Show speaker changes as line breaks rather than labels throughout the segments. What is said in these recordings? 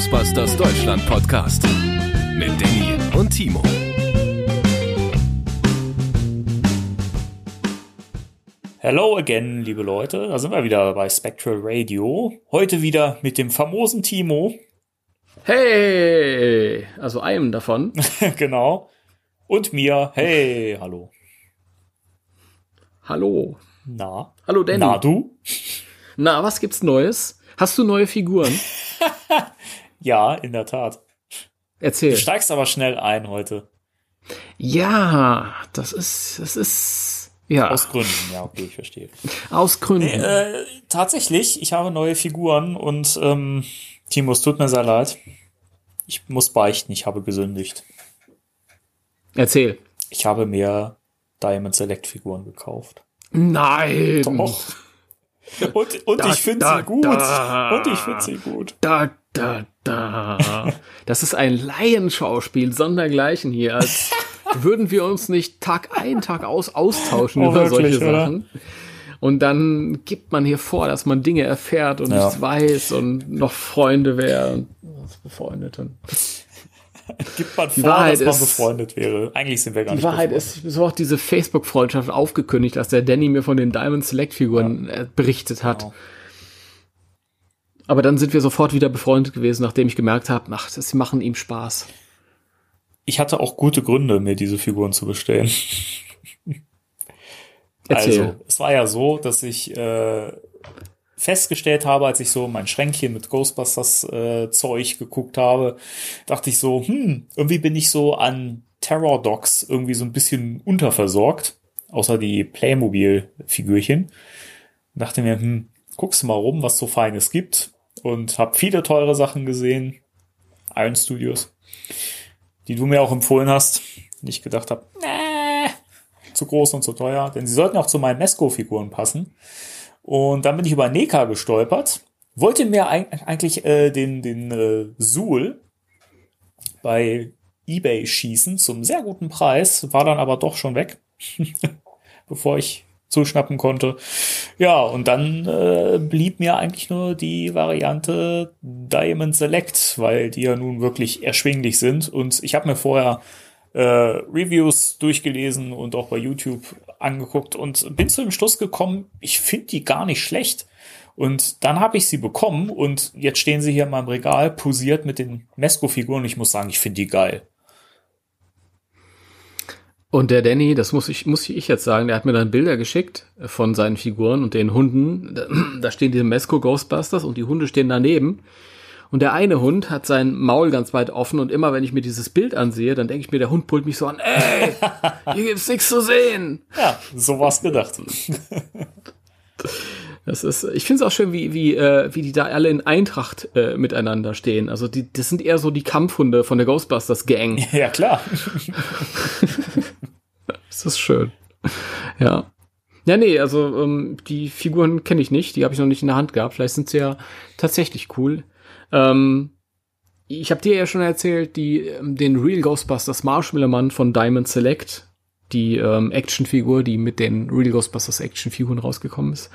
Ghostbusters Deutschland Podcast mit Danny und Timo.
Hello again, liebe Leute. Da sind wir wieder bei Spectral Radio. Heute wieder mit dem famosen Timo.
Hey, also einem davon.
genau. Und mir. Hey, hallo.
Hallo.
Na?
Hallo Danny.
Na du?
Na, was gibt's Neues? Hast du neue Figuren?
ja, in der Tat.
Erzähl.
Du steigst aber schnell ein heute.
Ja, das ist, das ist, ja.
Aus Gründen, ja, okay, ich verstehe.
Aus Gründen.
Nee, äh, tatsächlich, ich habe neue Figuren und ähm, Timo, es tut mir sehr leid. Ich muss beichten, ich habe gesündigt.
Erzähl.
Ich habe mehr Diamond Select Figuren gekauft.
Nein.
Doch. Und, und
Da,
ich finde sie gut.
da.
Und ich finde sie gut.
Da, da, da. Das ist ein Laienschauspiel sondergleichen hier, als würden wir uns nicht Tag ein, Tag aus austauschen
Oh,
über
wirklich,
solche
oder?
Sachen. Und dann gibt man hier vor, dass man Dinge erfährt und
Ja.
nichts weiß und noch Freunde wäre und befreundet. Und
Gibt man vor,
Wahrheit
dass man
ist-
befreundet wäre. Eigentlich sind wir gar
Die
nicht
Wahrheit
befreundet.
ist, so auch diese Facebook-Freundschaft aufgekündigt, dass der Danny mir von den Diamond Select-Figuren äh, berichtet hat.
Genau.
Aber dann sind wir sofort wieder befreundet gewesen, nachdem ich gemerkt habe, ach, das, sie machen ihm Spaß.
Ich hatte auch gute Gründe, mir diese Figuren zu bestellen.
Erzähl.
Also, es war ja so, dass ich äh, festgestellt habe, als ich so mein Schränkchen mit Ghostbusters äh, Zeug geguckt habe, dachte ich so, hm, irgendwie bin ich so an Terror Dogs irgendwie so ein bisschen unterversorgt, außer die Playmobil-Figürchen. Dachte mir, hm, guckst du mal rum, was so Feines gibt und habe viele teure Sachen gesehen, Iron Studios, die du mir auch empfohlen hast, und ich gedacht habe, nee, zu groß und zu teuer, denn sie sollten auch zu meinen Mesco-Figuren passen. Und dann bin ich über Neka gestolpert, wollte mir eig- eigentlich äh, den, den äh, Suhl bei eBay schießen zum sehr guten Preis, war dann aber doch schon weg, bevor ich zuschnappen konnte. Ja, und dann äh, blieb mir eigentlich nur die Variante Diamond Select, weil die ja nun wirklich erschwinglich sind. Und ich habe mir vorher äh, Reviews durchgelesen und auch bei YouTube angeguckt und bin zu dem Schluss gekommen, ich finde die gar nicht schlecht. Und dann habe ich sie bekommen und jetzt stehen sie hier in meinem Regal posiert mit den Mesco-Figuren. Ich muss sagen, ich finde die geil.
Und der Danny, das muss ich, muss ich jetzt sagen, der hat mir dann Bilder geschickt von seinen Figuren und den Hunden. Da, stehen die Mesco Ghostbusters und die Hunde stehen daneben. Und der eine Hund hat sein Maul ganz weit offen und immer wenn ich mir dieses Bild ansehe, dann denke ich mir, der Hund pullt mich so an, ey, hier gibt's nichts zu sehen.
Ja, so war's gedacht.
Das ist, ich finde es auch schön, wie, wie, äh, wie die da alle in Eintracht äh, miteinander stehen. Also die, das sind eher so die Kampfhunde von der Ghostbusters Gang.
ja, klar.
Das ist schön. Ja. Ja, nee, also ähm, die Figuren kenne ich nicht, die habe ich noch nicht in der Hand gehabt. Vielleicht sind sie ja tatsächlich cool. Ähm, ich habe dir ja schon erzählt, die, ähm, den Real Ghostbusters Marshmallow Mann von Diamond Select, die ähm, Actionfigur, die mit den Real Ghostbusters Actionfiguren rausgekommen ist,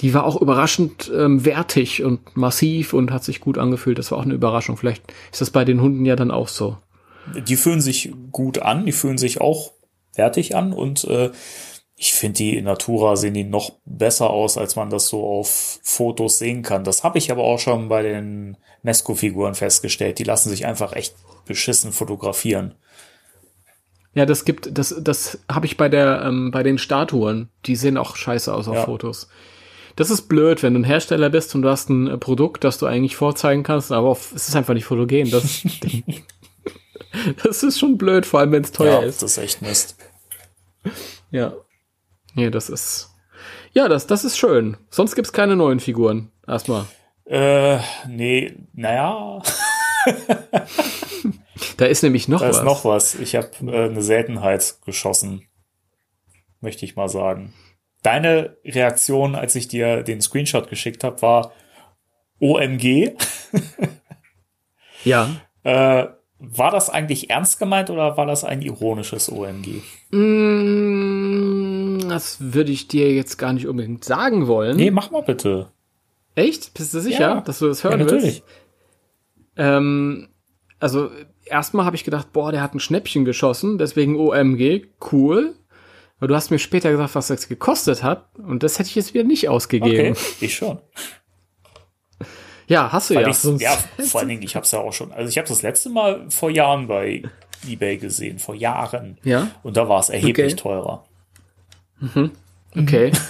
die war auch überraschend ähm, wertig und massiv und hat sich gut angefühlt. Das war auch eine Überraschung. Vielleicht ist das bei den Hunden ja dann auch so.
Die fühlen sich gut an, die fühlen sich auch wertig an und äh, ich finde die in Natura sehen die noch besser aus, als man das so auf Fotos sehen kann. Das habe ich aber auch schon bei den Mesco-Figuren festgestellt. Die lassen sich einfach echt beschissen fotografieren.
Ja, das gibt, das, das habe ich bei der, ähm, bei den Statuen. Die sehen auch scheiße aus auf
Ja.
Fotos. Das ist blöd, wenn du ein Hersteller bist und du hast ein äh, Produkt, das du eigentlich vorzeigen kannst, aber auf, es ist einfach nicht fotogen. Das, das ist schon blöd, vor allem wenn es teuer
ja,
ist.
das ist echt Mist.
Ja. Nee, das ist. Ja, das, das ist schön. Sonst gibt's keine neuen Figuren. Erstmal.
Äh, nee, naja,
Da ist nämlich noch
da
was.
ist noch was. Ich habe äh, eine Seltenheit geschossen, möchte ich mal sagen. Deine Reaktion, als ich dir den Screenshot geschickt habe, war OMG.
Ja.
Äh, war das eigentlich ernst gemeint oder war das ein ironisches OMG?
Mm, Das würde ich dir jetzt gar nicht unbedingt sagen wollen.
Nee, mach mal bitte.
Echt? Bist du sicher,
Ja.
dass du das hören
Ja, natürlich.
willst? Ähm, also erstmal habe ich gedacht, boah, der hat ein Schnäppchen geschossen, deswegen OMG, cool. Aber du hast mir später gesagt, was das gekostet hat, und das hätte ich jetzt wieder nicht ausgegeben.
Okay, ich schon.
Ja, hast du
Weil
ja. sonst-
ja, vor allen Dingen, ich habe es ja auch schon. Also ich habe das letzte Mal vor Jahren bei eBay gesehen, vor Jahren.
Ja?
Und da war es erheblich
Okay.
teurer.
Okay.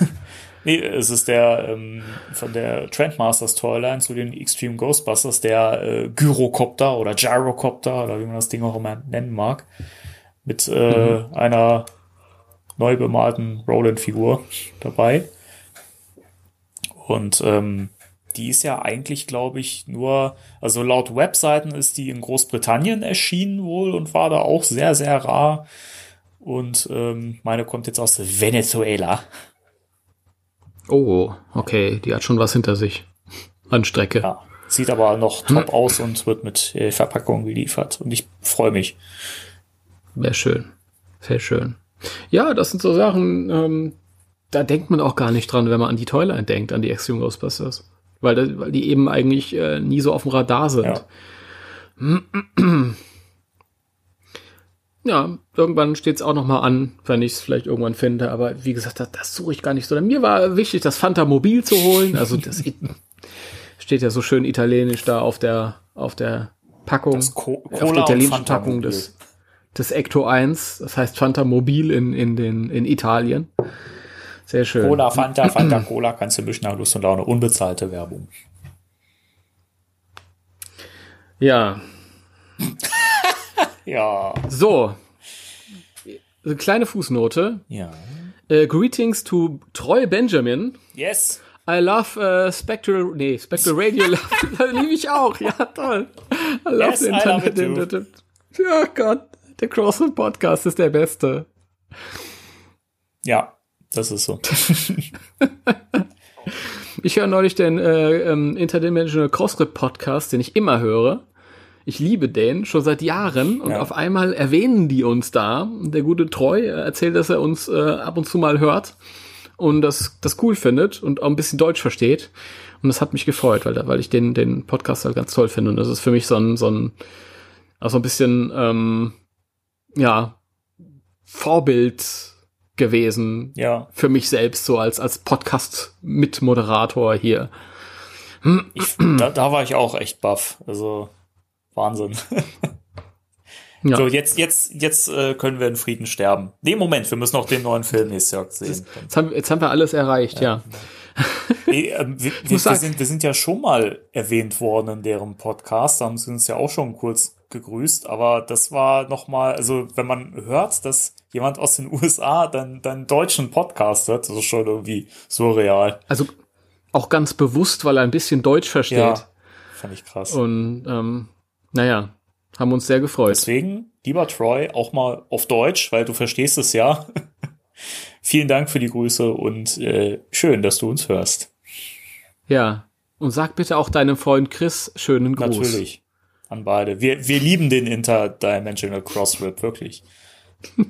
Nee, es ist der ähm, von der Trendmasters Toyline zu den Extreme Ghostbusters, der äh, Gyrocopter oder Gyrocopter oder wie man das Ding auch immer nennen mag, mit äh, einer neu bemalten Roland-Figur dabei. Und ähm, die ist ja eigentlich, glaube ich, nur, also laut Webseiten ist die in Großbritannien erschienen wohl und war da auch sehr, sehr rar. Und ähm, meine kommt jetzt aus Venezuela.
Oh, okay, die hat schon was hinter sich. An Strecke.
Ja, sieht aber noch top aus und wird mit äh, Verpackung geliefert. Und ich freue mich.
Wäre schön. Sehr schön. Ja, das sind so Sachen, ähm, da denkt man auch gar nicht dran, wenn man an die Toyline denkt, an die Extreme Ghostbusters. Weil, weil die eben eigentlich äh, nie so auf dem Radar sind.
Ja.
Ja, irgendwann steht's auch noch mal an, wenn ich es vielleicht irgendwann finde. Aber wie gesagt, das, das suche ich gar nicht so. Mir war wichtig, das Fanta Mobil zu holen. Also das steht ja so schön italienisch da auf der auf der Packung,
Das Co
auf der
Cola
italienischen Packung des des Ecto 1. Das heißt Fanta Mobil in in den in Italien. Sehr schön.
Cola, Fanta, Fanta, Cola kannst du mischen nach Lust und Laune. Unbezahlte Werbung.
Ja,
Ja.
so. Eine kleine Fußnote.
Ja.
Äh, greetings to Troy Benjamin.
Yes.
I love uh, Spectral, nee, Spectral Radio liebe ich auch, ja, toll. I love
Yes,
the
I love
Internet.
it too.
Internet. Ja Gott, der Crossfit Podcast ist der beste.
Ja, das ist so.
Ich höre neulich den äh, ähm, Interdimensional Crossfit Podcast, den ich immer höre. Ich liebe den schon seit Jahren und
Ja.
auf einmal erwähnen die uns da. Der gute Treu äh, erzählt, dass er uns äh, ab und zu mal hört und das, das cool findet und auch ein bisschen Deutsch versteht. Und das hat mich gefreut, weil, weil ich den, den Podcast halt ganz toll finde. Und das ist für mich so ein, so ein, also ein bisschen, ähm, ja, Vorbild gewesen
Ja.
für mich selbst, so als, als Podcast-Mitmoderator hier.
Ich, da, da war ich auch echt baff. Also Wahnsinn.
Ja.
So, jetzt, jetzt, jetzt äh, können wir in Frieden sterben. Nee, Moment, wir müssen noch den neuen Film nächstes Jahr sehen.
Jetzt haben, jetzt haben wir alles erreicht, ja.
Nee, ähm, wir, wir, wir, sind, wir sind ja schon mal erwähnt worden in deren Podcast, da haben sie uns ja auch schon kurz gegrüßt, aber das war noch mal, also wenn man hört, dass jemand aus den USA dann, dann deutschen Podcast hört, das ist schon irgendwie surreal.
Also auch ganz bewusst, weil er ein bisschen Deutsch versteht.
Ja, fand ich krass.
Und ähm, naja, haben uns sehr gefreut.
Deswegen, lieber Troy, auch mal auf Deutsch, weil du verstehst es ja. Vielen Dank für die Grüße und äh, schön, dass du uns hörst.
Ja. Und sag bitte auch deinem Freund Chris schönen Gruß.
Natürlich. An beide. Wir, wir lieben den Interdimensional Crossrip, wirklich.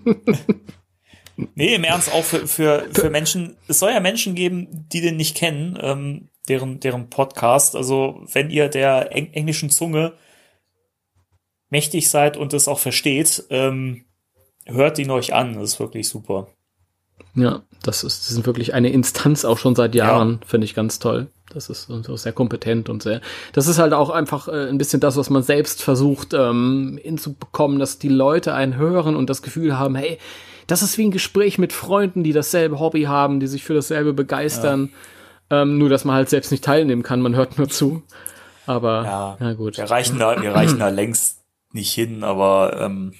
nee, im Ernst, auch für, für, für Menschen, es soll ja Menschen geben, die den nicht kennen, ähm, deren, deren Podcast. Also, wenn ihr der eng englischen Zunge mächtig seid und es auch versteht, ähm, hört ihn euch an. Das ist wirklich super.
Ja, das ist, das sind wirklich eine Instanz auch schon seit Jahren, finde ich ganz toll. Das ist so sehr kompetent und sehr. Das ist halt auch einfach äh, ein bisschen das, was man selbst versucht ähm, hinzubekommen, dass die Leute einen hören und das Gefühl haben, hey, das ist wie ein Gespräch mit Freunden, die dasselbe Hobby haben, die sich für dasselbe begeistern. Ähm, nur, dass man halt selbst nicht teilnehmen kann, man hört nur zu. Aber
Ja,
na gut.
Wir reichen da, wir reichen da längst nicht hin, aber ähm,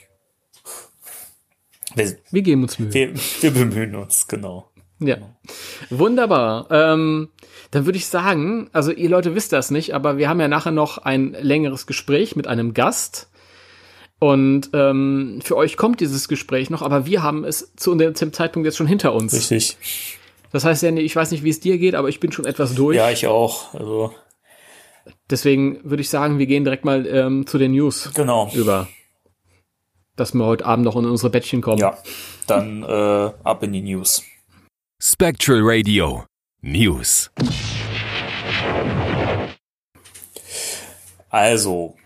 wir,
Wir geben uns Mühe.
wir, wir bemühen uns, genau.
Ja. Wunderbar. Ähm, dann würde ich sagen, also ihr Leute wisst das nicht, aber wir haben ja nachher noch ein längeres Gespräch mit einem Gast. Und ähm, für euch kommt dieses Gespräch noch, aber wir haben es zu dem Zeitpunkt jetzt schon hinter uns.
Richtig.
Das heißt, Jenny, ich weiß nicht, wie es dir geht, aber ich bin schon etwas durch.
Ja, ich auch. Also,
Deswegen würde ich sagen, wir gehen direkt mal ähm, zu den News
genau.
über, dass wir heute Abend noch in unsere Bettchen kommen.
Ja, dann äh, ab in die News.
Spectral Radio News.
Also,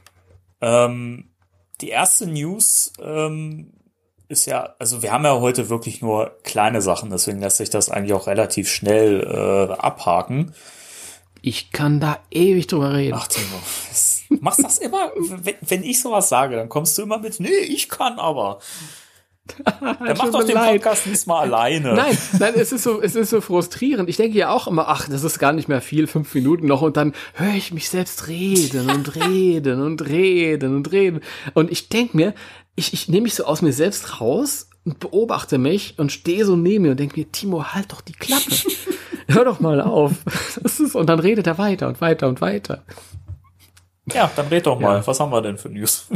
ähm, die erste News ähm, ist ja, also wir haben ja heute wirklich nur kleine Sachen, deswegen lässt sich das eigentlich auch relativ schnell äh, abhaken.
Ich kann da ewig drüber reden.
Ach, Timo, machst das immer? wenn, wenn ich sowas sage, dann kommst du immer mit, nee, ich kann aber. Der macht doch den leid. Podcast diesmal alleine.
Nein, nein, es ist so, es ist so frustrierend. Ich denke ja auch immer, ach, das ist gar nicht mehr viel, fünf Minuten noch und dann höre ich mich selbst reden und reden und reden und reden. Und ich denke mir, ich, ich nehme mich so aus mir selbst raus und beobachte mich und stehe so neben mir und denke mir, Timo, halt doch die Klappe. Hör doch mal auf. Das ist, und dann redet er weiter und weiter und weiter.
Ja, dann red doch mal. Ja. Was haben wir denn für News?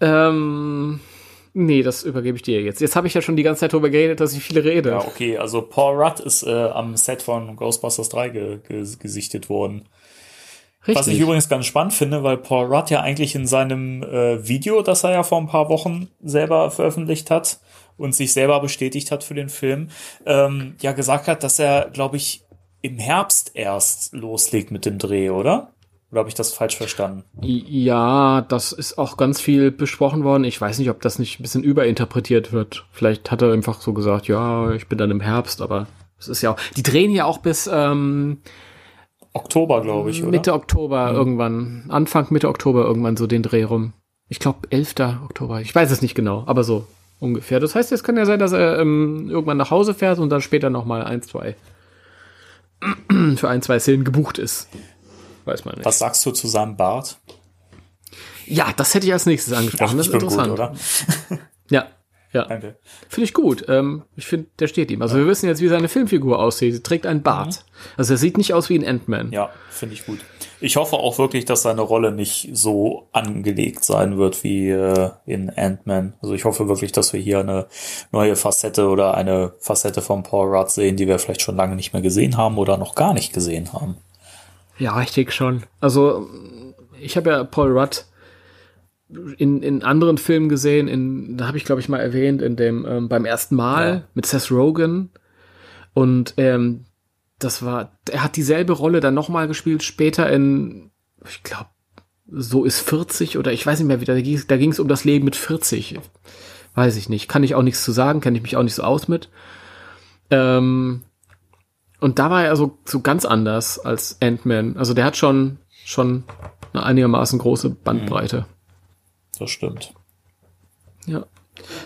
Ähm, nee, das übergebe ich dir jetzt. Jetzt habe ich ja schon die ganze Zeit darüber geredet, dass ich viele rede.
Ja, okay. Also Paul Rudd ist äh, am Set von Ghostbusters 3 ge ge gesichtet worden. Richtig. Was ich übrigens ganz spannend finde, weil Paul Rudd ja eigentlich in seinem äh, Video, das er ja vor ein paar Wochen selber veröffentlicht hat und sich selber bestätigt hat für den Film, ähm, ja gesagt hat, dass er, glaube ich, im Herbst erst loslegt mit dem Dreh, oder? Oder habe ich das falsch verstanden?
Ja, das ist auch ganz viel besprochen worden. Ich weiß nicht, ob das nicht ein bisschen überinterpretiert wird. Vielleicht hat er einfach so gesagt, ja, ich bin dann im Herbst, aber es ist ja auch. Die drehen ja auch bis ähm,
Oktober, glaube ich, oder?
Mitte Oktober mhm. irgendwann. Anfang Mitte Oktober irgendwann so den Dreh rum. Ich glaube 11. Oktober. Ich weiß es nicht genau, aber so ungefähr. Das heißt, es kann ja sein, dass er ähm, irgendwann nach Hause fährt und dann später noch mal ein, zwei für ein, zwei Szenen gebucht ist. Weiß man nicht.
Was sagst du zu seinem Bart?
Ja, das hätte ich als nächstes angesprochen. Ach, das ist interessant. Gut, oder? ja, ja. Finde ich gut. Ähm, ich finde, der steht ihm. Also ja. wir wissen jetzt, wie seine Filmfigur aussieht. Sie trägt einen Bart. Mhm. Also er sieht nicht aus wie ein Ant-Man.
Ja, finde ich gut. Ich hoffe auch wirklich, dass seine Rolle nicht so angelegt sein wird wie äh, in Ant-Man. Also ich hoffe wirklich, dass wir hier eine neue Facette oder eine Facette von Paul Rudd sehen, die wir vielleicht schon lange nicht mehr gesehen haben oder noch gar nicht gesehen haben.
Ja, ich denke schon. Also, ich habe ja Paul Rudd in, in anderen Filmen gesehen, in, da habe ich, glaube ich, mal erwähnt, in dem ähm, beim ersten Mal ja. mit Seth Rogen. Und ähm, das war, er hat dieselbe Rolle dann nochmal gespielt, später in, ich glaube, so ist 40 oder ich weiß nicht mehr, wie da ging es um das Leben mit 40. Weiß ich nicht. Kann ich auch nichts zu sagen, kenne ich mich auch nicht so aus mit. Ähm, und da war er so, so ganz anders als Ant-Man. Also der hat schon, schon eine einigermaßen große Bandbreite. Mhm.
Das stimmt.
Ja.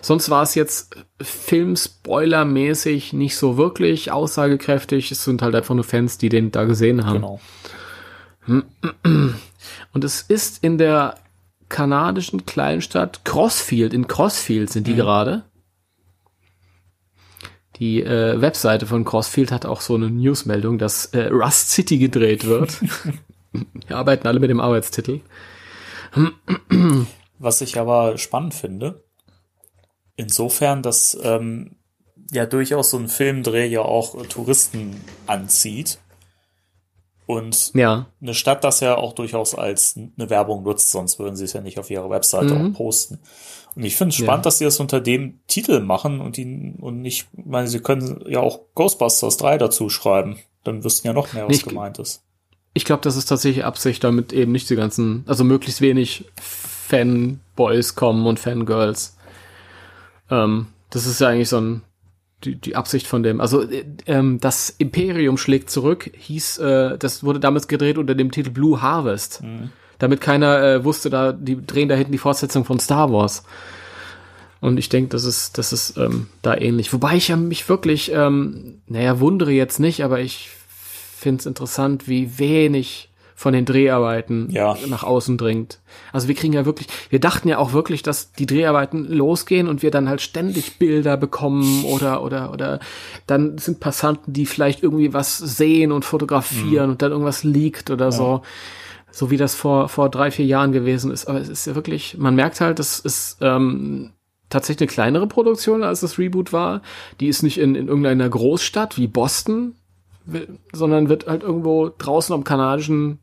Sonst war es jetzt Film-Spoiler-mäßig nicht so wirklich aussagekräftig. Es sind halt einfach nur Fans, die den da gesehen haben. Genau. Und es ist in der kanadischen Kleinstadt Crossfield. In Crossfield sind die mhm. gerade. Die äh, Webseite von Crossfield hat auch so eine Newsmeldung, dass äh, Rust City gedreht wird. Wir arbeiten alle mit dem Arbeitstitel.
Was ich aber spannend finde, insofern, dass ähm, ja durchaus so ein Filmdreh ja auch Touristen anzieht. Und ja. eine Stadt das ja auch durchaus als eine Werbung nutzt, sonst würden sie es ja nicht auf ihrer Webseite mhm. auch posten. Und ich finde es spannend, ja. dass sie das unter dem Titel machen und die und nicht, ich meine, sie können ja auch Ghostbusters 3 dazu schreiben. Dann wüssten ja noch mehr, was ich, gemeint ist.
Ich glaube, das ist tatsächlich Absicht, damit eben nicht die ganzen, also möglichst wenig Fanboys kommen und Fangirls. Ähm, das ist ja eigentlich so ein, die, die Absicht von dem. Also äh, ähm, das Imperium schlägt zurück, hieß, äh, das wurde damals gedreht unter dem Titel Blue Harvest. Mhm damit keiner äh, wusste, da die drehen da hinten die Fortsetzung von Star Wars. Und ich denke, das ist, das ist ähm, da ähnlich. Wobei ich ja mich wirklich, ähm, naja, wundere jetzt nicht, aber ich finde es interessant, wie wenig von den Dreharbeiten ja. nach außen dringt. Also wir kriegen ja wirklich, wir dachten ja auch wirklich, dass die Dreharbeiten losgehen und wir dann halt ständig Bilder bekommen oder oder oder dann sind Passanten, die vielleicht irgendwie was sehen und fotografieren mhm. und dann irgendwas liegt oder ja. so so wie das vor, vor drei, vier Jahren gewesen ist. Aber es ist ja wirklich, man merkt halt, das ist ähm, tatsächlich eine kleinere Produktion, als das Reboot war. Die ist nicht in, in irgendeiner Großstadt wie Boston, sondern wird halt irgendwo draußen am kanadischen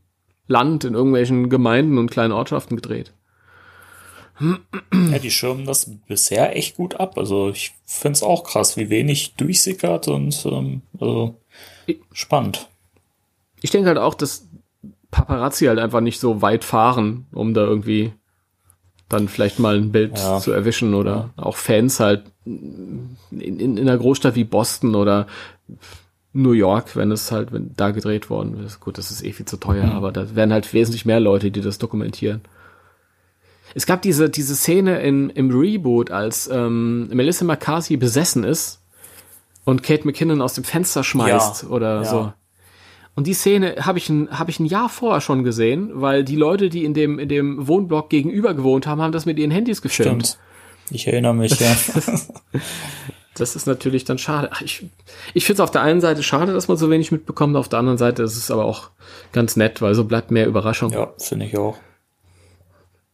Land in irgendwelchen Gemeinden und kleinen Ortschaften gedreht.
Ja, die schirmen das bisher echt gut ab. Also ich finde es auch krass, wie wenig durchsickert und ähm, also spannend.
Ich denke halt auch, dass Paparazzi halt einfach nicht so weit fahren, um da irgendwie dann vielleicht mal ein Bild
Ja.
zu erwischen oder auch Fans halt in, in, in einer Großstadt wie Boston oder New York, wenn es halt, wenn da gedreht worden ist. Gut, das ist eh viel zu teuer, aber da wären halt wesentlich mehr Leute, die das dokumentieren. Es gab diese, diese Szene in, im Reboot, als ähm, Melissa McCarthy besessen ist und Kate McKinnon aus dem Fenster schmeißt
Ja,
oder
ja.
so. Und die Szene habe ich, ein, hab ich ein Jahr vorher schon gesehen, weil die Leute, die in dem, in dem Wohnblock gegenüber gewohnt haben, haben das mit ihren Handys gefilmt.
Stimmt. Ich erinnere mich, ja.
Das ist natürlich dann schade. Ach, ich ich finde es auf der einen Seite schade, dass man so wenig mitbekommt, auf der anderen Seite ist es aber auch ganz nett, weil so bleibt mehr Überraschung.
ja, finde ich auch.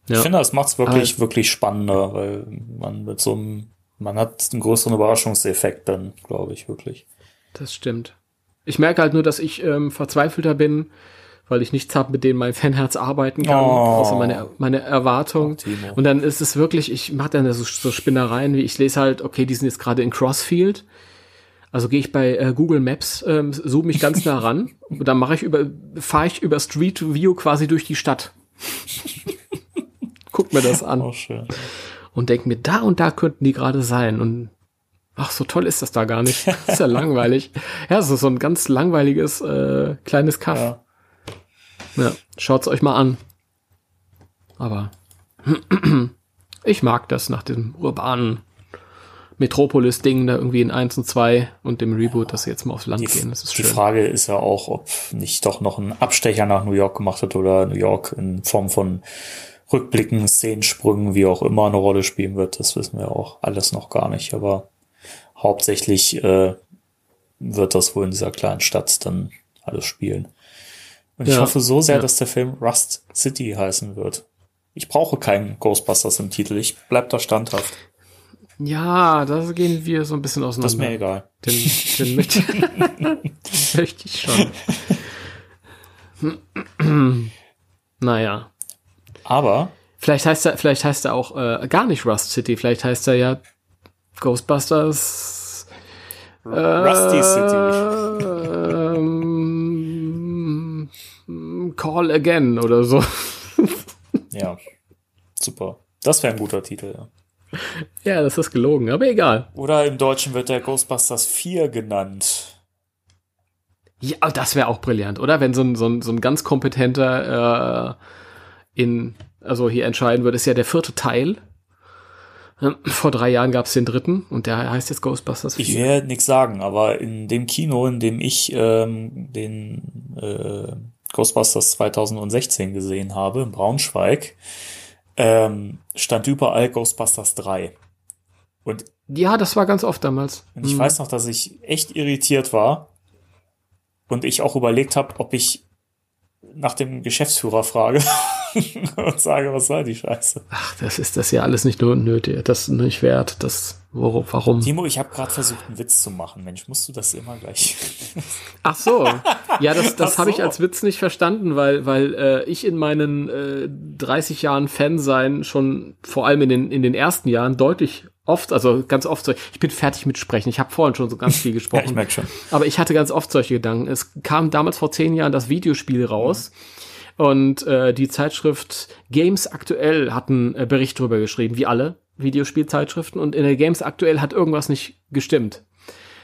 Ja.
Ich finde, das macht es wirklich,
Aber-
wirklich spannender, weil man mit so einem, man hat einen größeren Überraschungseffekt dann, glaube ich, wirklich.
Das stimmt. Ich merke halt nur, dass ich ähm, verzweifelter bin, weil ich nichts habe, mit dem mein Fanherz arbeiten kann,
Oh.
außer meine, meine Erwartung.
Oh.
Und dann ist es wirklich, ich mache dann so, so Spinnereien, wie ich lese halt, okay, die sind jetzt gerade in Crossfield. Also gehe ich bei äh, Google Maps, ähm, zoome mich ganz nah ran und dann mache ich über, fahre ich über Street View quasi durch die Stadt. Guck mir das an
schön.
und denke mir, da und da könnten die gerade sein. Und ach, so toll ist das da gar nicht. Das ist ja langweilig. Ja, es ist so ein ganz langweiliges äh, kleines Kaff.
Ja.
Ja, schaut's euch mal an. Aber ich mag das nach dem urbanen Metropolis-Ding da irgendwie in 1 und 2 und dem Reboot, dass sie jetzt mal aufs Land
Die,
gehen. Das ist
die
schön.
Frage ist ja auch, ob nicht doch noch ein Abstecher nach New York gemacht hat oder New York in Form von Rückblicken, Szenensprüngen, wie auch immer eine Rolle spielen wird. Das wissen wir auch alles noch gar nicht. Aber hauptsächlich äh, wird das wohl in dieser kleinen Stadt dann alles spielen. Und ich
Ja.
hoffe so sehr,
Ja.
dass der Film Rust City heißen wird. Ich brauche keinen Ghostbusters im Titel. Ich bleib da standhaft.
Ja, da gehen wir so ein bisschen
Das ist
auseinander.
mir egal.
Den, den mit möchte ich schon. naja.
Aber
Vielleicht heißt er, vielleicht heißt er auch äh, gar nicht Rust City, vielleicht heißt er ja Ghostbusters
Rusty City.
ähm, Call Again oder so.
Ja, super. Das wäre ein guter Titel. Ja.
Ja, das ist gelogen, aber egal.
Oder im Deutschen wird der Ghostbusters 4 genannt.
Ja, das wäre auch brillant, oder? Wenn so ein, so ein, so ein ganz kompetenter äh, in, also hier entscheiden würde, ist ja der vierte Teil. Vor drei Jahren gab es den dritten und der heißt jetzt Ghostbusters 4.
Ich werde nichts sagen, aber in dem Kino, in dem ich ähm, den äh, Ghostbusters 2016 gesehen habe, in Braunschweig, ähm, stand überall Ghostbusters 3. Und,
ja, das war ganz oft damals.
und ich
Mhm.
weiß noch, dass ich echt irritiert war und ich auch überlegt habe, ob ich nach dem Geschäftsführer frage und sage, was soll die Scheiße.
Ach, das ist das ja alles nicht nur nötig, das ist nicht wert, das, worum, warum?
Timo, ich habe gerade versucht, einen Witz zu machen. Mensch, musst du das immer gleich?
Ach so, ja, das, das
Ach
habe ich
so.
als Witz nicht verstanden, weil, weil äh, ich in meinen äh, 30 Jahren Fan sein schon vor allem in den, in den ersten Jahren deutlich oft, also ganz oft so, ich bin fertig mit Sprechen, ich habe vorhin schon so ganz viel
ja,
gesprochen.
ich merke schon.
Aber ich hatte ganz oft solche Gedanken. Es kam damals vor zehn Jahren das Videospiel raus. Und äh, die Zeitschrift Games Aktuell hat einen äh, Bericht drüber geschrieben, wie alle Videospielzeitschriften. Und in der Games Aktuell hat irgendwas nicht gestimmt.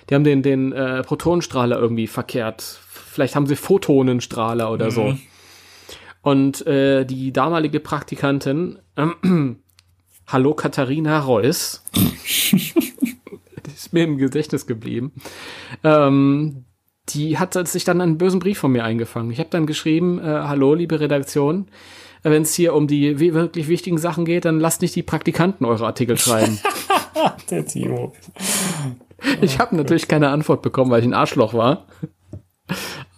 Die haben den, den äh, Protonenstrahler irgendwie verkehrt. Vielleicht haben sie Photonenstrahler oder so. Und äh, die damalige Praktikantin, ähm, hallo Katharina Reuss, ist mir im Gedächtnis geblieben, ähm, die hat sich dann einen bösen Brief von mir eingefangen. Ich habe dann geschrieben, äh, hallo, liebe Redaktion, wenn es hier um die wi- wirklich wichtigen Sachen geht, dann lasst nicht die Praktikanten eure Artikel schreiben.
Der Timo.
ich habe natürlich keine Antwort bekommen, weil ich ein Arschloch war.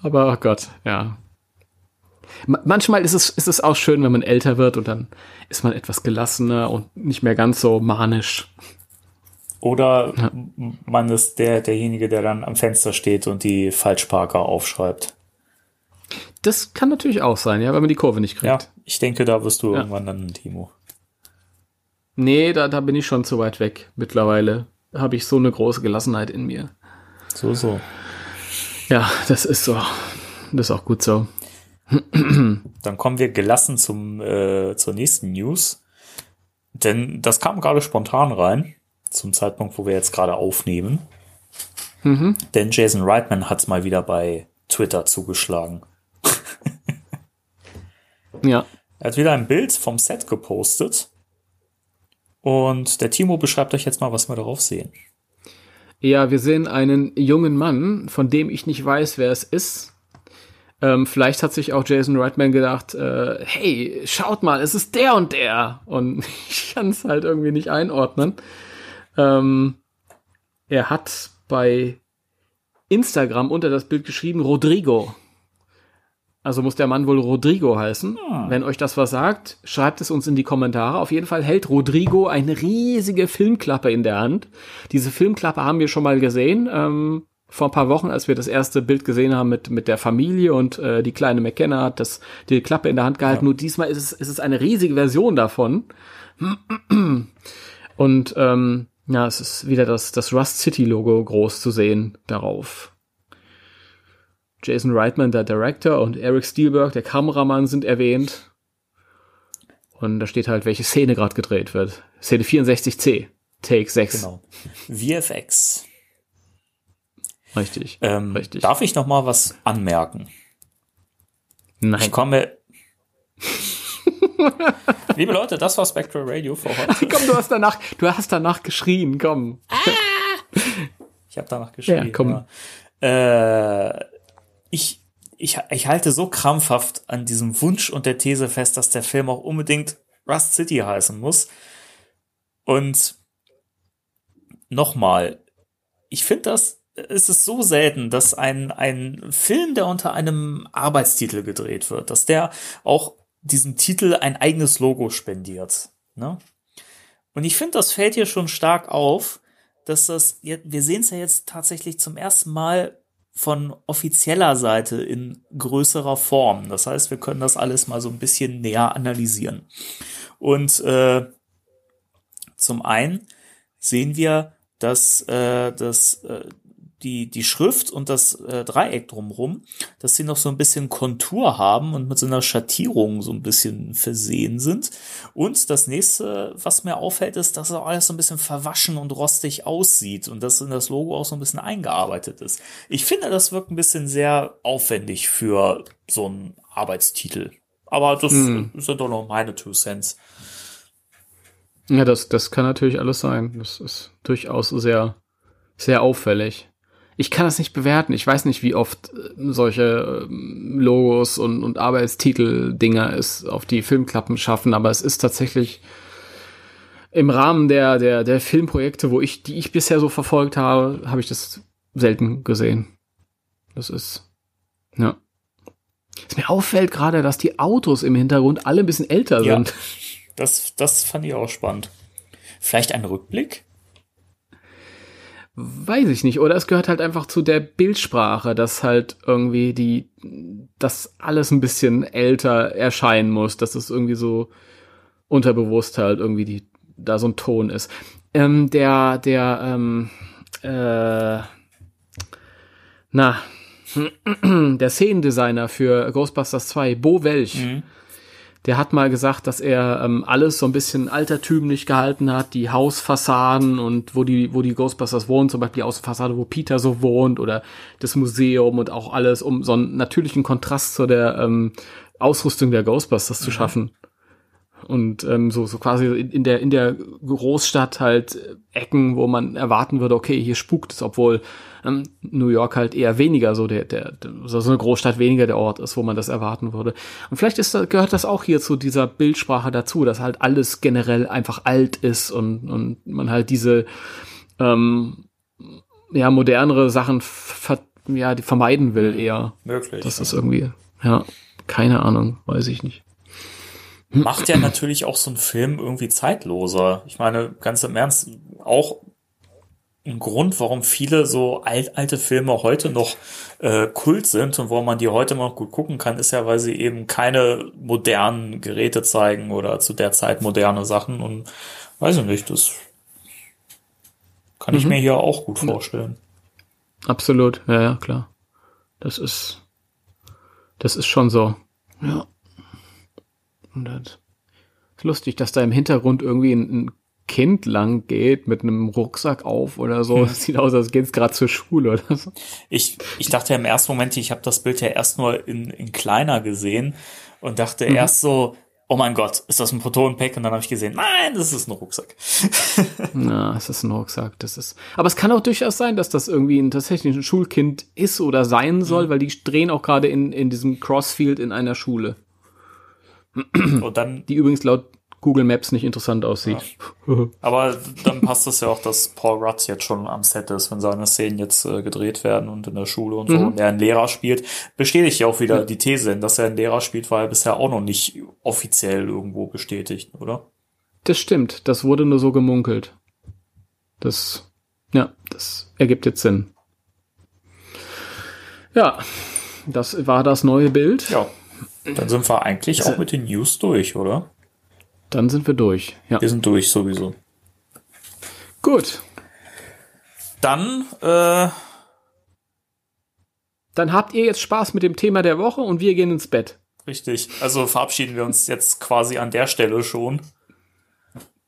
Aber oh Gott, ja. Ma- Manchmal ist es, ist es auch schön, wenn man älter wird und dann ist man etwas gelassener und nicht mehr ganz so manisch.
Oder m- man ist der, derjenige, der dann am Fenster steht und die Falschparker aufschreibt.
Das kann natürlich auch sein, ja, wenn man die Kurve nicht kriegt.
Ja, ich denke, da wirst du
Ja.
irgendwann dann ein Timo.
Nee, da, da bin ich schon zu weit weg. Mittlerweile habe ich so eine große Gelassenheit in mir.
So, so.
Ja, das ist so. Das ist auch gut so.
Dann kommen wir gelassen zum, äh, zur nächsten News. Denn das kam gerade spontan rein, zum Zeitpunkt, wo wir jetzt gerade aufnehmen. Mhm. Denn Jason Reitman hat mal wieder bei Twitter zugeschlagen.
ja.
Er hat wieder ein Bild vom Set gepostet. Und der Timo beschreibt euch jetzt mal, was wir darauf sehen.
Ja, wir sehen einen jungen Mann, von dem ich nicht weiß, wer es ist. Ähm, vielleicht hat sich auch Jason Reitman gedacht, äh, hey, schaut mal, es ist der und der. Und ich kann es halt irgendwie nicht einordnen. Ähm, er hat bei Instagram unter das Bild geschrieben Rodrigo. Also muss der Mann wohl Rodrigo heißen. Ah. Wenn euch das was sagt, schreibt es uns in die Kommentare. Auf jeden Fall hält Rodrigo eine riesige Filmklappe in der Hand. Diese Filmklappe haben wir schon mal gesehen. Ähm, vor ein paar Wochen, als wir das erste Bild gesehen haben mit, mit der Familie und äh, die kleine McKenna hat das, die Klappe in der Hand gehalten. Ja. Nur diesmal ist es, ist es eine riesige Version davon. Und ähm, ja, es ist wieder das, das Rust City Logo groß zu sehen darauf. Jason Reitman, der Director, und Eric Spielberg, der Kameramann, sind erwähnt. Und da steht halt, welche Szene gerade gedreht wird. Szene 64C, Take 6. Genau.
VFX.
Richtig,
ähm,
richtig.
Darf ich noch mal was anmerken?
Nein.
Ich komme. Liebe Leute, das war Spectral Radio für heute.
komm, du hast danach, du hast danach geschrien, komm. Ah!
ich habe danach geschrien.
Ja, komm.
Ja. Äh, ich, ich, ich halte so krampfhaft an diesem Wunsch und der These fest, dass der Film auch unbedingt Rust City heißen muss. Und nochmal, ich finde das es ist so selten, dass ein, ein Film, der unter einem Arbeitstitel gedreht wird, dass der auch diesem Titel ein eigenes Logo spendiert. Ne? Und ich finde, das fällt hier schon stark auf, dass das, wir sehen es ja jetzt tatsächlich zum ersten Mal von offizieller Seite in größerer Form. Das heißt, wir können das alles mal so ein bisschen näher analysieren. Und äh, zum einen sehen wir, dass äh, das äh, die, die Schrift und das äh, Dreieck drumrum, dass sie noch so ein bisschen Kontur haben und mit so einer Schattierung so ein bisschen versehen sind. Und das nächste, was mir auffällt, ist, dass auch alles so ein bisschen verwaschen und rostig aussieht und dass in das Logo auch so ein bisschen eingearbeitet ist. Ich finde, das wirkt ein bisschen sehr aufwendig für so einen Arbeitstitel. Aber das hm. sind doch noch meine Two Cents.
Ja, das, das kann natürlich alles sein. Das ist durchaus sehr, sehr auffällig ich kann das nicht bewerten. Ich weiß nicht, wie oft äh, solche ähm, Logos und, und Arbeitstitel-Dinger es auf die Filmklappen schaffen, aber es ist tatsächlich im Rahmen der, der, der Filmprojekte, wo ich, die ich bisher so verfolgt habe, habe ich das selten gesehen. Das ist, ja. Es mir auffällt gerade, dass die Autos im Hintergrund alle ein bisschen älter ja, sind.
Das, das fand ich auch spannend. Vielleicht ein Rückblick?
Weiß ich nicht. Oder es gehört halt einfach zu der Bildsprache, dass halt irgendwie die, das alles ein bisschen älter erscheinen muss, dass es irgendwie so unterbewusst halt irgendwie die, da so ein Ton ist. Ähm, der, der, ähm, äh, na, der Szenendesigner für Ghostbusters 2, Bo Welch, mhm der hat mal gesagt, dass er ähm, alles so ein bisschen altertümlich gehalten hat, die Hausfassaden und wo die, wo die Ghostbusters wohnen, zum Beispiel die Außenfassade, wo Peter so wohnt oder das Museum und auch alles, um so einen natürlichen Kontrast zu der ähm, Ausrüstung der Ghostbusters mhm. zu schaffen. Und ähm, so, so quasi in der, in der Großstadt halt Ecken, wo man erwarten würde, okay, hier spukt es, obwohl ähm, New York halt eher weniger so der, der, so eine Großstadt weniger der Ort ist, wo man das erwarten würde. Und vielleicht ist, gehört das auch hier zu dieser Bildsprache dazu, dass halt alles generell einfach alt ist und, und man halt diese ähm, ja, modernere Sachen ver ja, die vermeiden will eher.
Möglich.
Das ist irgendwie, ja, keine Ahnung, weiß ich nicht
macht ja natürlich auch so ein Film irgendwie zeitloser. Ich meine, ganz im Ernst, auch ein Grund, warum viele so alt, alte Filme heute noch äh, Kult sind und warum man die heute noch gut gucken kann, ist ja, weil sie eben keine modernen Geräte zeigen oder zu der Zeit moderne Sachen und weiß ich nicht, das kann mhm. ich mir hier auch gut vorstellen.
Absolut, ja, ja, klar. Das ist, das ist schon so. Ja. Und das ist lustig, dass da im Hintergrund irgendwie ein, ein Kind lang geht mit einem Rucksack auf oder so. Das sieht aus, als geht's gerade zur Schule oder so.
Ich, ich dachte im ersten Moment, ich habe das Bild ja erst nur in, in kleiner gesehen und dachte erst so, oh mein Gott, ist das ein Protonenpack? Und dann habe ich gesehen, nein, das ist ein Rucksack.
Na, es ist ein Rucksack. Das ist. Aber es kann auch durchaus sein, dass das irgendwie ein tatsächlich ein Schulkind ist oder sein soll, weil die drehen auch gerade in, in diesem Crossfield in einer Schule.
Und dann
Die übrigens laut Google Maps nicht interessant aussieht.
Aber dann passt es ja auch, dass Paul Rudd jetzt schon am Set ist, wenn seine Szenen jetzt äh, gedreht werden und in der Schule und so
Mhm.
und er einen Lehrer spielt, bestätigt ja auch wieder die These, dass er einen Lehrer spielt, war ja bisher auch noch nicht offiziell irgendwo bestätigt, oder?
Das stimmt. Das wurde nur so gemunkelt. Das, ja, das ergibt jetzt Sinn. Ja, das war das neue Bild.
Ja. Dann sind wir eigentlich auch mit den News durch, oder?
Dann sind wir durch. Ja.
Wir sind durch sowieso.
Gut.
Dann, äh,
Dann habt ihr jetzt Spaß mit dem Thema der Woche und wir gehen ins Bett.
richtig. Also verabschieden wir uns jetzt quasi an der Stelle schon.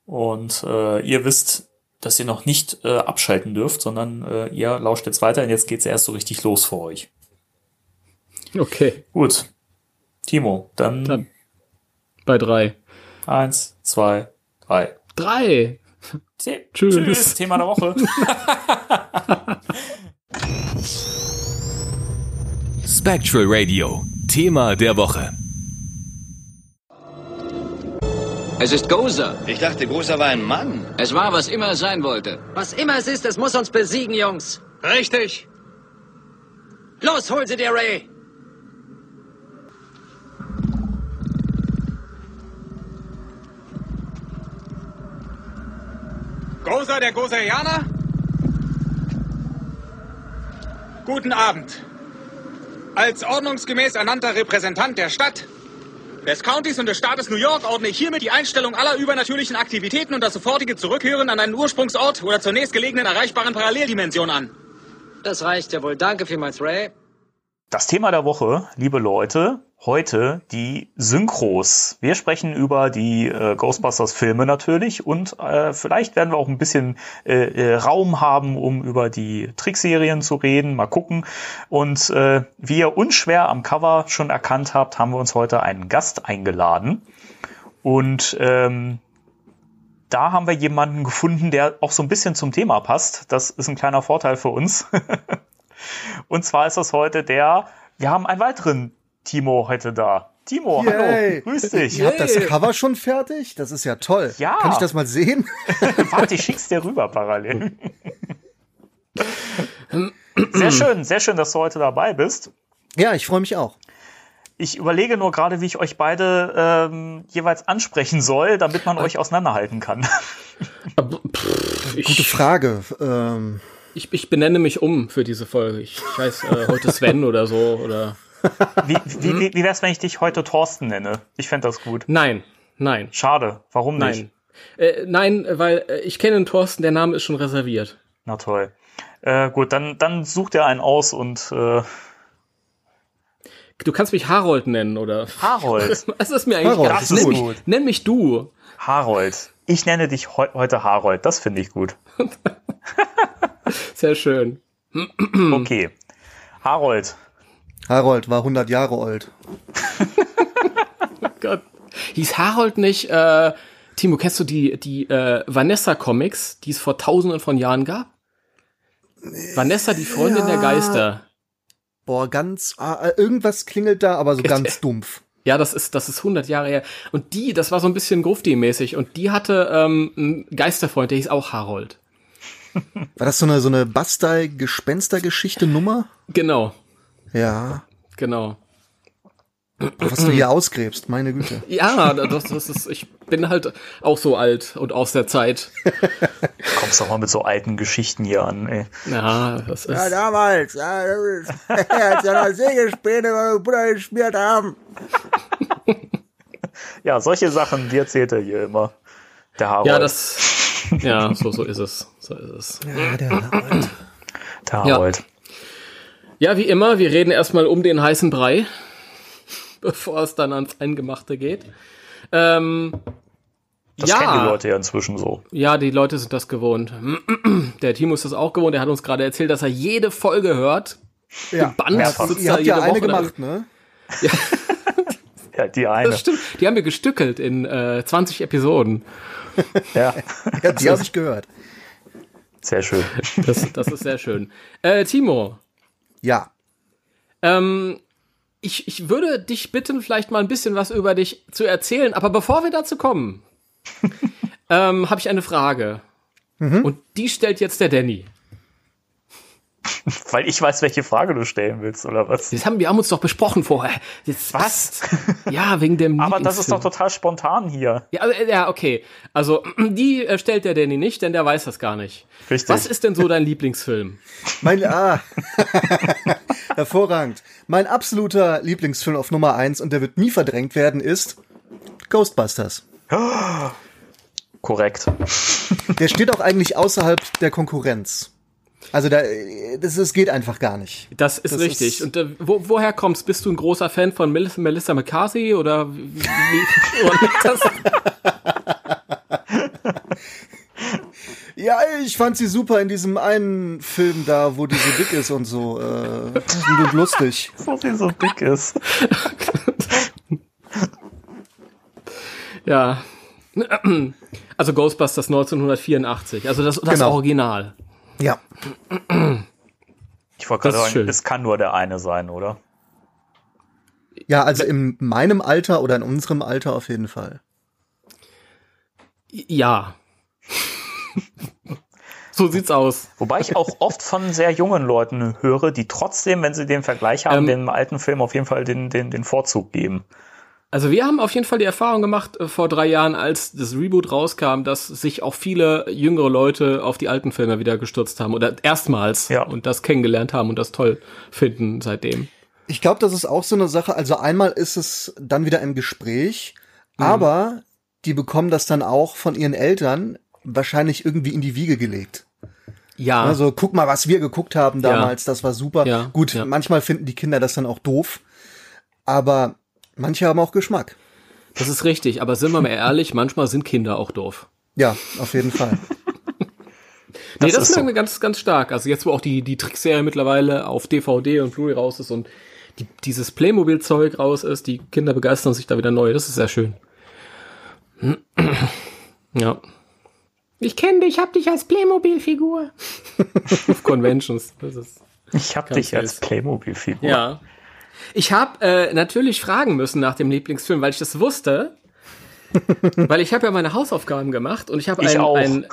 Und äh, ihr wisst, dass ihr noch nicht äh, abschalten dürft, sondern äh, ihr lauscht jetzt weiter und jetzt geht's erst so richtig los für euch.
Okay.
Gut. Timo, dann,
Dann. Bei drei.
Eins, zwei, drei.
Drei.
The
Tschüss.
Tschüss. Thema der Woche.
Spectral Radio, Thema der Woche.
Es ist Gozer.
Ich dachte, Großer war ein Mann.
Es war, was immer es sein wollte.
Was immer es ist, es muss uns besiegen, Jungs.
Richtig.
Los, hol sie dir, Ray.
Gozer der Gozerianer? Guten Abend. Als ordnungsgemäß ernannter Repräsentant der Stadt, des Countys und des Staates New York ordne ich hiermit die Einstellung aller übernatürlichen Aktivitäten und das sofortige Zurückkehren an einen Ursprungsort oder zur nächstgelegenen erreichbaren Paralleldimension an.
Das reicht ja wohl. Danke vielmals, Ray.
Das Thema der Woche, liebe Leute, heute die Synchros. Wir sprechen über die äh, Ghostbusters-Filme natürlich und äh, vielleicht werden wir auch ein bisschen äh, äh, Raum haben, um über die Trickserien zu reden. Mal gucken. Und äh, wie ihr unschwer am Cover schon erkannt habt, haben wir uns heute einen Gast eingeladen. Und ähm, da haben wir jemanden gefunden, der auch so ein bisschen zum Thema passt. Das ist ein kleiner Vorteil für uns. Und zwar ist das heute der, wir haben einen weiteren Timo heute da. Timo,
Yay.
hallo, grüß dich.
Ihr habt das Cover schon fertig? Das ist ja toll.
Ja.
Kann ich das mal sehen?
Warte, ich schick's dir rüber parallel. Sehr schön, sehr schön, dass du heute dabei bist.
ja, ich freue mich auch.
Ich überlege nur gerade, wie ich euch beide ähm, jeweils ansprechen soll, damit man euch auseinanderhalten kann.
Pff,
Gute
ich,
Frage. Ähm,
ich, ich benenne mich um für diese Folge. Ich, ich heiße äh, heute Sven oder so oder.
Wie, wie, wie, wie wär's, wenn ich dich heute Thorsten nenne? Ich fände das gut.
Nein, nein,
Schade, warum nicht?
nein. Äh, nein, weil äh, ich kenne den Thorsten, der Name ist schon reserviert.
Na toll. Äh, gut, dann, dann sucht ihr einen aus und äh,
Du kannst mich Harold nennen, oder?
Harold.
Es ist mir eigentlich
Harold,
gar-
das
nenn
gut.
Nenn mich du.
Harold. Ich nenne dich heu heute Harold. Das finde ich gut.
Sehr schön.
Okay. Harold.
Harold war 100 Jahre alt.
Gott. Hieß Harold nicht, äh, Timo, kennst du die, die äh, Vanessa-Comics, die es vor tausenden von Jahren gab? Vanessa, die Freundin der Geister.
Boah, ganz, ah, äh, irgendwas klingelt da, aber so ganz dumpf.
Ja, das ist, das ist 100 Jahre her. Und die, das war so ein bisschen Grufti-mäßig. Und die hatte ähm, einen Geisterfreund, der hieß auch Harold.
War das so eine, so eine Bastei-Gespenster-Geschichte-Nummer?
Genau,
Ja.
genau.
Was du hier ausgräbst, meine Güte.
Ja, das, das ist, ich bin halt auch so alt und aus der Zeit.
Kommst doch mal mit so alten Geschichten hier an, ey.
Ja, das ist.
damals. Ja, als wir noch Sägespäne meine Bruder geschmiert haben.
Ja, solche Sachen, die erzählt er hier immer. Der Harold.
Ja, das. Ja, so, so ist es. So ist es.
Ja, der Harold.
der Harold.
Ja, wie immer, wir reden erstmal um den heißen Brei. bevor es dann ans Eingemachte geht. Ähm,
Das
ja,
kennen die Leute ja inzwischen so.
ja, die Leute sind das gewohnt. Der Timo ist das auch gewohnt. Er hat uns gerade erzählt, dass er jede Folge hört.
Ja.
Band
Mehrfach.
sitzt
Ihr habt ja
jede
eine
Woche
gemacht, ne?
Ja, die eine.
Das stimmt. Die haben wir gestückelt in äh, 20 Episoden.
Ja,
Ja, die habe ich gehört.
Sehr schön.
Das, das ist sehr schön. Äh, Timo,
Ja.
ähm, ich, ich würde dich bitten, vielleicht mal ein bisschen was über dich zu erzählen. Aber bevor wir dazu kommen, ähm, habe ich eine Frage. Und die stellt jetzt der Danny.
Weil ich weiß, welche Frage du stellen willst, oder was?
Das haben wir haben uns doch besprochen vorher. Jetzt, was? Ja, wegen dem.
Aber das ist doch total spontan hier.
Ja, also, äh, ja, okay. Also, die äh, stellt der Danny nicht, denn der weiß das gar nicht.
Richtig.
Was ist denn so dein Lieblingsfilm?
Mein, ah. Hervorragend. Mein absoluter Lieblingsfilm auf Nummer eins und der wird nie verdrängt werden ist Ghostbusters.
Korrekt.
Der steht auch eigentlich außerhalb der Konkurrenz. Also da, das, das geht einfach gar nicht.
Das ist
Das
richtig.
ist-
Und äh, wo, woher kommst? Bist du ein großer Fan von Melissa, Melissa McCarthy oder wie, wie?
Ja, ich fand sie super in diesem einen Film da, wo die so dick ist und so. Äh, gut lustig.
So sie so dick ist.
Ja. Also Ghostbusters 1984. Also das, das
Genau.
Original.
Ja.
Ich wollte
Das
gerade
ist
sagen,
schön.
es kann nur der eine sein, oder?
Ja, also in meinem Alter oder in unserem Alter auf jeden Fall.
Ja. so sieht's aus.
Wobei ich auch oft von sehr jungen Leuten höre, die trotzdem, wenn sie den Vergleich haben,
Ähm,
dem alten Film auf jeden Fall den, den, den Vorzug geben.
Also wir haben auf jeden Fall die Erfahrung gemacht äh, vor drei Jahren, als das Reboot rauskam, dass sich auch viele jüngere Leute auf die alten Filme wieder gestürzt haben oder erstmals
Ja.
und das kennengelernt haben und das toll finden seitdem.
Ich glaube, das ist auch so eine Sache. Also einmal ist es dann wieder im Gespräch, aber die bekommen das dann auch von ihren Eltern wahrscheinlich irgendwie in die Wiege gelegt.
Ja,
Also guck mal, was wir geguckt haben damals, das war super.
Ja,
Gut,
ja.
manchmal finden die Kinder das dann auch doof, aber manche haben auch Geschmack.
das ist richtig. Aber sind wir mal ehrlich, manchmal sind Kinder auch doof.
Ja, auf jeden Fall.
Nee,
Das
das,
ist
merken
so.
wir ganz, ganz stark. Also jetzt, wo auch die, die Trickserie mittlerweile auf DVD und Blu-ray raus ist und die, dieses Playmobil-Zeug raus ist, die Kinder begeistern sich da wieder neu. Das ist sehr schön. Ja. Ich kenne dich, hab dich als Playmobil-Figur. auf Conventions. Das ist,
Ich habe
Ganz
dich als. Playmobil-Figur.
ja. Ich habe äh, natürlich fragen müssen nach dem Lieblingsfilm, weil ich das wusste. weil ich habe ja meine Hausaufgaben gemacht und ich habe
Ich
ein,
auch.
ein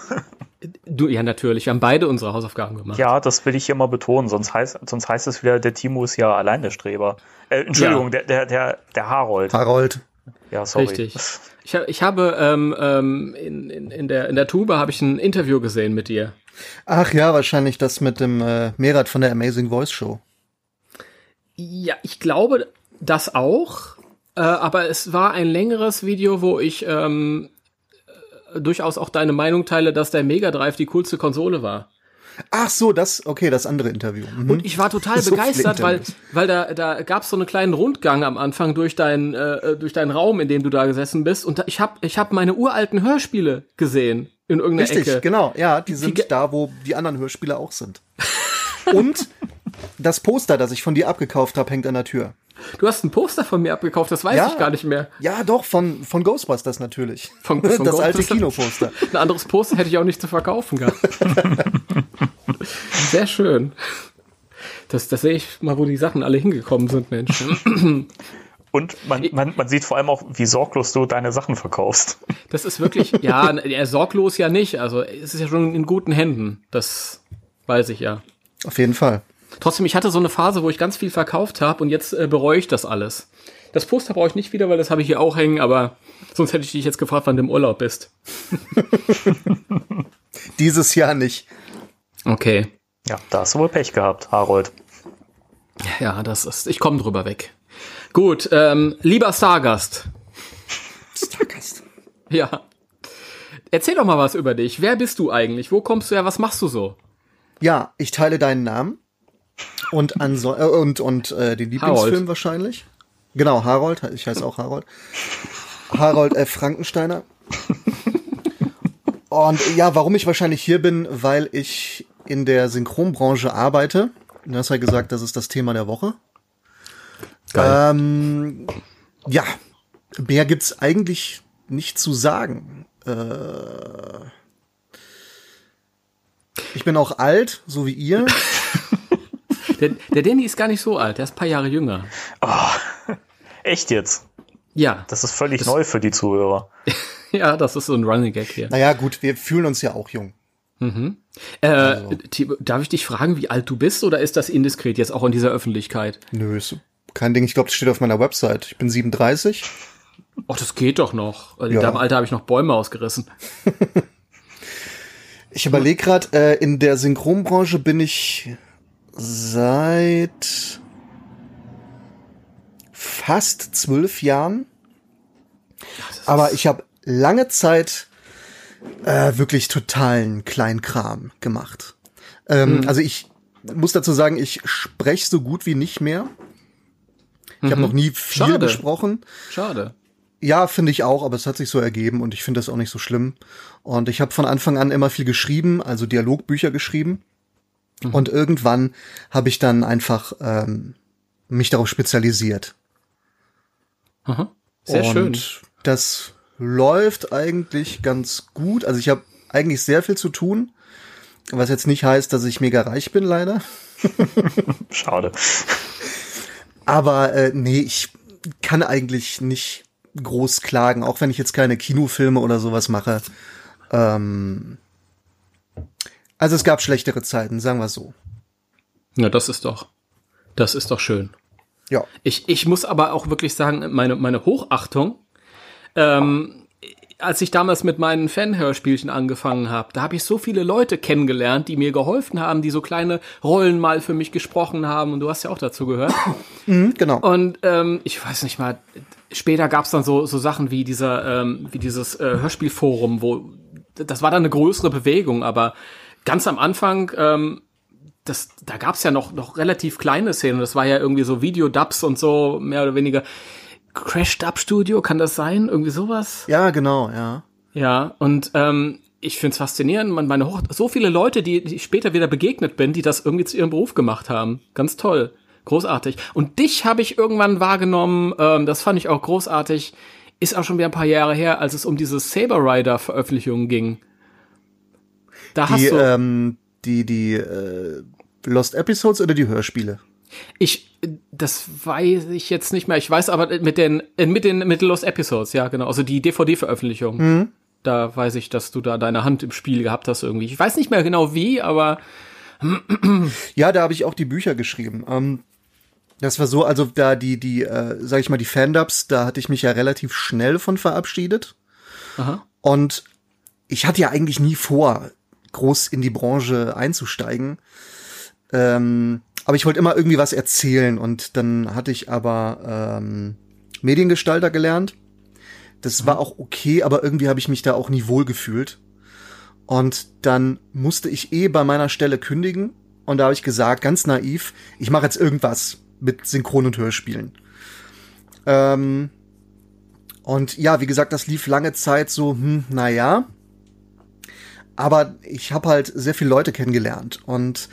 Du, ja, natürlich. Wir haben beide unsere Hausaufgaben gemacht.
Ja, das will ich hier mal betonen, sonst heißt, sonst heißt es wieder, der Timo ist ja allein der Streber. Äh, Entschuldigung,
Ja.
der, der, der, der Harold.
Harold.
Ja, sorry.
Richtig. Ich, ich habe ähm, ähm, in, in, in, der, in der Tube habe ich ein Interview gesehen mit dir.
Ach ja, wahrscheinlich das mit dem äh, Merat von der Amazing Voice Show.
Ja, ich glaube das auch. Äh, aber es war ein längeres Video, wo ich ähm, äh, durchaus auch deine Meinung teile, dass der Mega Drive die coolste Konsole war.
Ach so, das, okay, das andere Interview. Mhm.
Und ich war total
So
begeistert, weil, weil da, da gab es so einen kleinen Rundgang am Anfang durch deinen, äh, durch deinen Raum, in dem du da gesessen bist. Und da, ich habe ich hab meine uralten Hörspiele gesehen in irgendeiner
Richtig,
Ecke.
genau. Ja, die sind
ge-
da, wo die anderen Hörspiele auch sind. Und das Poster, das ich von dir abgekauft habe, hängt an der Tür.
Du hast ein Poster von mir abgekauft, das weiß
Ja.
ich gar nicht mehr.
Ja, doch, von, von Ghostbusters natürlich.
Von-
das
von
alte
Ghostbusters?
Kinoposter.
Ein anderes Poster hätte ich auch nicht zu verkaufen gehabt. Sehr schön. Das, das sehe ich mal, wo die Sachen alle hingekommen sind, Mensch.
Und man, man, man sieht vor allem auch, wie sorglos du deine Sachen verkaufst.
Das ist wirklich, ja, sorglos ja nicht. Also es ist ja schon in guten Händen. Das weiß ich ja.
Auf jeden Fall.
Trotzdem, ich hatte so eine Phase, wo ich ganz viel verkauft habe und jetzt äh, bereue ich das alles. Das Poster brauche ich nicht wieder, weil das habe ich hier auch hängen, aber sonst hätte ich dich jetzt gefragt, wann du im Urlaub bist.
Dieses Jahr nicht.
Okay.
Ja, da hast du wohl Pech gehabt, Harold.
Ja, das ist, ich komme drüber weg. Gut, ähm, lieber Stargast.
Stargast.
Ja. Erzähl doch mal was über dich. Wer bist du eigentlich? Wo kommst du her? Was machst du so?
Ja, ich teile deinen Namen. Und, anso äh, und, und äh, den Lieblingsfilm
Harold.
wahrscheinlich. Genau, Harold, ich heiße auch Harold. Harold F. Frankensteiner. Und ja, warum ich wahrscheinlich hier bin, weil ich in der Synchronbranche arbeite. Du hast ja gesagt, das ist das Thema der Woche.
Geil.
Ähm, ja, mehr gibt's eigentlich nicht zu sagen. Äh, ich bin auch alt, so wie ihr.
Der, der Danny ist gar nicht so alt, der ist ein paar Jahre jünger.
Echt jetzt?
Ja,
Das ist völlig neu für die Zuhörer.
ja, das ist so ein Running Gag hier.
Naja, gut, wir fühlen uns ja auch jung.
Äh, Timo, darf ich dich fragen, wie alt du bist oder ist das indiskret jetzt auch in dieser Öffentlichkeit?
Nö, ist kein Ding. Ich glaube, das steht auf meiner Website. Ich bin 37.
Ach, das geht doch noch. In
Ja.
deinem Alter habe ich noch Bäume ausgerissen.
Ich überlege gerade, äh, in der Synchronbranche bin ich seit fast zwölf Jahren. Aber ich habe lange Zeit äh, wirklich totalen Kleinkram gemacht. Ähm, Also ich muss dazu sagen, ich spreche so gut wie nicht mehr. Ich habe noch nie viel
Schade.
gesprochen.
Schade.
Ja, finde ich auch, aber es hat sich so ergeben und ich finde das auch nicht so schlimm. Und ich habe von Anfang an immer viel geschrieben, also Dialogbücher geschrieben. Und irgendwann habe ich dann einfach ähm, mich darauf spezialisiert.
Aha. Sehr
und
schön.
Das läuft eigentlich ganz gut. Also ich habe eigentlich sehr viel zu tun, was jetzt nicht heißt, dass ich mega reich bin, leider.
Schade.
Aber äh, nee, ich kann eigentlich nicht groß klagen, auch wenn ich jetzt keine Kinofilme oder sowas mache. Ähm, also es gab schlechtere Zeiten, sagen wir so.
Ja, das ist doch, das ist doch schön.
Ja.
Ich, ich muss aber auch wirklich sagen, meine, meine Hochachtung, ähm, als ich damals mit meinen Fanhörspielchen angefangen habe, da habe ich so viele Leute kennengelernt, die mir geholfen haben, die so kleine Rollen mal für mich gesprochen haben. Und du hast ja auch dazu gehört.
Mhm, genau.
Und ähm, ich weiß nicht mal, später gab's dann so, so Sachen wie dieser, ähm, wie dieses äh, Hörspielforum, wo das war dann eine größere Bewegung, aber ganz am Anfang, ähm, das, da gab's ja noch, noch relativ kleine Szenen. Das war ja irgendwie so Videodubs und so, mehr oder weniger. Crash Dub Studio, kann das sein? Irgendwie sowas?
Ja, genau, ja.
Ja, und ähm, ich find's faszinierend. Man, meine Hoch so viele Leute, die, die ich später wieder begegnet bin, die das irgendwie zu ihrem Beruf gemacht haben. Ganz toll. Großartig. Und dich habe ich irgendwann wahrgenommen, ähm, das fand ich auch großartig. Ist auch schon wieder ein paar Jahre her, als es um diese Saber Rider Veröffentlichung ging. Da hast
Die,
du,
ähm, die, die äh, Lost Episodes oder die Hörspiele?
Ich, das weiß ich jetzt nicht mehr. Ich weiß aber mit den, mit den, mit Lost Episodes, ja, genau. Also die DVD-Veröffentlichung. Da weiß ich, dass du da deine Hand im Spiel gehabt hast irgendwie. Ich weiß nicht mehr genau wie, aber
Ja, da habe ich auch die Bücher geschrieben. Ähm, das war so, also da die, die, äh, sag ich mal, die Fandubs, da hatte ich mich ja relativ schnell von verabschiedet.
Aha.
Und ich hatte ja eigentlich nie vor, groß in die Branche einzusteigen. Ähm, aber ich wollte immer irgendwie was erzählen und dann hatte ich aber ähm, Mediengestalter gelernt. Das war auch okay, aber irgendwie habe ich mich da auch nie wohl gefühlt. Und dann musste ich eh bei meiner Stelle kündigen. Und da habe ich gesagt, ganz naiv, ich mache jetzt irgendwas mit Synchron- und Hörspielen. Ähm, und ja, wie gesagt, das lief lange Zeit so, hm, naja. Aber ich habe halt sehr viele Leute kennengelernt. Und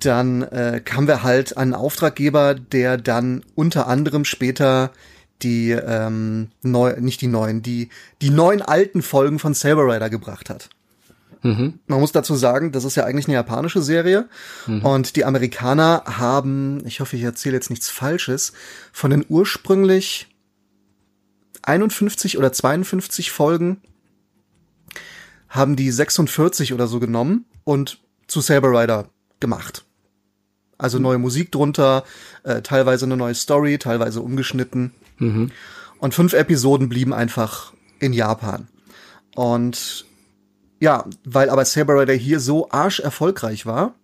dann äh, kamen wir halt an einen Auftraggeber, der dann unter anderem später die ähm, neu, nicht die neuen, die die neuen alten Folgen von Saber Rider gebracht hat. Man muss dazu sagen, das ist ja eigentlich eine japanische Serie. Und die Amerikaner haben, ich hoffe, ich erzähle jetzt nichts Falsches, von den ursprünglich 51 oder 52 Folgen haben die 46 oder so genommen und zu Saber Rider gemacht. Also neue Musik drunter, äh, teilweise eine neue Story, teilweise umgeschnitten. Und fünf Episoden blieben einfach in Japan. Und ja, weil aber Saber Rider hier so arsch erfolgreich war,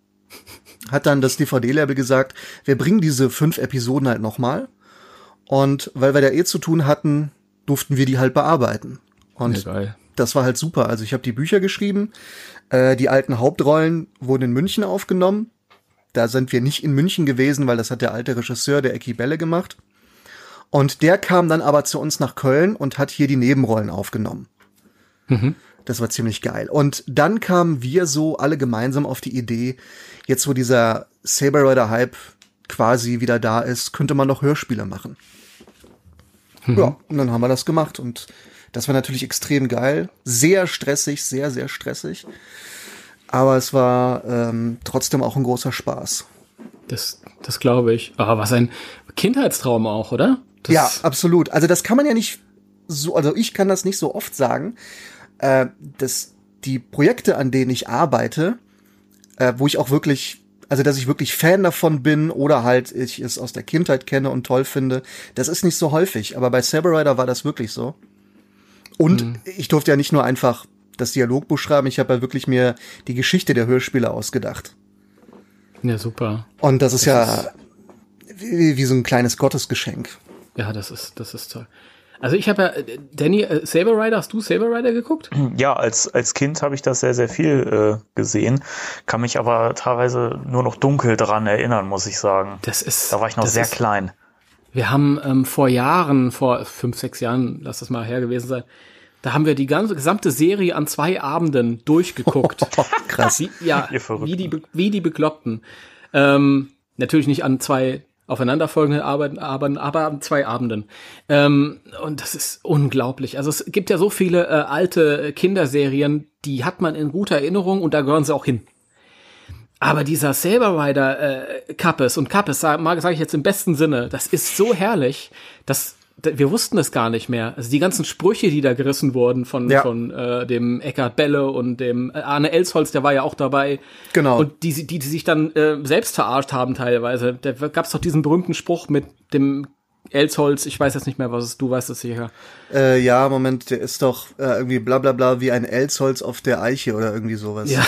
hat dann das DVD-Label gesagt, wir bringen diese fünf Episoden halt nochmal. Und weil wir da eh zu tun hatten, durften wir die halt bearbeiten. Und
geil.
das war halt super. Also ich habe die Bücher geschrieben, äh, die alten Hauptrollen wurden in München aufgenommen. Da sind wir nicht in München gewesen, weil das hat der alte Regisseur, der Eki Belle, gemacht. Und der kam dann aber zu uns nach Köln und hat hier die Nebenrollen aufgenommen.
Mhm.
Das war ziemlich geil. Und dann kamen wir so alle gemeinsam auf die Idee, jetzt wo dieser Saber Rider Hype quasi wieder da ist, könnte man noch Hörspiele machen.
Mhm.
Ja, und dann haben wir das gemacht und das war natürlich extrem geil. Sehr stressig, sehr, sehr stressig. Aber es war ähm, trotzdem auch ein großer Spaß.
Das, das glaube ich. Aber was ein Kindheitstraum auch, oder? Das
ja, absolut. Also das kann man ja nicht so, also ich kann das nicht so oft sagen, äh, dass die Projekte, an denen ich arbeite, äh, wo ich auch wirklich, also dass ich wirklich Fan davon bin oder halt ich es aus der Kindheit kenne und toll finde, das ist nicht so häufig. Aber bei Saber Rider war das wirklich so. Und
Mhm.
ich durfte ja nicht nur einfach das Dialogbuch schreiben, ich habe ja wirklich mir die Geschichte der Hörspiele ausgedacht.
Ja, super.
Und das ist
Das
ja wie, wie so ein kleines Gottesgeschenk.
Ja, das ist, das ist toll. Also ich habe ja, äh, Danny, äh, Saber Rider, hast du Saber Rider geguckt?
Ja, als, als Kind habe ich das sehr, sehr viel äh, gesehen, kann mich aber teilweise nur noch dunkel dran erinnern, muss ich sagen.
Das ist.
Da war ich noch sehr
ist,
klein.
Wir haben ähm, vor Jahren, vor fünf, sechs Jahren, lass das mal her gewesen sein, da haben wir die ganze gesamte Serie an zwei Abenden durchgeguckt.
Krass.
Wie, ja, wie die, wie die Bekloppten. Ähm, natürlich nicht an zwei aufeinanderfolgenden Arbeiten, aber, aber an zwei Abenden. Ähm, und das ist unglaublich. Also es gibt ja so viele äh, alte Kinderserien, die hat man in guter Erinnerung und da gehören sie auch hin. Aber dieser Saber Rider äh, Kappes und Kappes, sage sag ich jetzt im besten Sinne, das ist so herrlich, dass wir wussten es gar nicht mehr. Also die ganzen Sprüche, die da gerissen wurden von,
Ja.
von äh, dem Eckhard Belle und dem äh, Arne Elsholz, der war ja auch dabei.
Genau.
Und die, die, die sich dann äh, selbst verarscht haben teilweise. Da gab es doch diesen berühmten Spruch mit dem Elsholz, ich weiß jetzt nicht mehr, was es, du weißt es sicher.
Äh, ja, Moment, der ist doch äh, irgendwie bla bla bla wie ein Elsholz auf der Eiche oder irgendwie sowas.
Ja.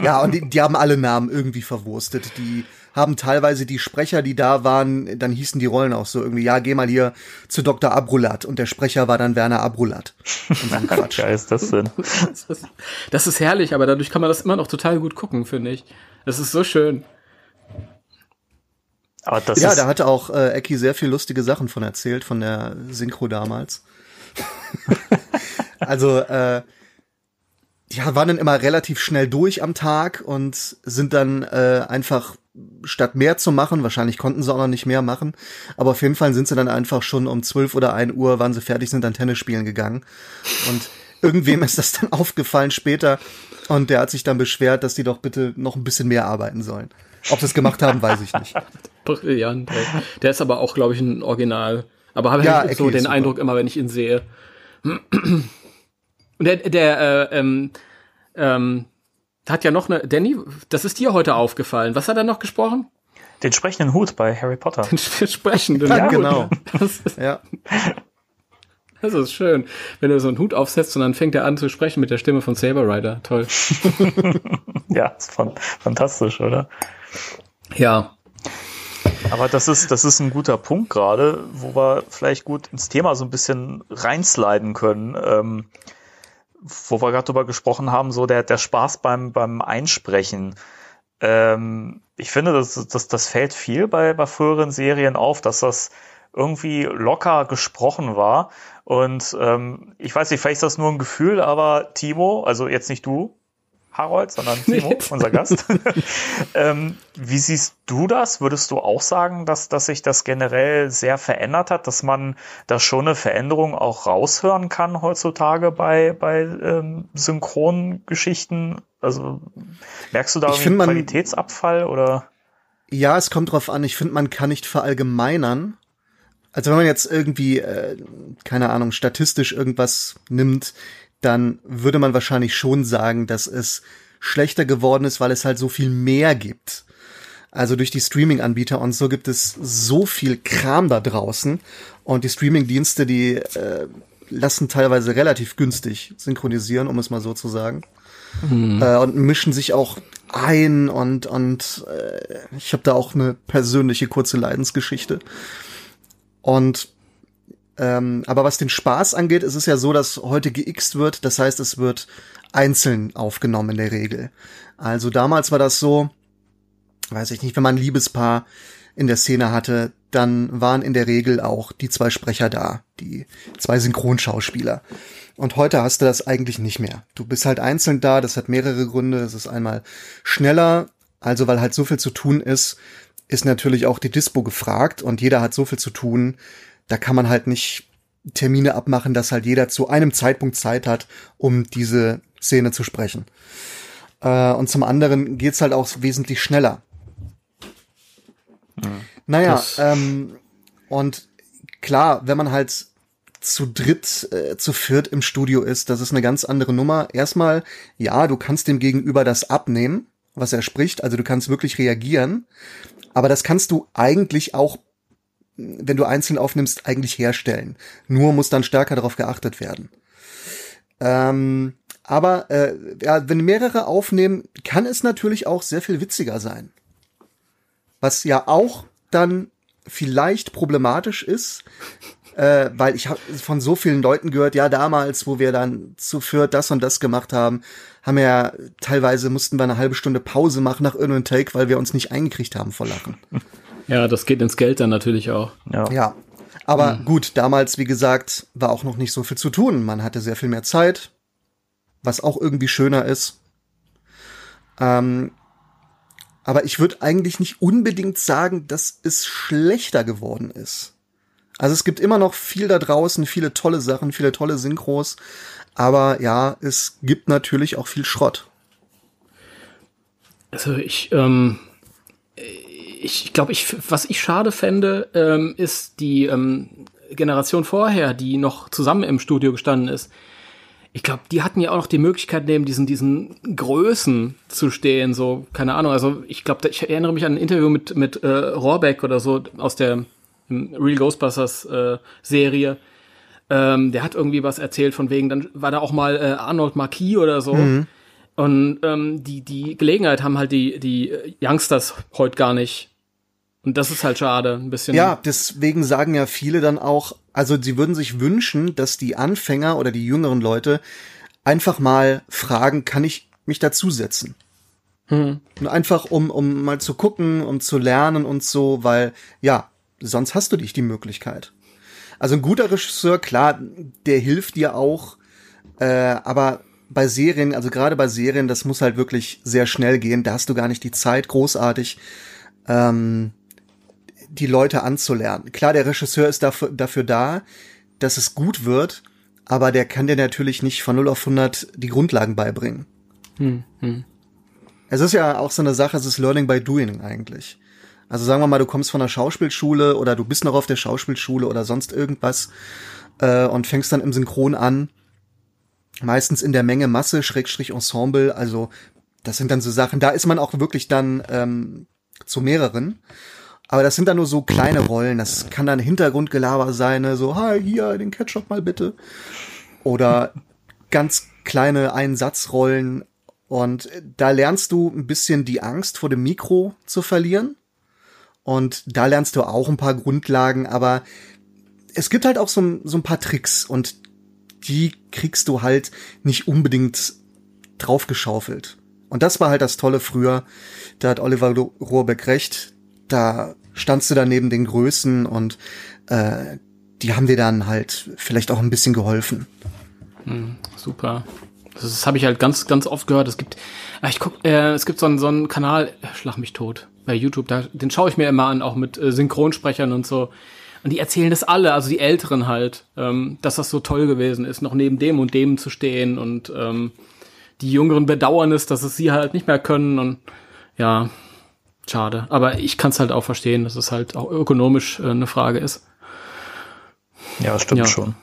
Ja, und die, die haben alle Namen irgendwie verwurstet. Die haben teilweise die Sprecher, die da waren, dann hießen die Rollen auch so irgendwie, ja, geh mal hier zu Dr. Abrulat und der Sprecher war dann Werner Abrulat. Und so ein Quatsch.
Geil ist das denn?
Das ist, das ist herrlich, aber dadurch kann man das immer noch total gut gucken, finde ich. Es ist so schön.
Aber das
Ja, da hatte auch äh, Ecki sehr viel lustige Sachen von erzählt, von der Synchro damals. also, äh, die waren dann immer relativ schnell durch am Tag und sind dann äh, einfach, statt mehr zu machen, wahrscheinlich konnten sie auch noch nicht mehr machen, aber auf jeden Fall sind sie dann einfach schon um 12 oder 1 Uhr, waren sie fertig, sind dann Tennis spielen gegangen. Und irgendwem ist das dann aufgefallen später und der hat sich dann beschwert, dass die doch bitte noch ein bisschen mehr arbeiten sollen. Ob sie es gemacht haben, weiß ich nicht.
Brillant. ey. Der ist aber auch, glaube ich, ein Original. Aber habe
Ja,
ich so den
super.
Eindruck immer, wenn ich ihn sehe. Und der, der äh, ähm, ähm, hat ja noch eine. Danny, das ist dir heute aufgefallen. Was hat er noch gesprochen?
den sprechenden Hut bei Harry Potter.
Den sprechenden.
Ja,
Hut.
genau.
Das ist,
Ja.
das ist schön. Wenn du so einen Hut aufsetzt und dann fängt er an zu sprechen mit der Stimme von Saber Rider. Toll.
Ja, ist fan- fantastisch, oder?
Ja.
Aber das ist, das ist ein guter Punkt gerade, wo wir vielleicht gut ins Thema so ein bisschen reinsliden können. Ähm, wo wir gerade drüber gesprochen haben, so der, der Spaß beim, beim Einsprechen. Ähm, ich finde, das, das, das fällt viel bei, bei früheren Serien auf, dass das irgendwie locker gesprochen war. Und ähm, ich weiß nicht, vielleicht ist das nur ein Gefühl, aber Timo, also jetzt nicht du, Harold, sondern Timo, unser Gast. ähm, wie siehst du das? Würdest du auch sagen, dass, dass sich das generell sehr verändert hat, dass man da schon eine Veränderung auch raushören kann heutzutage bei, bei ähm, Synchrongeschichten? Also merkst du da einen
man-
Qualitätsabfall oder?
Ja, es kommt drauf an. Ich finde, man kann nicht verallgemeinern. Also wenn man jetzt irgendwie, äh, keine Ahnung, statistisch irgendwas nimmt, dann würde man wahrscheinlich schon sagen, dass es schlechter geworden ist, weil es halt so viel mehr gibt. Also durch die Streaming-Anbieter und so gibt es so viel Kram da draußen. Und die Streaming-Dienste, die äh, lassen teilweise relativ günstig synchronisieren, um es mal so zu sagen. Äh, und mischen sich auch ein und, und äh, ich habe da auch eine persönliche kurze Leidensgeschichte. Und ähm, aber was den Spaß angeht, ist es ja so, dass heute geixt wird. Das heißt, es wird einzeln aufgenommen in der Regel. Also damals war das so, weiß ich nicht, wenn man ein Liebespaar in der Szene hatte, dann waren in der Regel auch die zwei Sprecher da, die zwei Synchronschauspieler. Und heute hast du das eigentlich nicht mehr. Du bist halt einzeln da, das hat mehrere Gründe. Es ist einmal schneller, also weil halt so viel zu tun ist, ist natürlich auch die Dispo gefragt und jeder hat so viel zu tun. Da kann man halt nicht Termine abmachen, dass halt jeder zu einem Zeitpunkt Zeit hat, um diese Szene zu sprechen. Äh, und zum anderen geht's halt auch wesentlich schneller. Naja, ähm, und klar, wenn man halt zu dritt, äh, zu viert im Studio ist, das ist eine ganz andere Nummer. Erstmal, ja, du kannst dem Gegenüber das abnehmen, was er spricht, also du kannst wirklich reagieren, aber das kannst du eigentlich auch, wenn du einzeln aufnimmst, eigentlich herstellen. Nur muss dann stärker darauf geachtet werden. Ähm, aber äh, ja, wenn mehrere aufnehmen, kann es natürlich auch sehr viel witziger sein. Was ja auch dann vielleicht problematisch ist, äh, weil ich habe von so vielen Leuten gehört, ja damals, wo wir dann zu viert das und das gemacht haben, haben wir ja teilweise mussten wir eine halbe Stunde Pause machen nach irgendeinem Take, weil wir uns nicht eingekriegt haben vor Lachen.
Ja, das geht ins Geld dann natürlich auch.
Ja.
Ja. Aber gut, damals, wie gesagt, war auch noch nicht so viel zu tun. Man hatte sehr viel mehr Zeit, was auch irgendwie schöner ist. Ähm, aber ich würde eigentlich nicht unbedingt sagen, dass es schlechter geworden ist. Also es gibt immer noch viel da draußen, viele tolle Sachen, viele tolle Synchros. Aber ja, es gibt natürlich auch viel Schrott.
Also ich, ähm, ich glaube, ich, was ich schade fände, ähm, ist die ähm, Generation vorher, die noch zusammen im Studio gestanden ist. Ich glaube, die hatten ja auch noch die Möglichkeit, neben diesen, diesen Größen zu stehen, so, keine Ahnung. Also ich glaube, ich erinnere mich an ein Interview mit, mit äh, Rohrbeck oder so aus der Real Ghostbusters äh, Serie. Ähm, der hat irgendwie was erzählt von wegen, dann war da auch mal äh, Arnold Marquis oder so. Und ähm, die, die Gelegenheit haben halt die, die Youngsters heute gar nicht. Und das ist halt schade, ein bisschen.
Ja, deswegen sagen ja viele dann auch, also sie würden sich wünschen, dass die Anfänger oder die jüngeren Leute einfach mal fragen, kann ich mich dazusetzen? Und einfach um, um mal zu gucken, um zu lernen und so, weil ja, sonst hast du nicht die Möglichkeit. Also ein guter Regisseur, klar, der hilft dir auch, äh, aber bei Serien, also gerade bei Serien, das muss halt wirklich sehr schnell gehen. Da hast du gar nicht die Zeit, großartig ähm, die Leute anzulernen. Klar, der Regisseur ist dafür, dafür da, dass es gut wird, aber der kann dir natürlich nicht von 0 auf 100 die Grundlagen beibringen. Es ist ja auch so eine Sache, es ist Learning by Doing eigentlich. Also sagen wir mal, du kommst von der Schauspielschule oder du bist noch auf der Schauspielschule oder sonst irgendwas äh, und fängst dann im Synchron an. Meistens in der Menge Masse, Schrägstrich Ensemble. Also das sind dann so Sachen, da ist man auch wirklich dann ähm, zu mehreren. Aber das sind dann nur so kleine Rollen. Das kann dann Hintergrundgelaber sein, ne? so, hi, hier, den Ketchup mal bitte. Oder ganz kleine Einsatzrollen. Und da lernst du ein bisschen die Angst vor dem Mikro zu verlieren. Und da lernst du auch ein paar Grundlagen, aber es gibt halt auch so, ein- so ein paar Tricks und die kriegst du halt nicht unbedingt draufgeschaufelt. Und das war halt das Tolle früher. Da hat Oliver Rohrbeck recht. Da standst du da neben den Größen und äh, die haben dir dann halt vielleicht auch ein bisschen geholfen.
Super. Das, das habe ich halt ganz, ganz oft gehört. Es gibt, ah, ich guck, äh, es gibt so einen, so einen Kanal, äh, Schlag mich tot, bei YouTube, da, den schaue ich mir immer an, auch mit äh, Synchronsprechern und so. Und die erzählen das alle, also die Älteren halt, ähm, dass das so toll gewesen ist, noch neben dem und dem zu stehen und ähm, die Jüngeren bedauern es, dass es sie halt nicht mehr können und ja, schade. Aber ich kann es halt auch verstehen, dass es halt auch ökonomisch äh, eine Frage ist.
Ja, stimmt
Ja.
schon.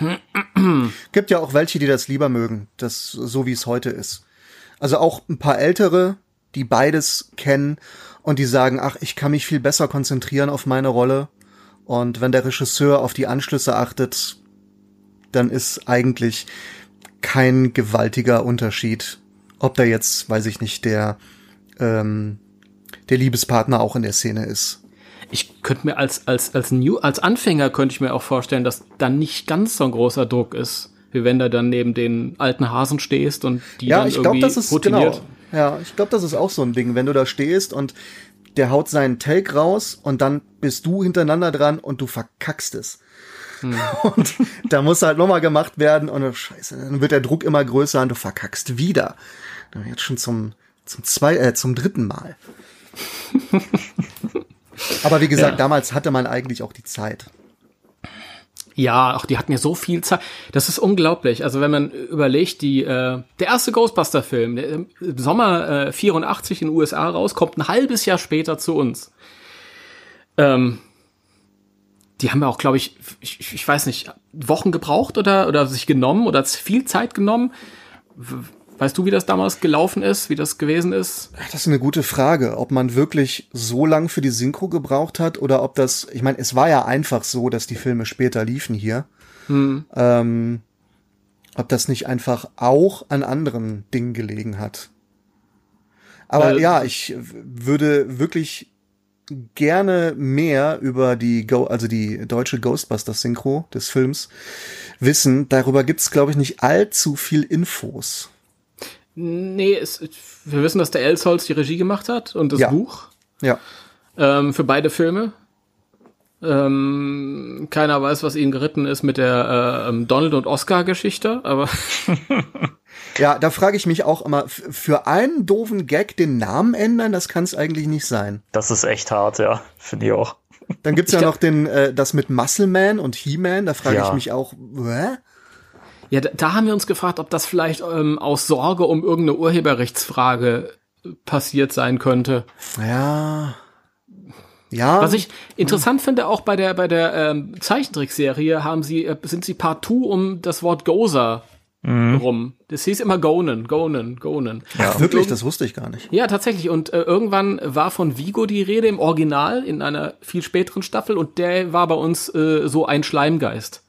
Gibt ja auch welche, die das lieber mögen, das so wie es heute ist. Also auch ein paar ältere, die beides kennen und die sagen, ach, ich kann mich viel besser konzentrieren auf meine Rolle. Und wenn der Regisseur auf die Anschlüsse achtet, dann ist eigentlich kein gewaltiger Unterschied, ob da jetzt, weiß ich nicht, der ähm, der Liebespartner auch in der Szene ist.
Ich könnte mir als, als, als New, als Anfänger könnte ich mir auch vorstellen, dass dann nicht ganz so ein großer Druck ist, wie wenn du dann neben den alten Hasen stehst und die
ja,
dann
ich
irgendwie
das ist
routiniert.
genau. Ja, ich glaube, das ist auch so ein Ding, wenn du da stehst und der haut seinen Take raus und dann bist du hintereinander dran und du verkackst es. Und da muss halt nochmal gemacht werden und oh, scheiße, dann wird der Druck immer größer und du verkackst wieder. Jetzt schon zum, zum zwei, äh, zum dritten Mal. Aber wie gesagt,
Ja.
damals hatte man eigentlich auch die Zeit.
Ja, auch die hatten ja so viel Zeit. Das ist unglaublich. Also wenn man überlegt, die äh, der erste Ghostbuster-Film, der im Sommer äh, 84 in den USA rauskommt, ein halbes Jahr später zu uns. Ähm, die haben ja auch, glaube ich, ich, ich weiß nicht, Wochen gebraucht oder oder sich genommen oder viel Zeit genommen. Weißt du, wie das damals gelaufen ist, wie das gewesen ist?
Das ist eine gute Frage, ob man wirklich so lang für die Synchro gebraucht hat oder ob das, ich meine, es war ja einfach so, dass die Filme später liefen hier. Ähm, ob das nicht einfach auch an anderen Dingen gelegen hat. Aber
Äh,
ja, ich würde wirklich gerne mehr über die Go also die deutsche Ghostbusters Synchro des Films wissen. Darüber gibt's glaube ich nicht allzu viel Infos.
Nee, es, wir wissen, dass der Elsholz die Regie gemacht hat und das
Ja.
Buch.
Ja.
ähm, für beide Filme. Ähm, keiner weiß, was ihnen geritten ist mit der äh, ähm, Donald und Oscar Geschichte, aber
Ja, da frage ich mich auch immer, für einen doofen Gag den Namen ändern, das kann es eigentlich nicht sein.
Das ist echt hart, ja. Finde ich auch.
Dann gibt's ja
Ich
noch den, äh, das mit Muscle Man und He-Man, da frage
Ja.
ich mich auch, hä?
Ja, da, da haben wir uns gefragt, ob das vielleicht ähm, aus Sorge um irgendeine Urheberrechtsfrage äh, passiert sein könnte.
Ja. Ja.
Was ich interessant finde, auch bei der bei der ähm, Zeichentrickserie haben sie äh, sind sie partout um das Wort Gozer rum. Das hieß immer Gonen, Gonen, Gonen.
Ach, wirklich, das wusste ich gar nicht.
Ja, tatsächlich. Und äh, irgendwann war von Vigo die Rede im Original in einer viel späteren Staffel und der war bei uns äh, so ein Schleimgeist.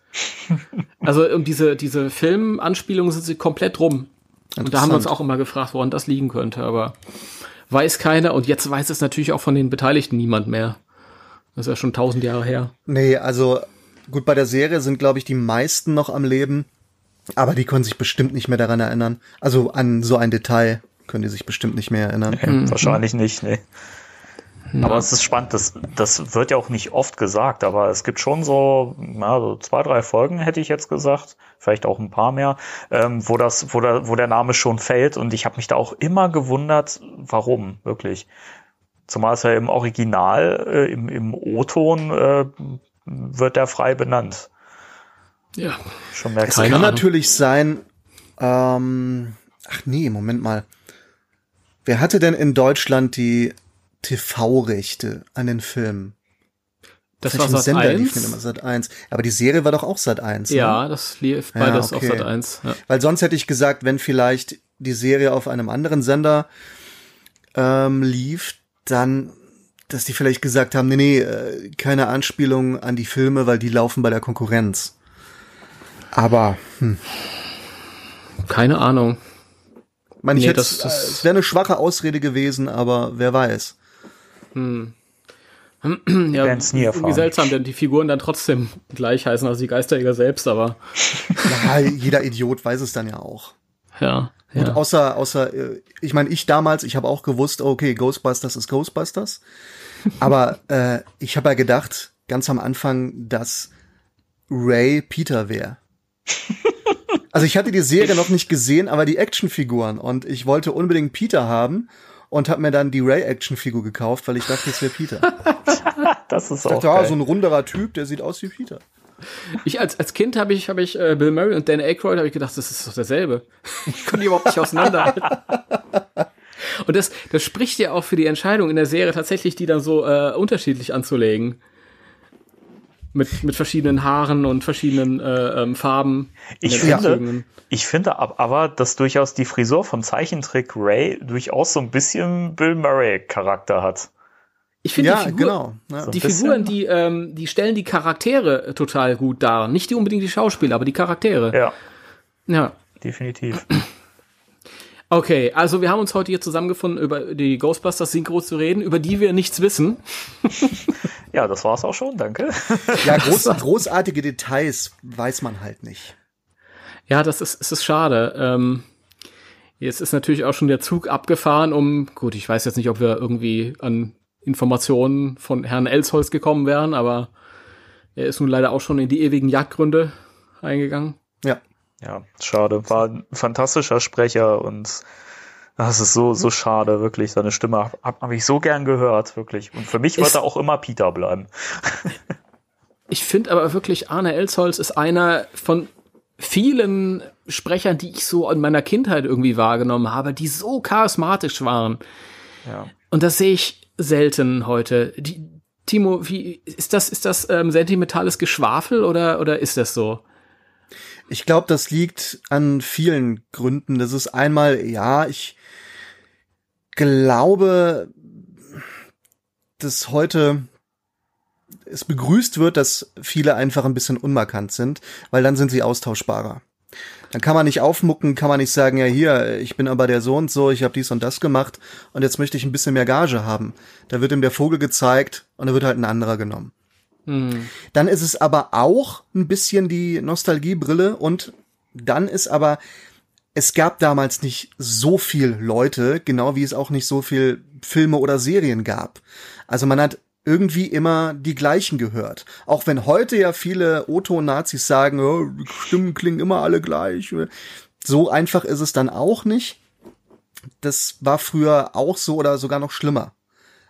Also um diese diese Filmanspielungen sind sie komplett rum. Und da haben wir uns auch immer gefragt, woran das liegen könnte, aber weiß keiner und jetzt weiß es natürlich auch von den Beteiligten niemand mehr. Das ist ja schon tausend Jahre her.
Nee, also gut, bei der Serie sind, glaube ich, die meisten noch am Leben, aber die können sich bestimmt nicht mehr daran erinnern. Also an so ein Detail können die sich bestimmt nicht mehr erinnern.
Nee, Wahrscheinlich nicht, nee. Aber es ist spannend, das, das wird ja auch nicht oft gesagt, aber es gibt schon so, na, so zwei, drei Folgen, hätte ich jetzt gesagt, vielleicht auch ein paar mehr, ähm, wo das, wo der, wo der Name schon fällt und ich habe mich da auch immer gewundert, warum, wirklich. Zumal es ja im Original, äh, im, im O-Ton äh, wird der frei benannt.
Ja.
Schon
Es
merkwürdig.
Keine
kann
Ahnung.
natürlich sein, ähm, ach nee, Moment mal. Wer hatte denn in Deutschland die TV-Rechte an den Filmen?
Das
Welchen
war Sat
Sender lief denn
1.
immer Sat 1? Aber die Serie war doch auch Sat 1. Ne?
Ja, das lief
Ja,
beides
okay.
auf Sat 1. Ja.
Weil sonst hätte ich gesagt, wenn vielleicht die Serie auf einem anderen Sender ähm, lief, dann, dass die vielleicht gesagt haben, nee, nee, äh, keine Anspielung an die Filme, weil die laufen bei der Konkurrenz. Aber, hm,
Keine Ahnung.
ich meine, ich
Nee,
hätte,
das- das-
es wäre eine schwache Ausrede gewesen, aber wer weiß.
Ja,
werden's nie
irgendwie
erfahren.
seltsam, denn die Figuren dann trotzdem gleich heißen, also die Geisterjäger selbst, aber
Ja, jeder Idiot weiß es dann ja auch.
ja.
Und
ja.
außer, außer, äh, ich meine, ich damals, ich habe auch gewusst, okay, Ghostbusters ist Ghostbusters. Aber äh, ich habe ja gedacht, ganz am Anfang, dass Ray Peter wäre. Also ich hatte die Serie noch nicht gesehen, aber die Actionfiguren und ich wollte unbedingt Peter haben und habe mir dann die Ray Actionfigur gekauft, weil ich dachte, es wäre Peter.
Das ist
Ich
auch
dachte, ah, so ein runderer Typ, der sieht aus wie Peter.
Ich als, als Kind habe ich, habe ich äh, Bill Murray und Dan Aykroyd habe ich gedacht, das ist doch derselbe. Ich konnte die überhaupt nicht auseinanderhalten. Und das, das spricht ja auch für die Entscheidung in der Serie tatsächlich, die dann so äh, unterschiedlich anzulegen. Mit, mit verschiedenen Haaren und verschiedenen äh, ähm, Farben.
Ich finde, ich finde ab- aber, dass durchaus die Frisur von Zeichentrick Ray durchaus so ein bisschen Bill Murray Charakter hat.
Ich finde
Ja,
die Figur,
genau. Ja.
So.
Die
bisschen.
Figuren, die, ähm, die stellen die Charaktere äh, total gut dar. Nicht die unbedingt die Schauspieler, aber die Charaktere.
Ja,
Ja.
definitiv.
Okay, also wir haben uns heute hier zusammengefunden, über die Ghostbusters Synchro zu reden, über die wir nichts wissen.
Ja, das war's auch schon, danke.
Ja, groß, großartige Details weiß man halt nicht.
Ja, das ist, es ist schade. Ähm, jetzt ist natürlich auch schon der Zug abgefahren, um, gut, ich weiß jetzt nicht, ob wir irgendwie an Informationen von Herrn Elsholz gekommen wären, aber er ist nun leider auch schon in die ewigen Jagdgründe eingegangen.
Ja.
Schade. War ein fantastischer Sprecher und das ist so, so schade, wirklich. Seine Stimme habe hab ich so gern gehört, wirklich. Und für mich wird er auch immer Peter bleiben.
ich finde aber wirklich, Arne Elsholz ist einer von vielen Sprechern, die ich so in meiner Kindheit irgendwie wahrgenommen habe, die so charismatisch waren.
Ja.
Und das sehe ich selten heute. Die, Timo, wie ist das? Ist das ähm, sentimentales Geschwafel oder oder ist das so?
Ich glaube, das liegt an vielen Gründen. Das ist einmal, ja, ich glaube, dass heute es begrüßt wird, dass viele einfach ein bisschen unmarkant sind, weil dann sind sie austauschbarer. Dann kann man nicht aufmucken, kann man nicht sagen, ja hier, ich bin aber der so und so, ich habe dies und das gemacht und jetzt möchte ich ein bisschen mehr Gage haben. Da wird ihm der Vogel gezeigt und da wird halt ein anderer genommen.
Hm.
Dann ist es aber auch ein bisschen die Nostalgiebrille und dann ist aber, es gab damals nicht so viel Leute, genau wie es auch nicht so viel Filme oder Serien gab. Also man hat irgendwie immer die gleichen gehört. Auch wenn heute ja viele Otto-Nazis sagen, oh, die Stimmen klingen immer alle gleich. So einfach ist es dann auch nicht. Das war früher auch so oder sogar noch schlimmer.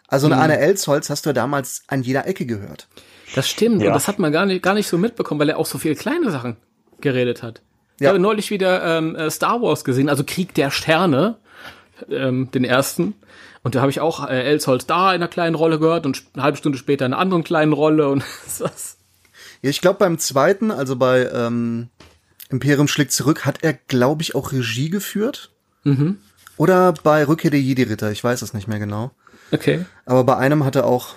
Also eine mhm. Anne Elsholz hast du ja damals an jeder Ecke gehört.
Das stimmt. Ja. Und das hat man gar nicht, gar nicht so mitbekommen, weil er auch so viele kleine Sachen geredet hat. Ich ja. habe neulich wieder ähm, äh, Star Wars gesehen, also Krieg der Sterne, ähm, den ersten. Und da habe ich auch äh, Elsholz da in einer kleinen Rolle gehört und eine halbe Stunde später in einer anderen kleinen Rolle und was.
Ja, ich glaube beim zweiten, also bei ähm, Imperium schlägt zurück, hat er, glaube ich, auch Regie geführt.
Mhm.
Oder bei Rückkehr der Jedi-Ritter, ich weiß es nicht mehr genau.
Okay.
Aber bei einem hat er auch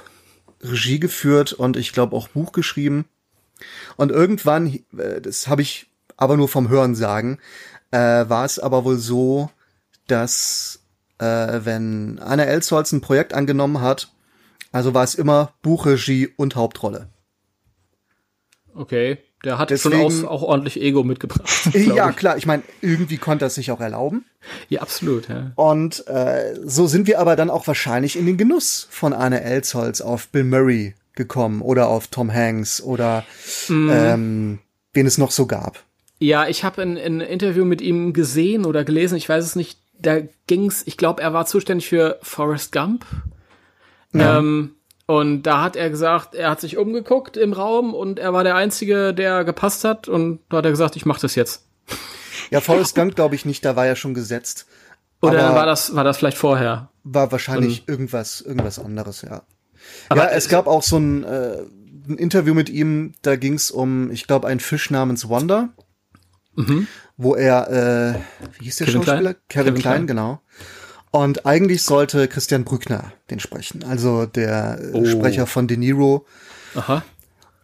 Regie geführt und ich glaube auch Buch geschrieben. Und irgendwann, äh, das habe ich aber nur vom Hören sagen, äh, war es aber wohl so, dass äh, wenn Anna Elsholz ein Projekt angenommen hat, also war es immer Buchregie und Hauptrolle.
Okay, der hat Deswegen, schon auch, auch ordentlich Ego mitgebracht.
ja, ich. klar, ich meine, irgendwie konnte er es sich auch erlauben.
Ja, absolut. Ja.
Und äh, so sind wir aber dann auch wahrscheinlich in den Genuss von Anne Elsholz auf Bill Murray gekommen oder auf Tom Hanks oder mm. ähm, wen es noch so gab.
Ja, ich habe ein, ein Interview mit ihm gesehen oder gelesen, ich weiß es nicht, da ging's, ich glaube, er war zuständig für Forrest Gump. Ja. Ähm, und da hat er gesagt, er hat sich umgeguckt im Raum und er war der Einzige, der gepasst hat. Und da hat er gesagt, ich mach das jetzt.
Ja, Forrest Gump glaube ich nicht, da war ja schon gesetzt.
Oder war das, war das vielleicht vorher?
War wahrscheinlich und, irgendwas, irgendwas anderes, ja. Aber ja, es gab auch so ein, äh, ein Interview mit ihm, da ging's um, ich glaube, einen Fisch namens Wanda.
Mhm
wo er, äh, wie hieß der Kevin Schauspieler? Klein? Kevin, Kevin Klein, Klein, genau. Und eigentlich sollte Christian Brückner den sprechen, also der äh, oh. Sprecher von De Niro.
Aha.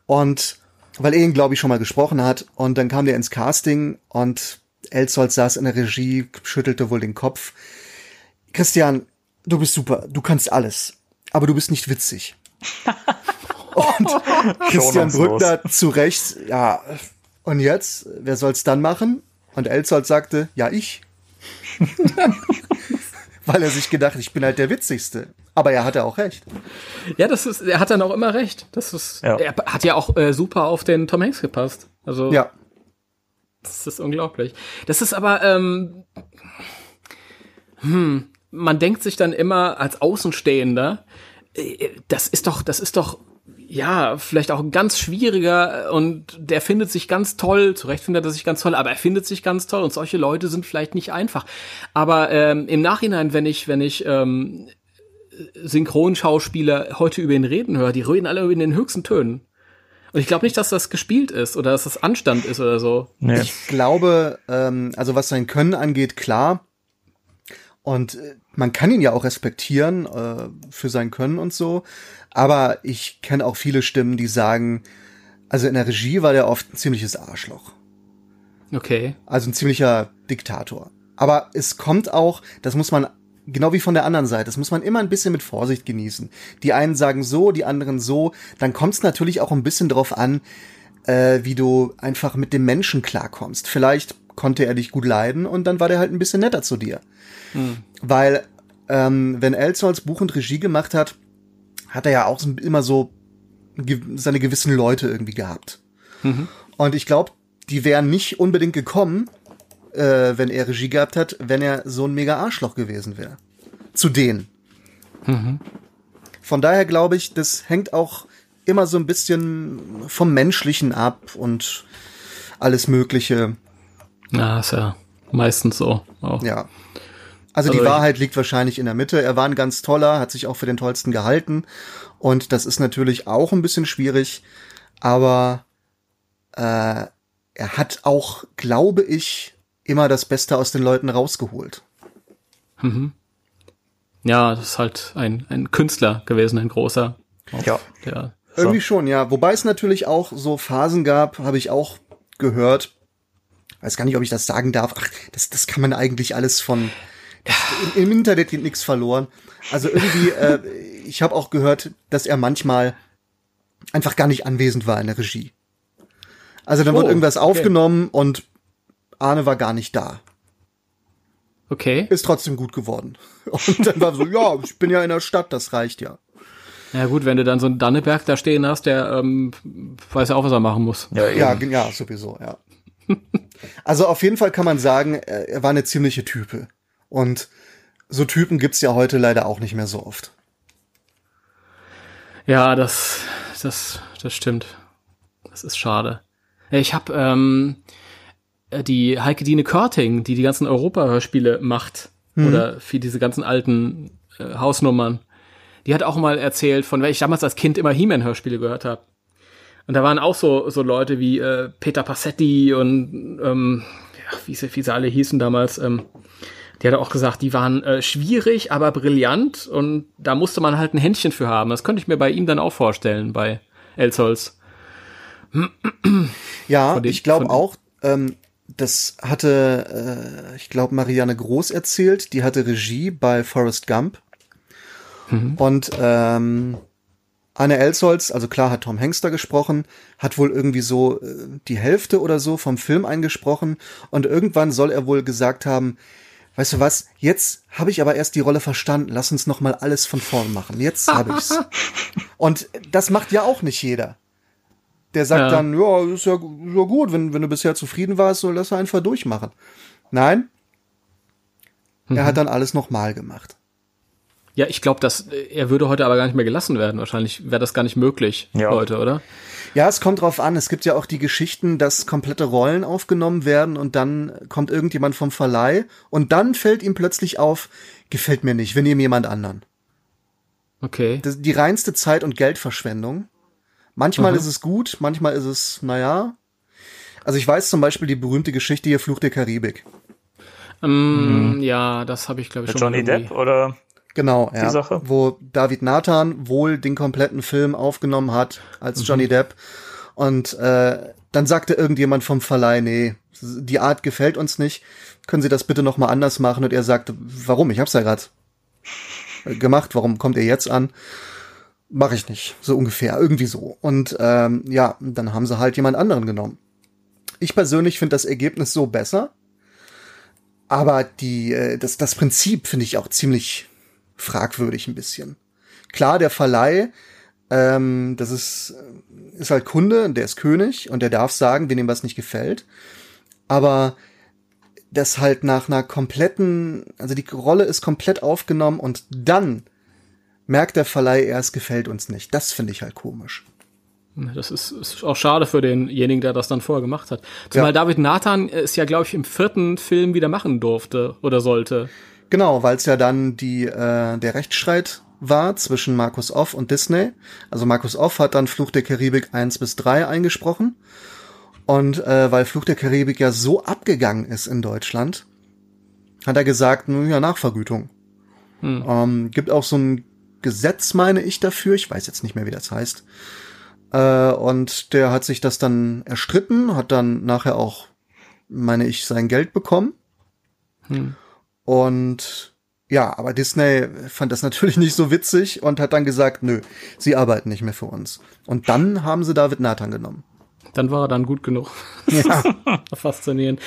Und weil er ihn, glaube ich, schon mal gesprochen hat. Und dann kam der ins Casting und Elzold saß in der Regie, schüttelte wohl den Kopf. Christian, du bist super, du kannst alles, aber du bist nicht witzig. und Christian Brückner zu Recht, ja, und jetzt, wer soll's dann machen? Und Elzold sagte, ja, ich. Weil er sich gedacht, ich bin halt der Witzigste. Aber er hatte auch recht.
Ja, das ist, er hat dann auch immer recht. Das ist, ja. er hat ja auch äh, super auf den Tom Hanks gepasst. Also,
ja.
Das ist unglaublich. Das ist aber, ähm, hm, man denkt sich dann immer als Außenstehender, äh, das ist doch, das ist doch ja, vielleicht auch ein ganz schwieriger und der findet sich ganz toll, zu Recht findet er sich ganz toll, aber er findet sich ganz toll und solche Leute sind vielleicht nicht einfach. Aber ähm, im Nachhinein, wenn ich, wenn ich ähm, Synchronschauspieler heute über ihn reden höre, die reden alle in den höchsten Tönen. Und ich glaube nicht, dass das gespielt ist oder dass das Anstand ist oder so.
Nee. Ich glaube, ähm, also was sein Können angeht, klar. Und äh, man kann ihn ja auch respektieren äh, für sein Können und so. Aber ich kenne auch viele Stimmen, die sagen, also in der Regie war der oft ein ziemliches Arschloch.
Okay.
Also ein ziemlicher Diktator. Aber es kommt auch, das muss man, genau wie von der anderen Seite, das muss man immer ein bisschen mit Vorsicht genießen. Die einen sagen so, die anderen so. Dann kommt es natürlich auch ein bisschen drauf an, äh, wie du einfach mit dem Menschen klarkommst. Vielleicht konnte er dich gut leiden und dann war der halt ein bisschen netter zu dir. Hm. Weil, ähm, wenn Elsholz Buch und Regie gemacht hat, hat er ja auch immer so seine gewissen Leute irgendwie gehabt. Und ich glaube, die wären nicht unbedingt gekommen, äh, wenn er Regie gehabt hat, wenn er so ein mega Arschloch gewesen wäre. Zu denen. Von daher glaube ich, das hängt auch immer so ein bisschen vom Menschlichen ab und alles Mögliche.
Ja, ist ja meistens so. Auch.
Ja. Also,
Also
die
ich-
Wahrheit liegt wahrscheinlich in der Mitte. Er war ein ganz toller, hat sich auch für den tollsten gehalten. Und das ist natürlich auch ein bisschen schwierig. Aber äh, er hat auch, glaube ich, immer das Beste aus den Leuten rausgeholt.
Ja, das ist halt ein, ein Künstler gewesen, ein großer.
Ja.
Der,
Irgendwie schon, ja. Wobei es natürlich auch so Phasen gab, habe ich auch gehört. Weiß gar nicht, ob ich das sagen darf. Ach, das, das kann man eigentlich alles von. Im, Im Internet geht nichts verloren. Also irgendwie, äh, ich habe auch gehört, dass er manchmal einfach gar nicht anwesend war in der Regie. Also dann
Oh,
wurde irgendwas
okay.
aufgenommen und Arne war gar nicht da.
okay.
Ist trotzdem gut geworden. Und dann war so, ja, ich bin ja in der Stadt, das reicht ja.
Ja gut, wenn du dann so einen Danneberg da stehen hast, der ähm, weiß ja auch, was er machen muss.
Ja,
Ja, ja, sowieso, ja. Also auf jeden Fall kann man sagen, er er war eine ziemliche Type. Und so Typen gibt's ja heute leider auch nicht mehr so oft.
Ja, das, das, das stimmt. Das ist schade. Ich habe ähm, äh, die Heike Dine Körting, die die ganzen Europa-Hörspiele macht, oder für diese ganzen alten äh, Hausnummern, die hat auch mal erzählt, von welch ich damals als Kind immer He-Man-Hörspiele gehört habe. Und da waren auch so, so Leute wie äh, Peter Passetti und ähm, ja, wie sie, wie sie alle hießen damals. Ähm, die hat auch gesagt, die waren äh, schwierig, aber brillant und da musste man halt ein Händchen für haben. Das könnte ich mir bei ihm dann auch vorstellen, bei Elsholz.
Ja,
Von den-
ich glaube auch, ähm, das hatte, äh, ich glaube, Marianne Groß erzählt, die hatte Regie bei Forrest Gump. Und ähm, Anne Elsholz, also klar hat Tom Hanks da gesprochen, hat wohl irgendwie so äh, die Hälfte oder so vom Film eingesprochen und irgendwann soll er wohl gesagt haben, weißt du was, jetzt habe ich aber erst die Rolle verstanden, lass uns noch mal alles von vorn machen. Jetzt habe ich's. und das macht ja auch nicht jeder. Der sagt
Ja.
dann, ja, ist ja, ist ja gut, wenn, wenn du bisher zufrieden warst, so lass einfach durchmachen. Nein, er hat dann alles nochmal gemacht.
Ja, ich glaube, dass äh, er würde heute aber gar nicht mehr gelassen werden. Wahrscheinlich wäre das gar nicht möglich
Ja.
heute, oder?
Ja, es kommt drauf an. Es gibt ja auch die Geschichten, dass komplette Rollen aufgenommen werden und dann kommt irgendjemand vom Verleih und dann fällt ihm plötzlich auf, gefällt mir nicht, wir nehmen jemand anderen.
Okay.
Das ist die reinste Zeit- und Geldverschwendung. Manchmal ist es gut, manchmal ist es, naja. Also ich weiß zum Beispiel die berühmte Geschichte hier Fluch der Karibik.
Ähm, Ja, das habe ich glaube ich
Mit
schon
Johnny
irgendwie-
Depp oder?
Genau, ja.
Sache?
Wo David Nathan wohl den kompletten Film aufgenommen hat als Johnny Depp. Und äh, dann sagte irgendjemand vom Verleih, nee, die Art gefällt uns nicht. Können Sie das bitte noch mal anders machen? Und er sagte, warum? Ich hab's ja gerade gemacht. Warum kommt er jetzt an? Mache ich nicht. So ungefähr. Irgendwie so. Und ähm, ja, dann haben sie halt jemand anderen genommen. Ich persönlich finde das Ergebnis so besser. Aber die, äh, das, das Prinzip finde ich auch ziemlich fragwürdig ein bisschen. Klar, der Verleih, ähm, das ist, ist halt Kunde, der ist König und der darf sagen, wenn ihm was nicht gefällt. Aber das halt nach einer kompletten, also die Rolle ist komplett aufgenommen und dann merkt der Verleih erst, gefällt uns nicht. Das finde ich halt komisch.
Das ist, ist auch schade für denjenigen, der das dann vorher gemacht hat. Zumal
Ja.
David Nathan es ja, glaube ich, im vierten Film wieder machen durfte oder sollte.
Genau, weil es ja dann die äh, der Rechtsstreit war zwischen Markus Off und Disney. Also Markus Off hat dann Fluch der Karibik 1 bis 3 eingesprochen. Und äh, weil Fluch der Karibik ja so abgegangen ist in Deutschland, hat er gesagt, nun ja, Nachvergütung. Ähm, gibt auch so ein Gesetz, meine ich, dafür. Ich weiß jetzt nicht mehr, wie das heißt. Äh, und der hat sich das dann erstritten, hat dann nachher auch, meine ich, sein Geld bekommen. Und ja, aber Disney fand das natürlich nicht so witzig und hat dann gesagt, nö, sie arbeiten nicht mehr für uns. Und dann haben sie David Nathan genommen.
dann war er dann gut genug. Ja. Faszinierend.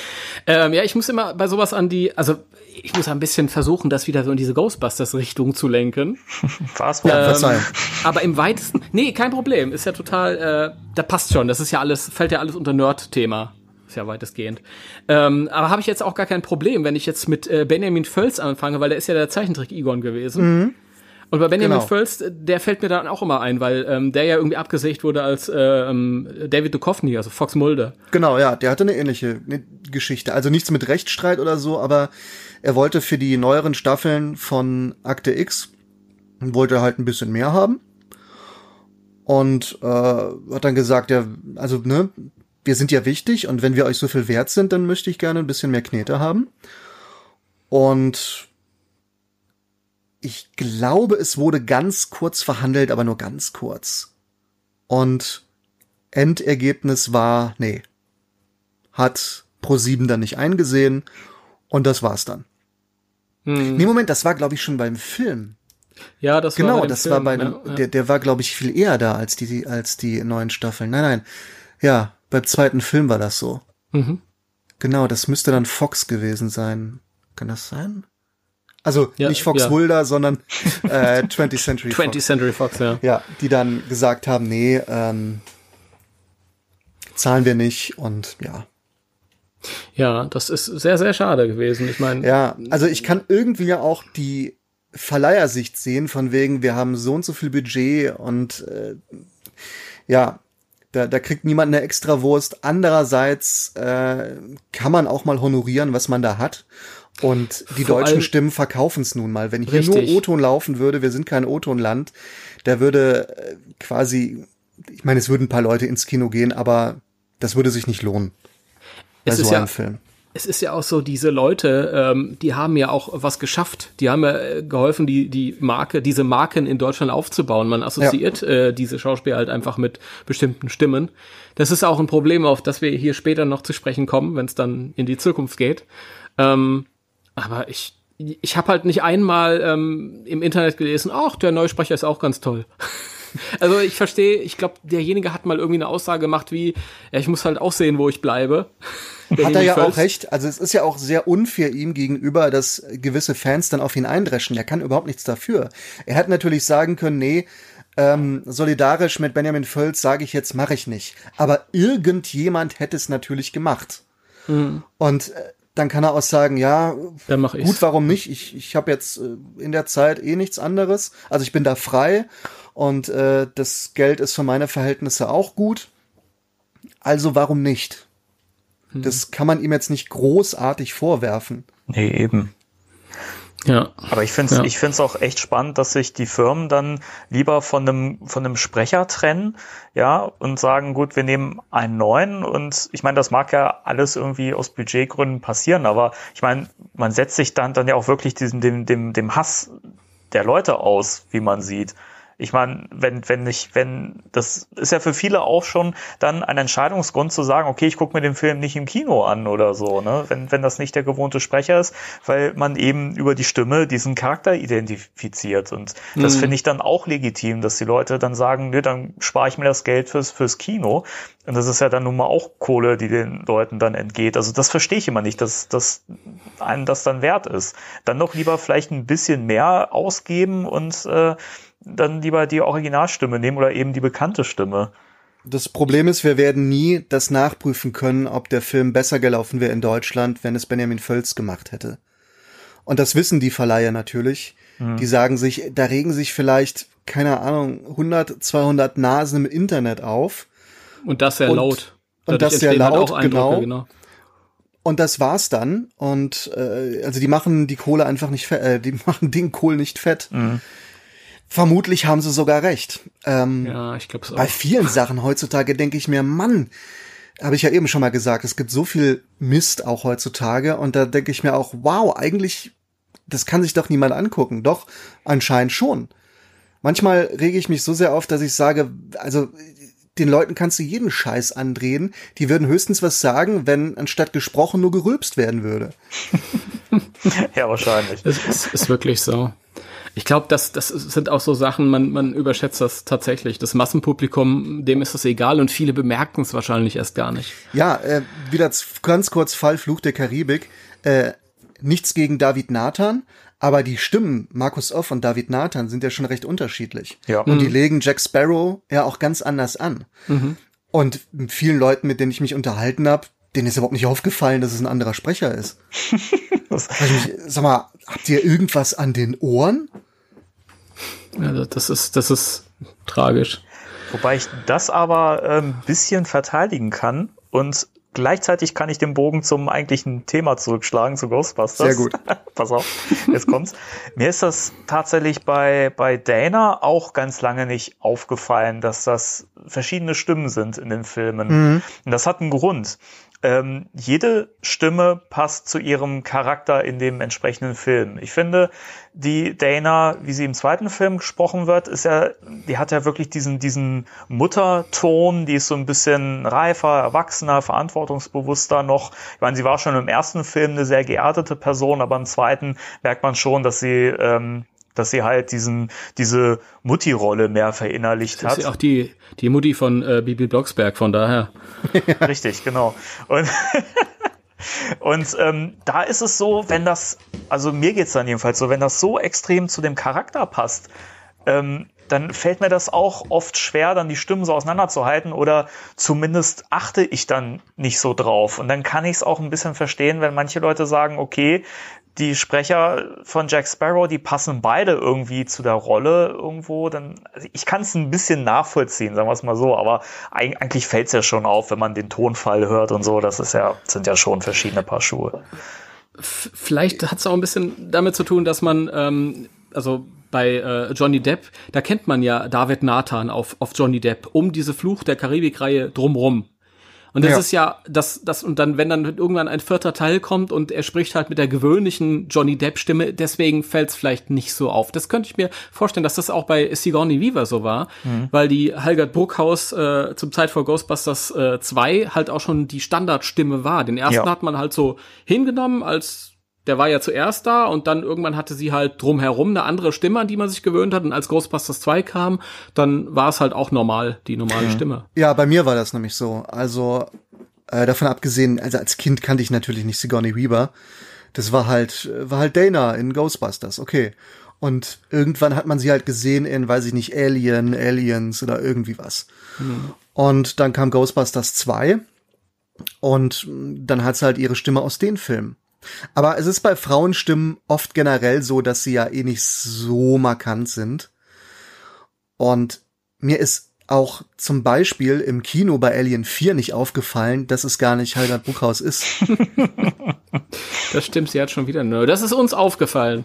Ähm, ja, ich muss immer bei sowas an die, also ich muss ein bisschen versuchen, das wieder so in diese Ghostbusters-Richtung zu lenken.
Was?
Ähm, aber im weitesten, nee, kein Problem, ist ja total, äh, da passt schon, das ist ja alles, fällt ja alles unter Nerd-Thema. Ist ja weitestgehend. Ähm, aber habe ich jetzt auch gar kein Problem, wenn ich jetzt mit äh, Benjamin Völz anfange, weil der ist ja der Zeichentrick-Igon gewesen. Mhm. Und bei Benjamin genau. Völz, der fällt mir dann auch immer ein, weil ähm, der ja irgendwie abgesägt wurde als äh, ähm, David Duchovny, also Fox Mulder.
Genau, ja, der hatte eine ähnliche Geschichte. Also nichts mit Rechtsstreit oder so, aber er wollte für die neueren Staffeln von Akte X, wollte halt ein bisschen mehr haben. Und äh, hat dann gesagt, ja, also, ne, wir sind ja wichtig und wenn wir euch so viel wert sind, dann möchte ich gerne ein bisschen mehr Knete haben. Und ich glaube, es wurde ganz kurz verhandelt, aber nur ganz kurz. Und Endergebnis war, nee, hat Pro7 dann nicht eingesehen und das war's dann. Hm. Nee, Moment, das war glaube ich schon beim Film.
Ja, das
genau,
war
Genau, das Film, war bei ja, ja. der der war glaube ich viel eher da als die als die neuen Staffeln. Nein, nein. Ja, beim zweiten Film war das so. Mhm. Genau, das müsste dann Fox gewesen sein. Kann das sein? Also ja, nicht Fox ja. Mulder, sondern äh, 20th Century
20th Fox. Century Fox, ja.
Ja, die dann gesagt haben, nee, ähm, zahlen wir nicht und ja.
Ja, das ist sehr, sehr schade gewesen. Ich meine.
Ja, also ich kann irgendwie ja auch die Verleihersicht sehen, von wegen, wir haben so und so viel Budget und äh, ja, da, da kriegt niemand eine extra Wurst. Andererseits äh, kann man auch mal honorieren, was man da hat. Und die Vor deutschen Stimmen verkaufen es nun mal. Wenn hier richtig. nur O-Ton laufen würde, wir sind kein O-Ton-Land, da würde äh, quasi, ich meine, es würden ein paar Leute ins Kino gehen, aber das würde sich nicht lohnen.
Bei es so ist einem ja, Film. Es ist ja auch so, diese Leute, ähm, die haben ja auch was geschafft. Die haben ja äh, geholfen, die, die Marke, diese Marken in Deutschland aufzubauen. Man assoziiert ja. äh, diese Schauspieler halt einfach mit bestimmten Stimmen. Das ist auch ein Problem, auf das wir hier später noch zu sprechen kommen, wenn es dann in die Zukunft geht. Ähm, aber ich, ich habe halt nicht einmal ähm, im Internet gelesen, ach, der Neusprecher ist auch ganz toll. also ich verstehe, ich glaube, derjenige hat mal irgendwie eine Aussage gemacht wie, ja, ich muss halt auch sehen, wo ich bleibe.
Hat er ja auch recht. Also es ist ja auch sehr unfair ihm gegenüber, dass gewisse Fans dann auf ihn eindreschen. Der kann überhaupt nichts dafür. Er hätte natürlich sagen können, nee, ähm, solidarisch mit Benjamin Völz sage ich jetzt, mache ich nicht. Aber irgendjemand hätte es natürlich gemacht. Mhm. Und äh, dann kann er auch sagen, ja, gut, warum nicht? Ich, ich habe jetzt äh, in der Zeit eh nichts anderes. Also ich bin da frei und äh, das Geld ist für meine Verhältnisse auch gut. Also warum nicht? Hm. Das kann man ihm jetzt nicht großartig vorwerfen.
Nee, eben. Ja. Aber ich finde es ja. ich find's auch echt spannend, dass sich die Firmen dann lieber von einem, von einem Sprecher trennen, ja, und sagen, gut, wir nehmen einen neuen und ich meine, das mag ja alles irgendwie aus Budgetgründen passieren, aber ich meine, man setzt sich dann, dann ja auch wirklich diesem, dem, dem, dem Hass der Leute aus, wie man sieht. Ich meine, wenn, wenn nicht, wenn, das ist ja für viele auch schon dann ein Entscheidungsgrund zu sagen, okay, ich gucke mir den Film nicht im Kino an oder so, ne? Wenn, wenn das nicht der gewohnte Sprecher ist, weil man eben über die Stimme diesen Charakter identifiziert. Und das mhm. finde ich dann auch legitim, dass die Leute dann sagen, nö, dann spare ich mir das Geld fürs, fürs Kino. Und das ist ja dann nun mal auch Kohle, die den Leuten dann entgeht. Also das verstehe ich immer nicht, dass, dass einem das dann wert ist. Dann noch lieber vielleicht ein bisschen mehr ausgeben und äh, dann lieber die Originalstimme nehmen oder eben die bekannte Stimme.
Das Problem ist, wir werden nie das nachprüfen können, ob der Film besser gelaufen wäre in Deutschland, wenn es Benjamin Völz gemacht hätte. Und das wissen die Verleiher natürlich. Mhm. Die sagen sich, da regen sich vielleicht, keine Ahnung, 100, 200 Nasen im Internet auf.
Und das sehr und, laut.
und das sehr halt laut, genau. genau. Und das war's dann. Und äh, also die machen die Kohle einfach nicht fett, äh, die machen den Kohl nicht fett. Mhm. Vermutlich haben sie sogar recht. Ähm,
ja, ich glaube
Bei vielen Sachen heutzutage denke ich mir, Mann, habe ich ja eben schon mal gesagt, es gibt so viel Mist auch heutzutage und da denke ich mir auch, wow, eigentlich, das kann sich doch niemand angucken. Doch, anscheinend schon. Manchmal rege ich mich so sehr auf, dass ich sage, also den Leuten kannst du jeden Scheiß andrehen. Die würden höchstens was sagen, wenn anstatt gesprochen nur gerülpst werden würde.
ja, wahrscheinlich.
Es ist, ist wirklich so. Ich glaube, das, das sind auch so Sachen, man, man überschätzt das tatsächlich. Das Massenpublikum, dem ist das egal und viele bemerken es wahrscheinlich erst gar nicht.
Ja, äh, wieder ganz kurz Fall Fluch der Karibik. Äh, nichts gegen David Nathan, aber die Stimmen Markus Off und David Nathan sind ja schon recht unterschiedlich.
Ja.
Und die
Mhm.
legen Jack Sparrow ja auch ganz anders an. Und vielen Leuten, mit denen ich mich unterhalten habe, denen ist überhaupt nicht aufgefallen, dass es ein anderer Sprecher ist. Mich, sag mal, habt ihr irgendwas an den Ohren?
Also das ist, das ist tragisch.
Wobei ich das aber ein ähm, bisschen verteidigen kann und gleichzeitig kann ich den Bogen zum eigentlichen Thema zurückschlagen, zu Ghostbusters.
Sehr gut.
Pass auf, jetzt kommt's. Mir ist das tatsächlich bei, bei Dana auch ganz lange nicht aufgefallen, dass das verschiedene Stimmen sind in den Filmen. Und das hat einen Grund. Ähm, jede Stimme passt zu ihrem Charakter in dem entsprechenden Film. Ich finde, die Dana, wie sie im zweiten Film gesprochen wird, ist ja, die hat ja wirklich diesen, diesen Mutterton, die ist so ein bisschen reifer, erwachsener, verantwortungsbewusster noch. Ich meine, sie war schon im ersten Film eine sehr geerdete Person, aber im zweiten merkt man schon, dass sie, ähm, dass sie halt diesen, diese Mutti-Rolle mehr verinnerlicht
Das
hat.
ist ja auch die, die Mutti von äh, Bibi Blocksberg, von daher.
Richtig, genau. Und, und ähm, da ist es so, wenn das, also mir geht's dann jedenfalls so, wenn das so extrem zu dem Charakter passt, ähm, dann fällt mir das auch oft schwer, dann die Stimmen so auseinanderzuhalten oder zumindest achte ich dann nicht so drauf. Und dann kann ich es auch ein bisschen verstehen, wenn manche Leute sagen, okay, die Sprecher von Jack Sparrow, die passen beide irgendwie zu der Rolle irgendwo, dann also ich kann es ein bisschen nachvollziehen, sagen wir es mal so, aber eig- eigentlich fällt es ja schon auf, wenn man den Tonfall hört und so, das ist ja sind ja schon verschiedene Paar Schuhe.
Vielleicht hat es auch ein bisschen damit zu tun, dass man, ähm, also bei äh, Johnny Depp, da kennt man ja David Nathan auf, auf Johnny Depp um diese Fluch der Karibik-Reihe drumrum. Und das
Ja.
ist ja, das, das, und dann, wenn dann irgendwann ein vierter Teil kommt und er spricht halt mit der gewöhnlichen Johnny Depp-Stimme, deswegen fällt es vielleicht nicht so auf. Das könnte ich mir vorstellen, dass das auch bei Sigourney Weaver so war, weil die Halgard Bruckhaus äh, zum Zeit vor Ghostbusters äh, 2 halt auch schon die Standardstimme war. Den ersten
Ja.
hat man halt so hingenommen als der war ja zuerst da und dann irgendwann hatte sie halt drumherum eine andere Stimme, an die man sich gewöhnt hat. Und als Ghostbusters 2 kam, dann war es halt auch normal, die normale Stimme.
Ja, bei mir war das nämlich so. Also äh, davon abgesehen, also als Kind kannte ich natürlich nicht Sigourney Weaver. Das war halt, war halt Dana in Ghostbusters, okay. Und irgendwann hat man sie halt gesehen in, weiß ich nicht, Alien, Aliens oder irgendwie was. Und dann kam Ghostbusters 2 und dann hat sie halt ihre Stimme aus den Filmen. Aber es ist bei Frauenstimmen oft generell so, dass sie ja eh nicht so markant sind. Und mir ist auch zum Beispiel im Kino bei Alien 4 nicht aufgefallen, dass es gar nicht Halbert Buchhaus ist.
Das stimmt, sie hat schon wieder. Nö, das ist uns aufgefallen.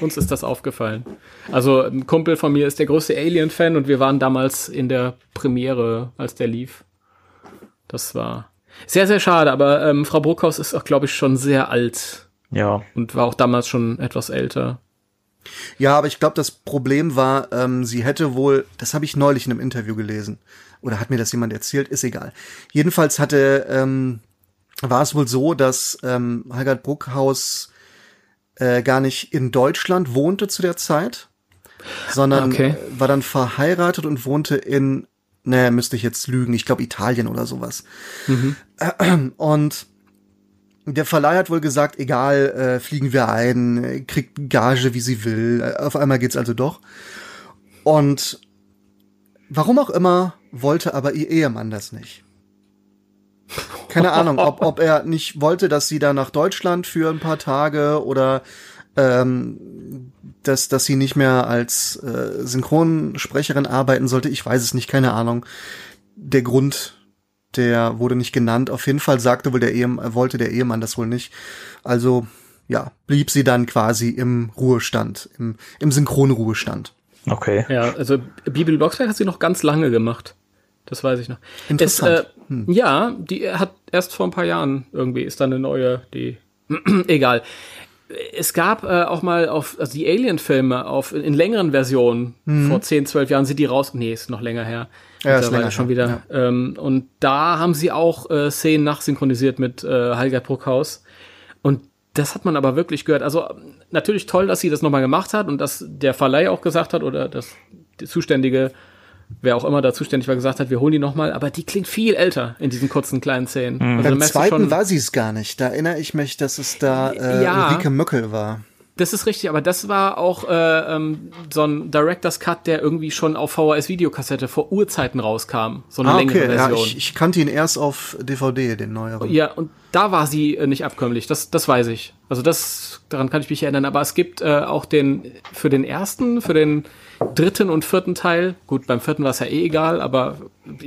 Uns ist das aufgefallen. Also ein Kumpel von mir ist der größte Alien-Fan und wir waren damals in der Premiere, als der lief. Das war sehr, sehr schade, aber ähm, Frau Bruckhaus ist auch, glaube ich, schon sehr alt
Ja,
und war auch damals schon etwas älter.
Ja, aber ich glaube, das Problem war, ähm, sie hätte wohl, das habe ich neulich in einem Interview gelesen, oder hat mir das jemand erzählt, ist egal. Jedenfalls hatte, ähm, war es wohl so, dass ähm, Halgard Bruckhaus äh, gar nicht in Deutschland wohnte zu der Zeit, sondern
Okay.
äh, war dann verheiratet und wohnte in, naja, müsste ich jetzt lügen, ich glaube Italien oder sowas. Und der Verleih hat wohl gesagt, egal, äh, fliegen wir ein, kriegt Gage, wie sie will. Äh, Auf einmal geht's also doch. Und warum auch immer, wollte aber ihr Ehemann das nicht. Keine Ahnung, ob, ob er nicht wollte, dass sie da nach Deutschland für ein paar Tage oder ähm, dass, dass sie nicht mehr als äh, Synchronsprecherin arbeiten sollte. Ich weiß es nicht, keine Ahnung. Der Grund, der wurde nicht genannt. Auf jeden Fall sagte wohl der Ehemann, wollte der Ehemann das wohl nicht. Also, ja, blieb sie dann quasi im Ruhestand, im, im Synchronruhestand.
okay.
Ja, also Bibel Blocksberg hat sie noch ganz lange gemacht. Das weiß ich noch.
Interessant.
Es, äh, Ja, die hat erst vor ein paar Jahren irgendwie ist dann eine neue, die egal. Es gab äh, auch mal auf also die Alien-Filme auf in längeren Versionen vor 10, 12 Jahren sind die raus. Nee, ist noch länger her.
Mhm. Ja, ist länger
schon wieder. Ähm, und da haben sie auch äh, Szenen nachsynchronisiert mit äh, Halger Bruckhaus. Und das hat man aber wirklich gehört. Also natürlich toll, dass sie das nochmal gemacht hat und dass der Verleih auch gesagt hat oder das die zuständige, wer auch immer da zuständig war, gesagt hat, wir holen die nochmal. Aber die klingt viel älter in diesen kurzen kleinen Szenen.
Mhm.
Also,
Beim zweiten
schon-
war sie es gar nicht. Da erinnere ich mich, dass es da äh,
Ja.
Ulrike Möckel war.
Das ist richtig, aber das war auch äh, ähm, so ein Director's Cut, der irgendwie schon auf VHS-Videokassette vor Urzeiten rauskam. So eine
Ah,
längere
okay. Ja,
Version.
ich, ich kannte ihn erst auf DVD, den neueren.
Ja, und da war sie äh, nicht abkömmlich, das, das weiß ich. Also das, daran kann ich mich erinnern. Aber es gibt äh, auch den, für den ersten, für den dritten und vierten Teil, gut, beim vierten war es ja eh egal, aber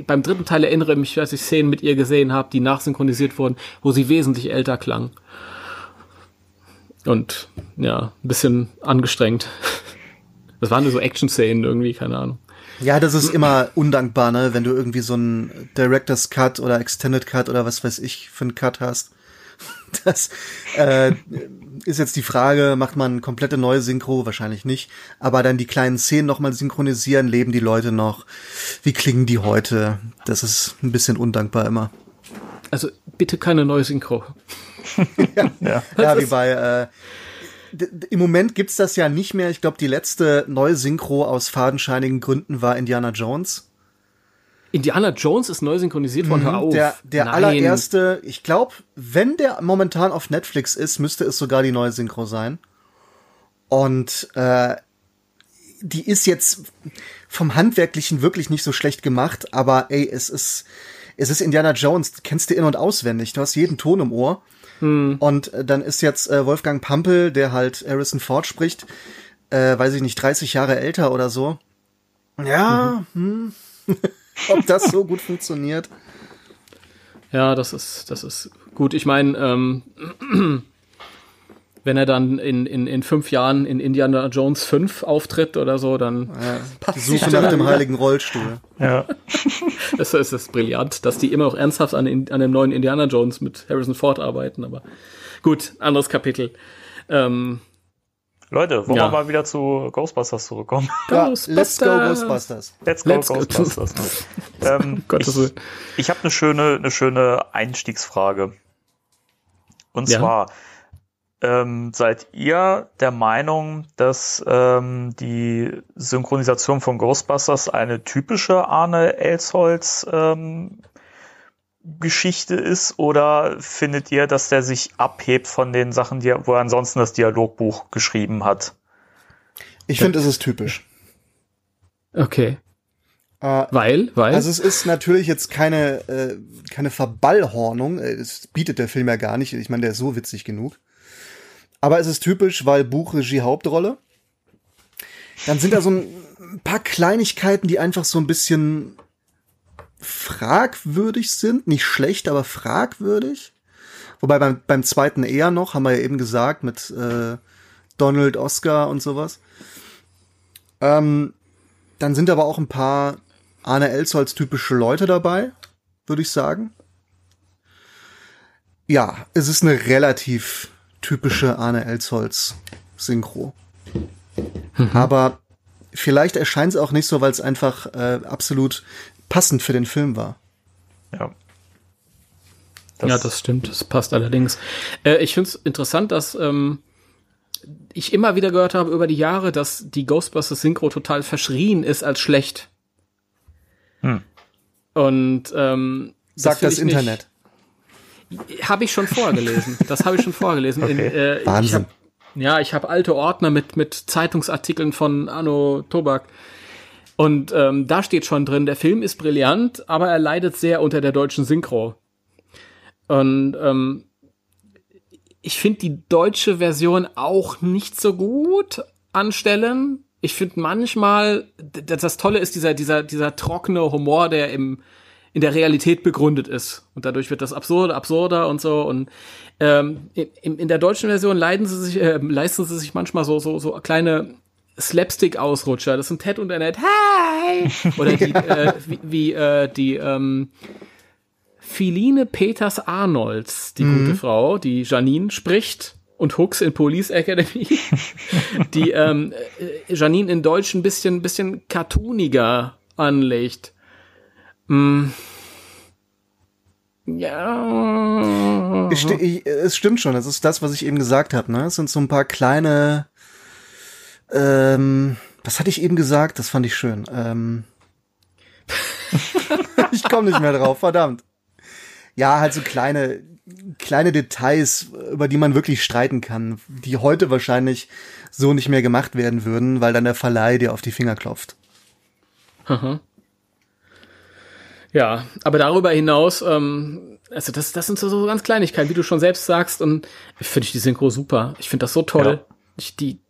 beim dritten Teil erinnere ich mich, dass ich Szenen mit ihr gesehen habe, die nachsynchronisiert wurden, wo sie wesentlich älter klang. Und ja, ein bisschen angestrengt. Das waren nur so Action-Szenen irgendwie, keine Ahnung.
Ja, das ist immer undankbar, ne, wenn du irgendwie so einen Director's Cut oder Extended Cut oder was weiß ich für einen Cut hast. Das äh, ist jetzt die Frage, macht man komplette neue Synchro? Wahrscheinlich nicht. Aber dann die kleinen Szenen nochmal synchronisieren, leben die Leute noch? Wie klingen die heute? Das ist ein bisschen undankbar immer.
Also bitte keine neue Synchro.
Ja.
Ja, wie bei äh, im Moment gibt's das ja nicht mehr. Ich glaube, die letzte neue Synchro aus fadenscheinigen Gründen war Indiana Jones.
Indiana Jones ist neu synchronisiert worden, hör auf.
Mhm. Der, der
Nein.
allererste, ich glaube, wenn der momentan auf Netflix ist, müsste es sogar die neue Synchro sein. Und äh, die ist jetzt vom Handwerklichen wirklich nicht so schlecht gemacht, aber ey, es ist, es ist Indiana Jones, kennst du in- und auswendig, du hast jeden Ton im Ohr. Und äh, dann ist jetzt äh, Wolfgang Pampel, der halt Harrison Ford spricht, äh, weiß ich nicht, 30 Jahre älter oder so. Ja, hm. ob das so gut funktioniert.
Ja, das ist, das ist gut. Ich meine, ähm, wenn er dann in, in, in fünf Jahren in Indiana Jones 5 auftritt oder so, dann
Die Suche nach dem heiligen Rollstuhl.
Ja.
ist es ist brillant, dass die immer noch ernsthaft an, an dem neuen Indiana Jones mit Harrison Ford arbeiten. Aber gut, anderes Kapitel. Ähm,
Leute, wollen
Ja.
wir mal wieder zu Ghostbusters zurückkommen?
Ja, let's go Ghostbusters.
Let's go
Let's go.
Ghostbusters. ähm,
Gottes
ich
Willen.
ich habe eine schöne, eine schöne Einstiegsfrage. Und
Ja.
zwar, ähm, seid ihr der Meinung, dass ähm, die Synchronisation von Ghostbusters eine typische Arne Elsholz ähm, Geschichte ist oder findet ihr, dass der sich abhebt von den Sachen, die er, wo er ansonsten das Dialogbuch geschrieben hat?
Ich finde, es ist typisch.
okay.
Äh,
Weil, weil.
also es ist natürlich jetzt keine, äh, keine Verballhornung. Es bietet der Film ja gar nicht. Ich meine, der ist so witzig genug. Aber es ist typisch, weil Buch, Regie, Hauptrolle. Dann sind da so ein paar Kleinigkeiten, die einfach so ein bisschen fragwürdig sind. Nicht schlecht, aber fragwürdig. Wobei beim, beim zweiten eher noch, haben wir ja eben gesagt, mit äh, Donald, Oscar und sowas. Ähm, dann sind aber auch ein paar Arne Elsholz typische Leute dabei, würde ich sagen. Ja, es ist eine relativ typische Arne Elsholz Synchro. Aber vielleicht erscheint es auch nicht so, weil es einfach äh, absolut passend für den Film war.
Ja.
ja, das stimmt. Das passt allerdings. Äh, ich finde es interessant, dass ähm, ich immer wieder gehört habe über die Jahre, dass die Ghostbusters Synchro total verschrien ist als schlecht.
Hm.
Und ähm,
Sagt
find
das
ich nicht-
Internet.
Habe ich schon vorgelesen. Das habe ich schon vorgelesen. In, äh, Ich
Wahnsinn.
hab, ja, ich habe alte Ordner mit, mit Zeitungsartikeln von Anno Tobak. Und ähm, da steht schon drin, der Film ist brillant, aber er leidet sehr unter der deutschen Synchro. Und ähm, ich finde die deutsche Version auch nicht so gut an Stellen. Ich finde manchmal, d- das Tolle ist dieser, dieser, dieser trockene Humor, der im, in der Realität begründet ist. Und dadurch wird das absurd, absurder und so. Und ähm, in, in der deutschen Version leiden sie sich, äh, leisten sie sich manchmal so, so, so kleine Slapstick-Ausrutscher. Das sind Ted und Annette. Hi! Oder die, äh, wie, wie äh, die ähm, Philine Peters Arnolds, die gute Frau, die Janine spricht und Hooks in Police Academy, die ähm, äh, Janine in Deutsch ein bisschen, bisschen cartooniger anlegt. Mm. Ja.
Ich, ich, es stimmt schon, das ist das, was ich eben gesagt habe. Ne? Es sind so ein paar kleine. Ähm, was hatte ich eben gesagt? Das fand ich schön. Ähm, ich komme nicht mehr drauf, verdammt. Ja, halt so kleine, kleine Details, über die man wirklich streiten kann, die heute wahrscheinlich so nicht mehr gemacht werden würden, weil dann der Verleih dir auf die Finger klopft.
Ja, aber darüber hinaus, ähm, also das, das sind so, so ganz Kleinigkeiten, wie du schon selbst sagst, und finde ich die Synchro super. Ich finde das so toll. Ich, die,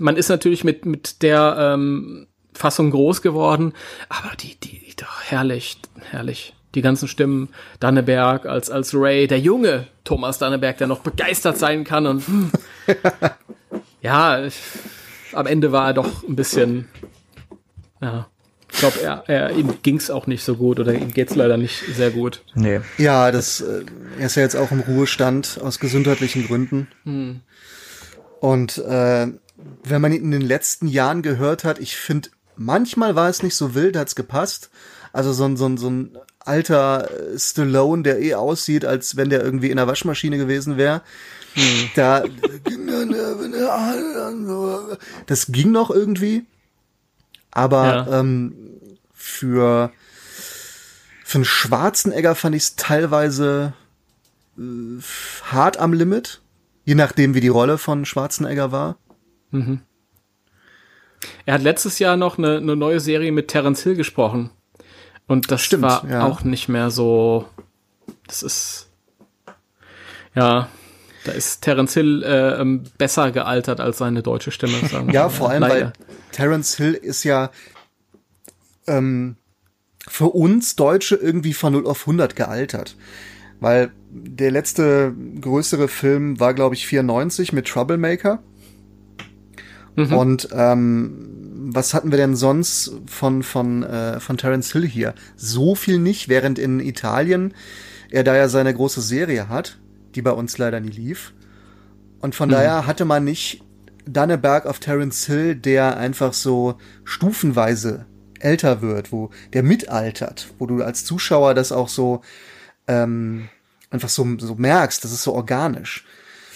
man ist natürlich mit, mit der ähm, Fassung groß geworden, aber die, die, doch herrlich, herrlich. Die ganzen Stimmen, Danneberg als, als Ray, der junge Thomas Danneberg, der noch begeistert sein kann und hm. ja, ich, am Ende war er doch ein bisschen, ja, ich glaube, er, er, ihm ging's auch nicht so gut oder ihm geht's leider nicht sehr gut.
Nee.
Ja, das, äh, er ist ja jetzt auch im Ruhestand aus gesundheitlichen Gründen. Und äh, wenn man ihn in den letzten Jahren gehört hat, ich finde, manchmal war es nicht so wild, hat's gepasst. Also so ein, so ein, so ein alter äh, Stallone, der eh aussieht, als wenn der irgendwie in der Waschmaschine gewesen wäre. Da das ging noch irgendwie. Aber
Ja.
ähm, für für einen Schwarzenegger fand ich es teilweise äh, hart am Limit, je nachdem wie die Rolle von Schwarzenegger war.
Er hat letztes Jahr noch eine, eine neue Serie mit Terence Hill gesprochen. Und das
Stimmt,
war
ja.
auch nicht mehr so. Das ist. Ja, da ist Terence Hill äh, ähm, besser gealtert als seine deutsche Stimme. Sagen wir
Ja,
mal.
vor allem,
Leider.
weil Terence Hill ist ja ähm, für uns Deutsche irgendwie von 0 auf 100 gealtert. Weil der letzte größere Film war, glaube ich, 94 mit Troublemaker. Und ähm, was hatten wir denn sonst von von äh, von Terence Hill hier? So viel nicht, während in Italien er da ja seine große Serie hat, die bei uns leider nie lief. Und von daher hatte man nicht Danneberg auf Terence Hill, der einfach so stufenweise älter wird, wo der mitaltert, wo du als Zuschauer das auch so ähm, einfach so, so merkst, das ist so organisch.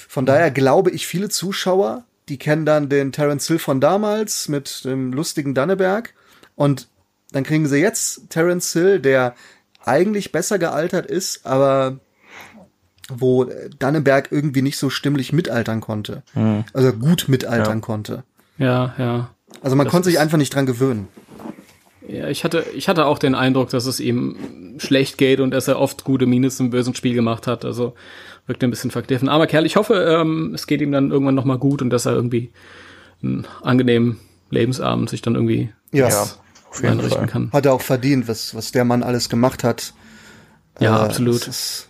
Von daher glaube ich, viele Zuschauer, die kennen dann den Terence Hill von damals mit dem lustigen Danneberg und dann kriegen sie jetzt Terence Hill, der eigentlich besser gealtert ist, aber wo Danneberg irgendwie nicht so stimmlich mitaltern konnte. Also gut mitaltern
Ja.
konnte.
Ja, ja.
Also man
Das
konnte sich einfach nicht dran gewöhnen.
Ja, ich hatte, ich hatte auch den Eindruck, dass es ihm schlecht geht und dass er oft gute Minus im bösen Spiel gemacht hat. Also wirkt ein bisschen verkniffen. Aber Kerl, ich hoffe, ähm, es geht ihm dann irgendwann noch mal gut und dass er irgendwie einen angenehmen Lebensabend sich dann irgendwie
Ja.
Ja, auf jeden
einrichten
Fall.
kann.
Hat er auch verdient, was, was der Mann alles gemacht hat.
Ja,
Äh,
absolut.
es Ist,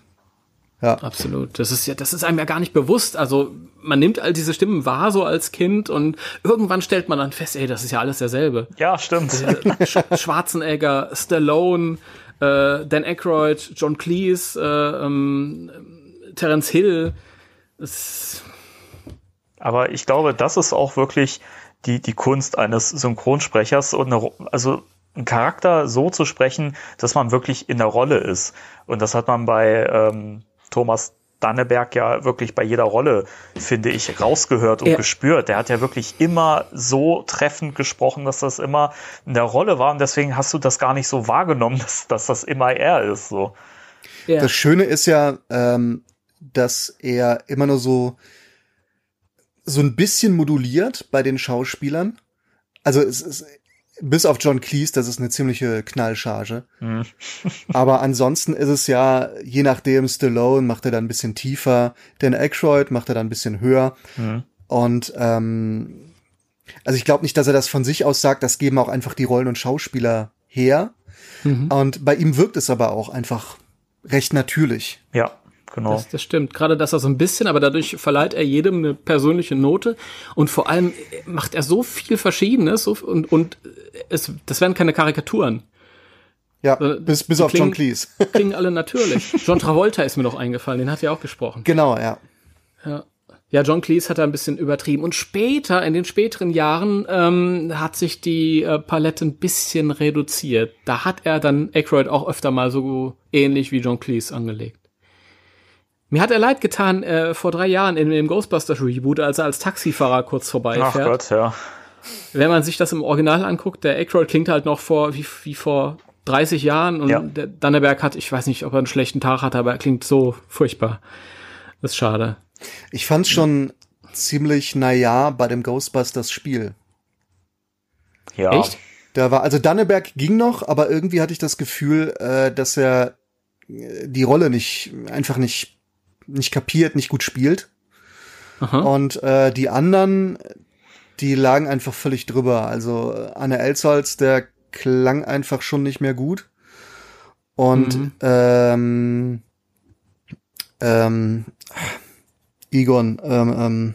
ja.
Absolut. Das ist ja, das ist einem ja gar nicht bewusst. Also man nimmt all diese Stimmen wahr so als Kind und irgendwann stellt man dann fest, ey, das ist ja alles derselbe.
Ja, stimmt.
Sch Schwarzenegger, Stallone, äh, Dan Aykroyd, John Cleese, äh, ähm, Terence Hill. Das,
Aber ich glaube, das ist auch wirklich die, die Kunst eines Synchronsprechers und eine, Ro- also einen Charakter so zu sprechen, dass man wirklich in der Rolle ist. Und das hat man bei ähm, Thomas Danneberg ja wirklich bei jeder Rolle, finde ich, rausgehört und
Ja.
gespürt. Der hat ja wirklich immer so treffend gesprochen, dass das immer in der Rolle war und deswegen hast du das gar nicht so wahrgenommen, dass, dass das immer er ist. So.
ja.
Das Schöne ist ja, ähm, dass er immer nur so so ein bisschen moduliert bei den Schauspielern. Also es ist bis auf John Cleese, das ist eine ziemliche Knallcharge. Aber ansonsten ist es ja, je nachdem, Stallone macht er dann ein bisschen tiefer, Dan Aykroyd macht er dann ein bisschen höher. Und ähm, also ich glaube nicht, dass er das von sich aus sagt, das geben auch einfach die Rollen und Schauspieler her. Und bei ihm wirkt es aber auch einfach recht natürlich.
Ja, genau.
Das, das stimmt. Gerade das er so ein bisschen, aber dadurch verleiht er jedem eine persönliche Note und vor allem macht er so viel Verschiedenes so, und, und es, das werden keine Karikaturen.
Ja,
Äh,
bis, bis auf John
klingen-
Cleese.
Klingen alle natürlich. John Travolta ist mir noch eingefallen, den hat er auch gesprochen.
genau, ja.
Ja. Ja, John Cleese hat da ein bisschen übertrieben. Und später, in den späteren Jahren, ähm, hat sich die äh, Palette ein bisschen reduziert. Da hat er dann Aykroyd auch öfter mal so ähnlich wie John Cleese angelegt. Mir hat er leid getan äh, vor drei Jahren in dem Ghostbusters Reboot, als er als Taxifahrer kurz vorbeifährt.
Ach Gott, ja.
Wenn man sich das im Original anguckt, der Aykroyd klingt halt noch vor wie, wie vor 30 Jahren und
Ja.
der Danneberg hat, ich weiß nicht, ob er einen schlechten Tag hat, aber er klingt so furchtbar. Das ist schade.
Ich fand's schon ziemlich naja bei dem Ghostbusters Spiel.
Ja.
Echt?
Da war, also Danneberg ging noch, aber irgendwie hatte ich das Gefühl, äh, dass er äh, die Rolle nicht, einfach nicht, nicht kapiert, nicht gut spielt.
Aha.
Und äh, die anderen, die lagen einfach völlig drüber. Also äh, Anne Elsholz, der klang einfach schon nicht mehr gut. Und
Mhm.
ähm, ähm, Egon, ähm, ähm,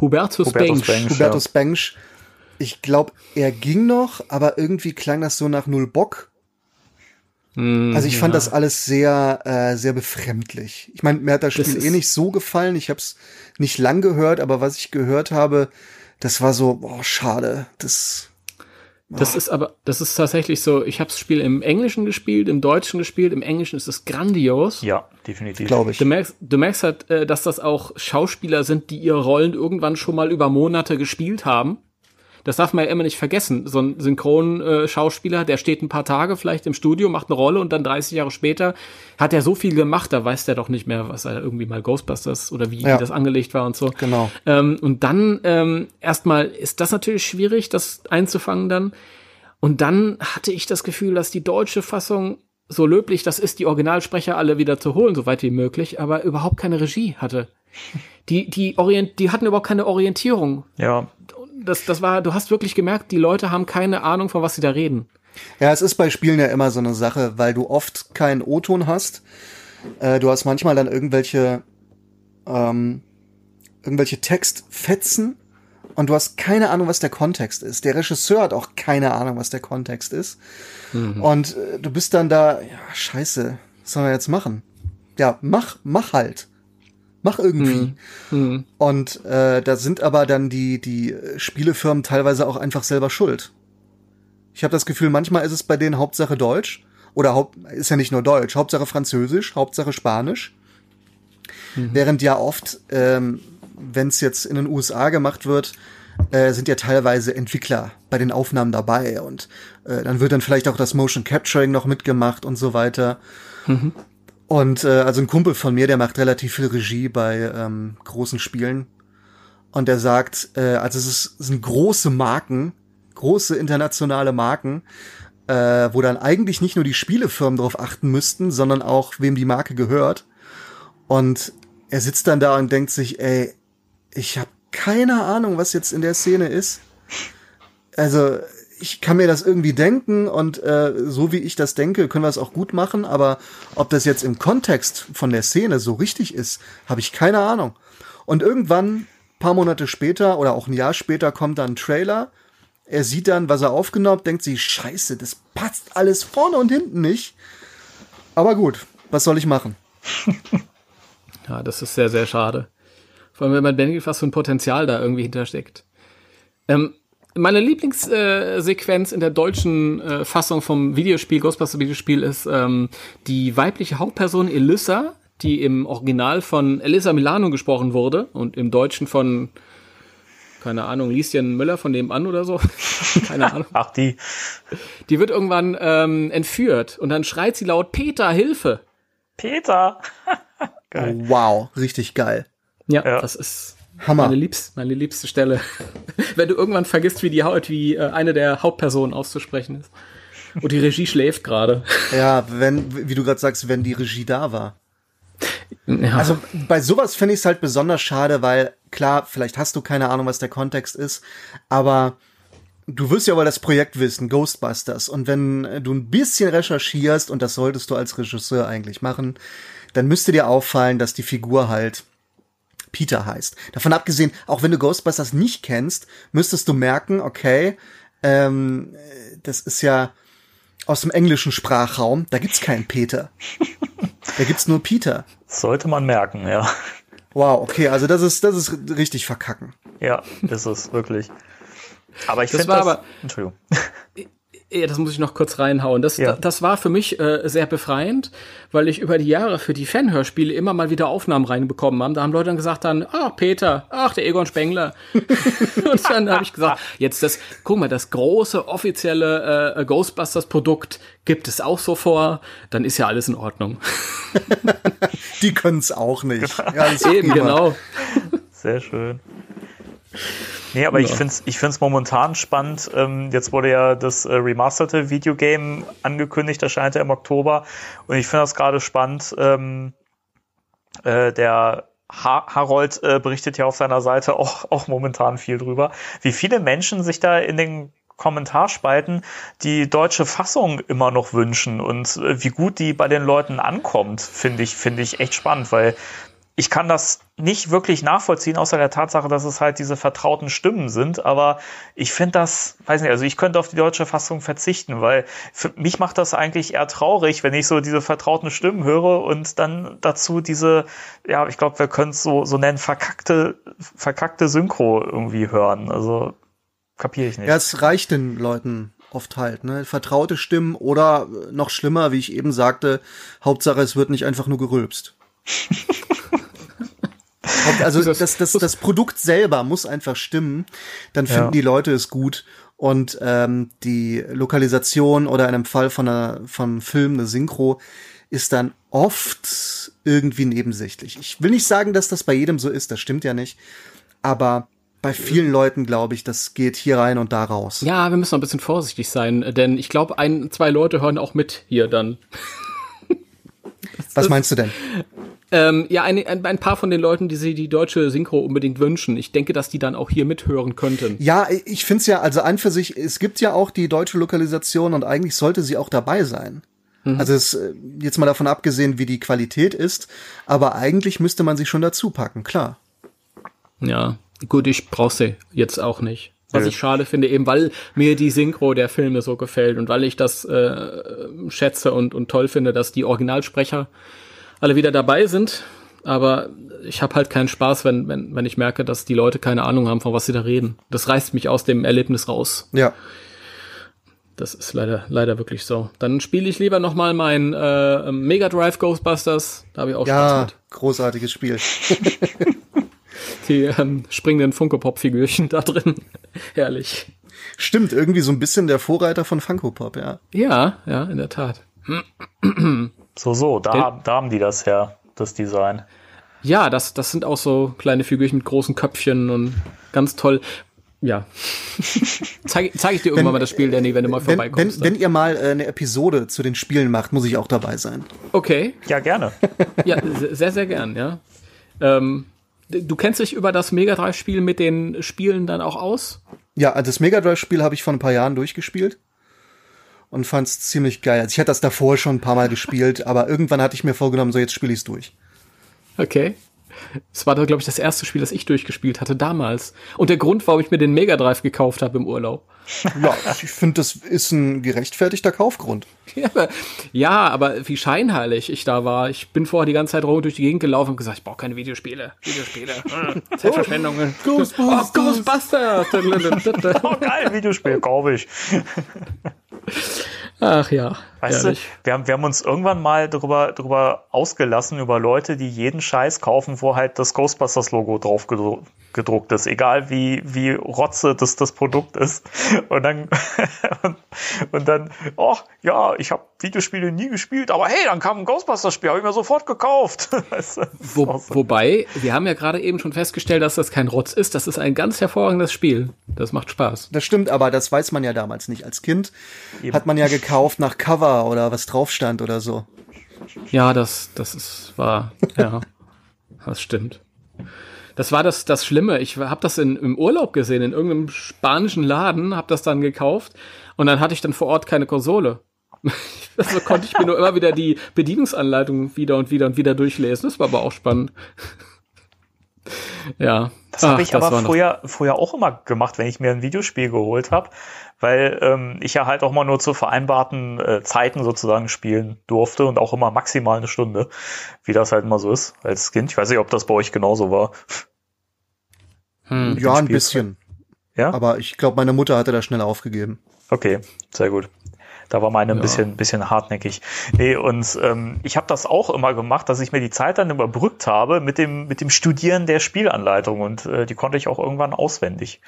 Hubertus,
Hubertus
Bengsch.
Bengsch.
Hubertus Bengsch, ich glaube, er ging noch, aber irgendwie klang das so nach null Bock.
Mhm,
Also ich fand
ja.
das alles sehr, äh, sehr befremdlich. Ich meine, mir hat das
Das
Spiel
ist-
eh nicht so gefallen. Ich habe es nicht lang gehört, aber was ich gehört habe, das war so, boah, schade. Das,
Das ist aber, das ist tatsächlich so, ich habe das Spiel im Englischen gespielt, im Deutschen gespielt, im Englischen ist es grandios.
Ja, definitiv.
glaube ich.
Du merkst, du merkst halt, äh, dass das auch Schauspieler sind, die ihre Rollen irgendwann schon mal über Monate gespielt haben. Das darf man ja immer nicht vergessen. So ein Synchron-Schauspieler, der steht ein paar Tage vielleicht im Studio, macht eine Rolle und dann 30 Jahre später hat er so viel gemacht, da weiß der doch nicht mehr, was er irgendwie mal Ghostbusters oder wie,
Ja.
wie das angelegt war und so.
Genau.
Ähm, und dann ähm, erstmal ist das natürlich schwierig, das einzufangen dann. Und dann hatte ich das Gefühl, dass die deutsche Fassung so löblich das ist, die Originalsprecher alle wieder zu holen, so weit wie möglich, aber überhaupt keine Regie hatte. Die, die, orient, die hatten überhaupt keine Orientierung.
Ja,
Das, das war, du hast wirklich gemerkt, die Leute haben keine Ahnung, von was sie da reden.
Ja, es ist bei Spielen ja immer so eine Sache, weil du oft keinen O-Ton hast. Äh, du hast manchmal dann irgendwelche, ähm, irgendwelche Textfetzen und du hast keine Ahnung, was der Kontext ist. Der Regisseur hat auch keine Ahnung, was der Kontext ist. Und äh, du bist dann da, ja, scheiße, was sollen wir jetzt machen? Ja, mach, mach halt. Mach irgendwie. Und äh, da sind aber dann die, die Spielefirmen teilweise auch einfach selber schuld. Ich habe das Gefühl, manchmal ist es bei denen Hauptsache Deutsch. Oder Haupt, ist ja nicht nur Deutsch, Hauptsache Französisch, Hauptsache Spanisch. Während ja oft, ähm, wenn es jetzt in den USA gemacht wird, äh, sind ja teilweise Entwickler bei den Aufnahmen dabei und äh, dann wird dann vielleicht auch das Motion Capturing noch mitgemacht und so weiter. Und äh, also ein Kumpel von mir, der macht relativ viel Regie bei ähm, großen Spielen und der sagt, äh, also es, ist, es sind große Marken, große internationale Marken, äh, wo dann eigentlich nicht nur die Spielefirmen drauf achten müssten, sondern auch wem die Marke gehört. Und er sitzt dann da und denkt sich, ey, ich habe keine Ahnung, was jetzt in der Szene ist. Also ich kann mir das irgendwie denken und äh, so wie ich das denke, können wir es auch gut machen, aber ob das jetzt im Kontext von der Szene so richtig ist, habe ich keine Ahnung. Und irgendwann, paar Monate später oder auch ein Jahr später, kommt dann ein Trailer. Er sieht dann, was er aufgenommen denkt sich, scheiße, das passt alles vorne und hinten nicht. Aber gut, was soll ich machen?
Ja, das ist sehr, sehr schade. Vor allem, wenn man denkt, was für ein Potenzial da irgendwie hintersteckt. Ähm, meine Lieblingssequenz in der deutschen äh, Fassung vom Videospiel, Ghostbuster Videospiel, ist ähm, die weibliche Hauptperson Elissa, die im Original von Elissa Milano gesprochen wurde und im Deutschen von, keine Ahnung, Lieschen Müller von nebenan oder so. keine Ahnung.
ach die.
Die wird irgendwann ähm, entführt und dann schreit sie laut, Peter, Hilfe!
Peter.
Wow, richtig geil.
Ja,
Ja.
das ist
Hammer.
meine, liebst, meine liebste Stelle. Wenn du irgendwann vergisst, wie die Haut, wie äh, eine der Hauptpersonen auszusprechen ist. Und die Regie schläft gerade.
Ja, wenn, wie du gerade sagst, wenn die Regie da war.
Ja.
Also bei sowas finde ich es halt besonders schade, weil klar, vielleicht hast du keine Ahnung, was der Kontext ist, aber du wirst ja wohl das Projekt wissen, Ghostbusters. Und wenn du ein bisschen recherchierst, und das solltest du als Regisseur eigentlich machen, dann müsste dir auffallen, dass die Figur halt Peter heißt. Davon abgesehen, auch wenn du Ghostbusters nicht kennst, müsstest du merken, okay, ähm, äh, das ist ja aus dem englischen Sprachraum, da gibt's keinen Peter. Da gibt's nur Peter.
Sollte man merken, ja.
Wow, okay, also das ist, das ist richtig verkacken.
Ja, ist es, wirklich. Aber ich
Das
finde
war
das,
aber-
Entschuldigung.
Ja, das muss ich noch kurz reinhauen. Das,
Ja.
das war für mich äh, sehr befreiend, weil ich über die Jahre für die Fanhörspiele immer mal wieder Aufnahmen reinbekommen habe. Da haben Leute dann gesagt dann, ach Peter, ach der Egon Spengler. und dann habe ich gesagt, jetzt das, guck mal, das große offizielle äh, Ghostbusters-Produkt gibt es auch so vor, dann ist ja alles in Ordnung.
Die können es auch nicht. Ja,
Eben, genau.
Sehr schön. Nee, aber ich
Ja.
finde es ich find's momentan spannend. Ähm, jetzt wurde ja das äh, remasterte Videogame angekündigt, erscheint ja im Oktober. Und ich finde das gerade spannend. Ähm, äh, der ha Harold äh, berichtet ja auf seiner Seite auch, auch momentan viel drüber, wie viele Menschen sich da in den Kommentarspalten die deutsche Fassung immer noch wünschen und äh, wie gut die bei den Leuten ankommt, finde ich, finde ich echt spannend, weil ich kann das nicht wirklich nachvollziehen, außer der Tatsache, dass es halt diese vertrauten Stimmen sind. Aber ich finde das, weiß nicht, also ich könnte auf die deutsche Fassung verzichten, weil für mich macht das eigentlich eher traurig, wenn ich so diese vertrauten Stimmen höre und dann dazu diese, ja, ich glaube, wir können es so, so nennen, verkackte, verkackte Synchro irgendwie hören. Also kapiere ich nicht.
Ja, es reicht den Leuten oft halt, ne? Vertraute Stimmen oder äh, noch schlimmer, wie ich eben sagte, Hauptsache es wird nicht einfach nur gerülpst. Also das, das, das Produkt selber muss einfach stimmen, dann finden
Ja.
die Leute es gut und ähm, die Lokalisation oder in einem Fall von einer, vom Film eine Synchro ist dann oft irgendwie nebensächlich. Ich will nicht sagen, dass das bei jedem so ist, das stimmt ja nicht, aber bei vielen Leuten glaube ich, das geht hier rein und da raus.
Ja, wir müssen noch ein bisschen vorsichtig sein, denn ich glaube, ein, zwei Leute hören auch mit hier dann.
Was meinst du denn?
Ähm, ja, ein, ein, ein paar von den Leuten, die sich die deutsche Synchro unbedingt wünschen. Ich denke, dass die dann auch hier mithören könnten.
Ja, ich find's ja, also an für sich, es gibt ja auch die deutsche Lokalisation und eigentlich sollte sie auch dabei sein. Also es, äh, jetzt mal davon abgesehen, wie die Qualität ist, aber eigentlich müsste man sie schon dazu packen, klar.
Ja, gut, ich brauch sie jetzt auch nicht. Was
Nö.
ich schade finde, eben weil mir die Synchro der Filme so gefällt und weil ich das äh, schätze und, und toll finde, dass die Originalsprecher alle wieder dabei sind. Aber ich habe halt keinen Spaß, wenn, wenn, wenn ich merke, dass die Leute keine Ahnung haben, von was sie da reden. Das reißt mich aus dem Erlebnis raus.
Ja.
Das ist leider, leider wirklich so. Dann spiele ich lieber noch mal mein äh, Mega Drive Ghostbusters. Da habe ich auch Spaß
Ja,
mit.
großartiges Spiel.
Die ähm, springenden Funko-Pop-Figürchen da drin. Herrlich.
Stimmt, irgendwie so ein bisschen der Vorreiter von Funko Pop, ja.
Ja, ja, in der Tat.
So, so, da, da haben die das her, das Design.
Ja, das, das sind auch so kleine Figürchen mit großen Köpfchen und ganz toll. Ja. Zeige zeig ich dir irgendwann mal das Spiel, Danny, wenn du mal
Wenn,
vorbeikommst.
wenn, wenn ihr mal äh, eine Episode zu den Spielen macht, muss ich auch dabei sein.
okay.
Ja, gerne.
Ja, se- sehr, sehr gern, ja. Ähm, du kennst dich über das Mega Drive-Spiel mit den Spielen dann auch aus?
Ja, also das Mega Drive Spiel habe ich vor ein paar Jahren durchgespielt und fand's ziemlich geil. Also ich hatte das davor schon ein paar Mal gespielt, aber irgendwann hatte ich mir vorgenommen, so jetzt spiele ich's durch.
Okay. Das war, glaube ich, das erste Spiel, das ich durchgespielt hatte damals. Und der Grund, warum ich mir den Mega Drive gekauft habe im Urlaub.
Ja, ich finde, das ist ein gerechtfertigter Kaufgrund.
Ja, aber, ja, aber wie scheinheilig ich da war. Ich bin vorher die ganze Zeit rum durch die Gegend gelaufen und gesagt, ich brauche keine Videospiele. Videospiele. äh, Zeitverschwendung.
Ghostbusters.
Oh, Ghostbusters.
Oh, geil, Videospiel, glaube ich.
Ach ja.
Weißt
herrlich.
du, wir haben, wir haben uns irgendwann mal darüber, darüber ausgelassen, über Leute, die jeden Scheiß kaufen, wo halt das Ghostbusters-Logo drauf gedru gedruckt ist, egal wie, wie rotze das, das Produkt ist. Und dann, und, und dann, oh, ja, ich habe Videospiele nie gespielt, aber hey, dann kam ein Ghostbusters-Spiel, habe ich mir sofort gekauft. Weißt du,
Wo, wobei, wir haben ja gerade eben schon festgestellt, dass das kein Rotz ist. Das ist ein ganz hervorragendes Spiel. Das macht Spaß.
Das stimmt, aber das weiß man ja damals nicht. Als Kind hat man ja gekauft nach Cover oder was drauf stand oder so.
Ja, das, das ist wahr. Ja, das stimmt. Das war das, das Schlimme. Ich habe das in, im Urlaub gesehen, in irgendeinem spanischen Laden, habe das dann gekauft und dann hatte ich dann vor Ort keine Konsole. Also konnte ich mir nur immer wieder die Bedienungsanleitung wieder und wieder und wieder durchlesen. Das war aber auch spannend. Ja.
Das habe ich aber früher, früher auch immer gemacht, wenn ich mir ein Videospiel geholt habe, weil ähm, ich ja halt auch mal nur zu vereinbarten äh, Zeiten sozusagen spielen durfte und auch immer maximal eine Stunde, wie das halt immer so ist als Kind. Ich weiß nicht, ob das bei euch genauso war.
Hm.
Ja, ein bisschen.
Ja?
Aber ich glaube, meine Mutter hatte das schnell aufgegeben.
Okay, sehr gut. Da war meine ein
Ja.
bisschen, bisschen hartnäckig. Nee, und ähm, ich habe das auch immer gemacht, dass ich mir die Zeit dann überbrückt habe mit dem, mit dem Studieren der Spielanleitung und äh, die konnte ich auch irgendwann auswendig.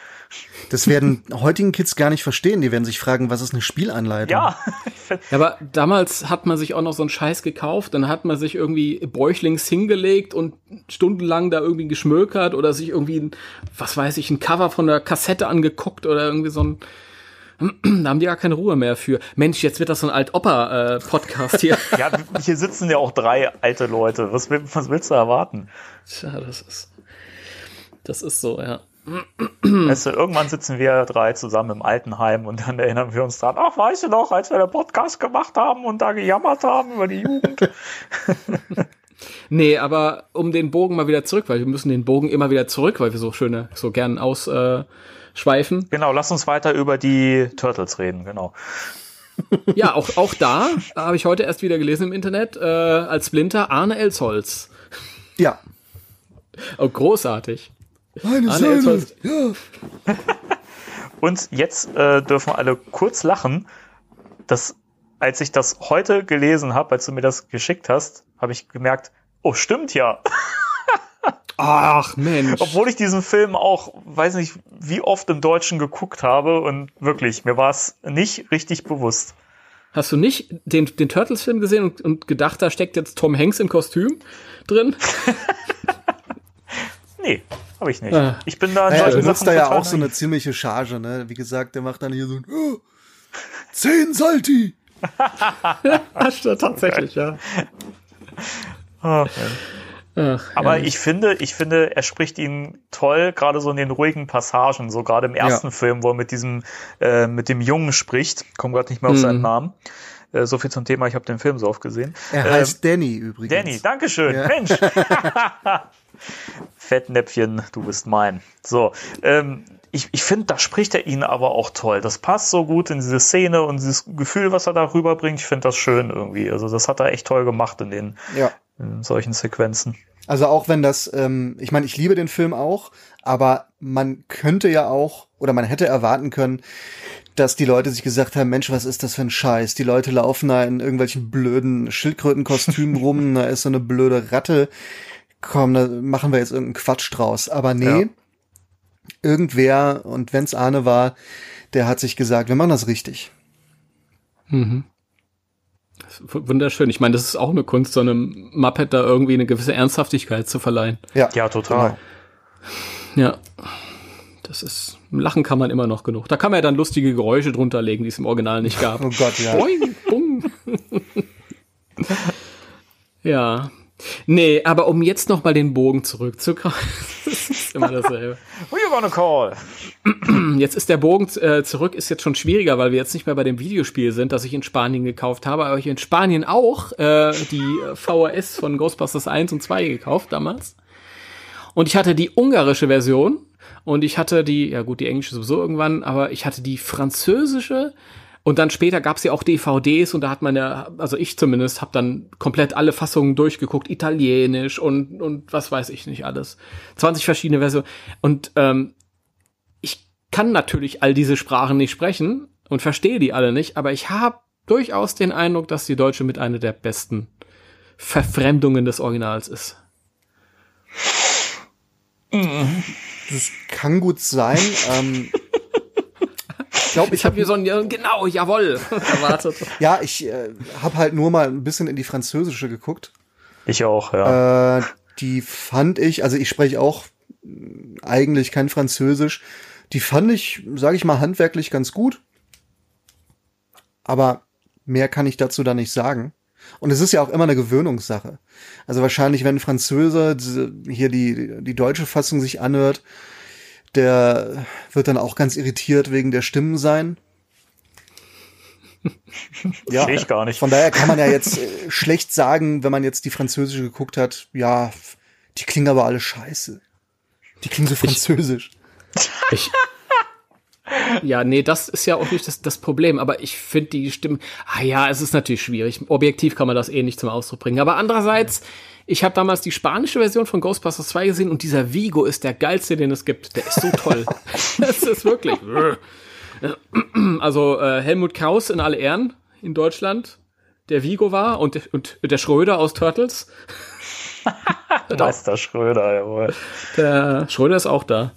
Das werden heutigen Kids gar nicht verstehen. Die werden sich fragen, was ist eine Spielanleitung?
Ja,
Ja, aber damals hat man sich auch noch so einen Scheiß gekauft, dann hat man sich irgendwie bäuchlings hingelegt und stundenlang da irgendwie geschmökert oder sich irgendwie, ein, was weiß ich, ein Cover von der Kassette angeguckt oder irgendwie so ein, da haben die gar keine Ruhe mehr für. Mensch, jetzt wird das so ein Alt-Opa-Podcast hier.
ja, hier sitzen ja auch drei alte Leute. Was, was willst du erwarten?
Tja, das ist, das ist so, ja.
Weißt du, irgendwann sitzen wir drei zusammen im Altenheim und dann erinnern wir uns dran, ach, weißt du noch, als wir den Podcast gemacht haben und da gejammert haben über die Jugend.
Nee, aber um den Bogen mal wieder zurück, weil wir müssen den Bogen immer wieder zurück, weil wir so schöne, so gern ausschweifen.
genau, lass uns weiter über die Turtles reden, genau.
Ja, auch, auch da habe ich heute erst wieder gelesen im Internet, äh, als Splinter Arne Elsholz.
Ja.
Oh, großartig.
Meine
Arne Elsholz.
Und jetzt äh, dürfen alle kurz lachen. Das, als ich das heute gelesen habe, als du mir das geschickt hast, habe ich gemerkt, oh, stimmt ja.
Ach, Mensch.
Obwohl ich diesen Film auch, weiß nicht, wie oft im Deutschen geguckt habe und wirklich, mir war es nicht richtig bewusst.
Hast du nicht den, den Turtles-Film gesehen und, und gedacht, da steckt jetzt Tom Hanks im Kostüm drin?
Nee, habe ich nicht.
Ah.
Ich bin da in
Naja, benutzt da ja auch so eine ziemliche Charge, ne? Wie gesagt, der macht dann hier so ein oh, Zehn Salti!
Ach, tatsächlich, ja.
Ah,
Ach,
Aber
ja.
ich finde, ich finde, er spricht ihn toll, gerade so in den ruhigen Passagen, so gerade im ersten
Ja.
Film, wo er mit diesem, äh, mit dem Jungen spricht. Komm gerade nicht mehr auf
Mhm.
seinen Namen. Äh, so viel zum Thema, ich habe den Film so oft gesehen.
Er
Ähm,
heißt Danny übrigens.
Danny, Dankeschön,
Ja.
Mensch. Fettnäpfchen, du bist mein. So, ähm, ich, ich finde, da spricht er ihn aber auch toll. Das passt so gut in diese Szene und dieses Gefühl, was er da rüberbringt. Ich finde das schön irgendwie. Also das hat er echt toll gemacht in den
Ja.
In solchen Sequenzen.
Also auch wenn das, ähm, ich meine, ich liebe den Film auch, aber man könnte ja auch oder man hätte erwarten können, dass die Leute sich gesagt haben, Mensch, was ist das für ein Scheiß? Die Leute laufen da in irgendwelchen blöden Schildkrötenkostümen rum, da ist so eine blöde Ratte. Komm, da machen wir jetzt irgendeinen Quatsch draus. Aber nee,
Ja.
irgendwer, und wenn's Arne war, der hat sich gesagt, wir machen das richtig.
W- Wunderschön. Ich meine, das ist auch eine Kunst, so einem Muppet da irgendwie eine gewisse Ernsthaftigkeit zu verleihen.
Ja,
Ja, total.
Genau.
Ja. Das ist, lachen kann man immer noch genug. Da kann man ja dann lustige Geräusche drunter legen, die es im Original nicht gab.
Oh Gott, ja.
Boing, bung. ja. Nee, aber um jetzt noch mal den Bogen zurückzukommen, das ist immer dasselbe.
Who you gonna call?
Jetzt ist der Bogen äh, zurück, ist jetzt schon schwieriger, weil wir jetzt nicht mehr bei dem Videospiel sind, das ich in Spanien gekauft habe, aber ich in Spanien auch äh, die VHS von Ghostbusters 1 und 2 gekauft damals. Und ich hatte die ungarische Version und ich hatte die, ja gut, die englische sowieso irgendwann, aber ich hatte die französische und dann später gab es ja auch DVDs und da hat man ja, also ich zumindest, habe dann komplett alle Fassungen durchgeguckt, italienisch und, und was weiß ich nicht alles. 20 verschiedene Versionen. Und ähm, ich kann natürlich all diese Sprachen nicht sprechen und verstehe die alle nicht, aber ich habe durchaus den Eindruck, dass die Deutsche mit einer der besten Verfremdungen des Originals ist.
Das kann gut sein. ähm, ich glaube,
Ich habe hier so ein, ja, genau, jawoll, erwartet.
ja, ich äh, habe halt nur mal ein bisschen in die französische geguckt.
Ich auch, ja.
Äh, die fand ich, also ich spreche auch eigentlich kein Französisch. Die fand ich, sage ich mal, handwerklich ganz gut. Aber mehr kann ich dazu da nicht sagen. Und es ist ja auch immer eine Gewöhnungssache. Also wahrscheinlich, wenn ein Französe diese- hier die, die deutsche Fassung sich anhört, der wird dann auch ganz irritiert wegen der Stimmen sein. Ja,
Sehe ich gar nicht.
von daher kann man ja jetzt äh, schlecht sagen, wenn man jetzt die französische geguckt hat, ja, die klingen aber alle scheiße. Die klingen so französisch.
Ich, ja, nee, das ist ja auch nicht das, das Problem, aber ich finde die Stimme, ah ja, es ist natürlich schwierig. Objektiv kann man das eh nicht zum Ausdruck bringen. Aber andererseits, ich habe damals die spanische Version von Ghostbusters 2 gesehen und dieser Vigo ist der geilste, den es gibt. Der ist so toll. das ist wirklich. Also äh, Helmut Kraus in alle Ehren in Deutschland, der Vigo war und, und der Schröder aus Turtles.
Meister Schröder, jawohl.
Der Schröder ist auch da.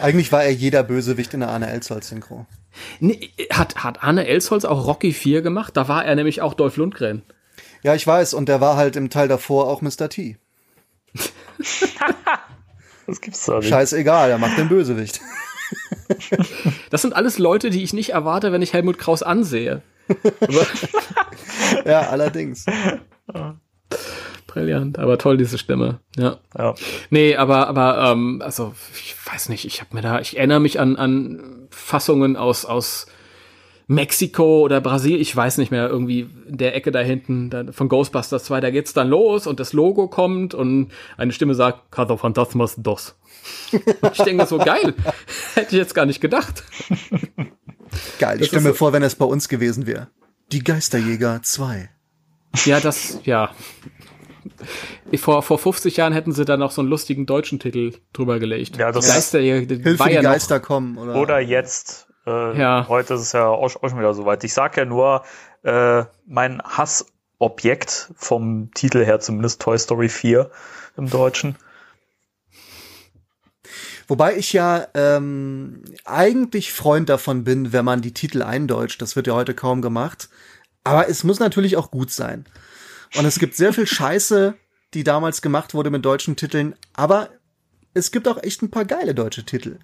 Eigentlich war er jeder Bösewicht in der Arne Elsholz Synchro.
Nee, hat, hat Arne Elsholz auch Rocky 4 gemacht? Da war er nämlich auch Dolph Lundgren.
Ja, ich weiß, und der war halt im Teil davor auch Mr. T.
das gibt's doch nicht.
Scheißegal, er macht den Bösewicht.
das sind alles Leute, die ich nicht erwarte, wenn ich Helmut Kraus ansehe.
ja, allerdings.
Brillant, aber toll diese Stimme. Ja. ja. Nee, aber aber ähm, also ich weiß nicht, ich habe mir da ich erinnere mich an an Fassungen aus aus Mexiko oder Brasil, ich weiß nicht mehr, irgendwie in der Ecke da hinten da, von Ghostbusters 2, da geht's dann los und das Logo kommt und eine Stimme sagt, Casa Fantasmas dos. ich denke so, geil. Hätte ich jetzt gar nicht gedacht.
Geil, ich stelle mir so vor, wenn es bei uns gewesen wäre. Die Geisterjäger 2.
Ja, das, ja. Vor, vor 50 Jahren hätten sie da noch so einen lustigen deutschen Titel drüber gelegt.
Ja, das
Geisterjäger,
Hilfe,
war
die Geister kommen. Oder,
oder jetzt. Äh,
Ja.
Heute ist es ja auch, auch schon wieder soweit. Ich sag ja nur, äh, mein Hassobjekt vom Titel her zumindest Toy Story 4 im Deutschen.
Wobei ich ja ähm, eigentlich Freund davon bin, wenn man die Titel eindeutscht. Das wird ja heute kaum gemacht. Aber es muss natürlich auch gut sein. Und es gibt sehr viel Scheiße, die damals gemacht wurde mit deutschen Titeln. Aber es gibt auch echt ein paar geile deutsche Titel.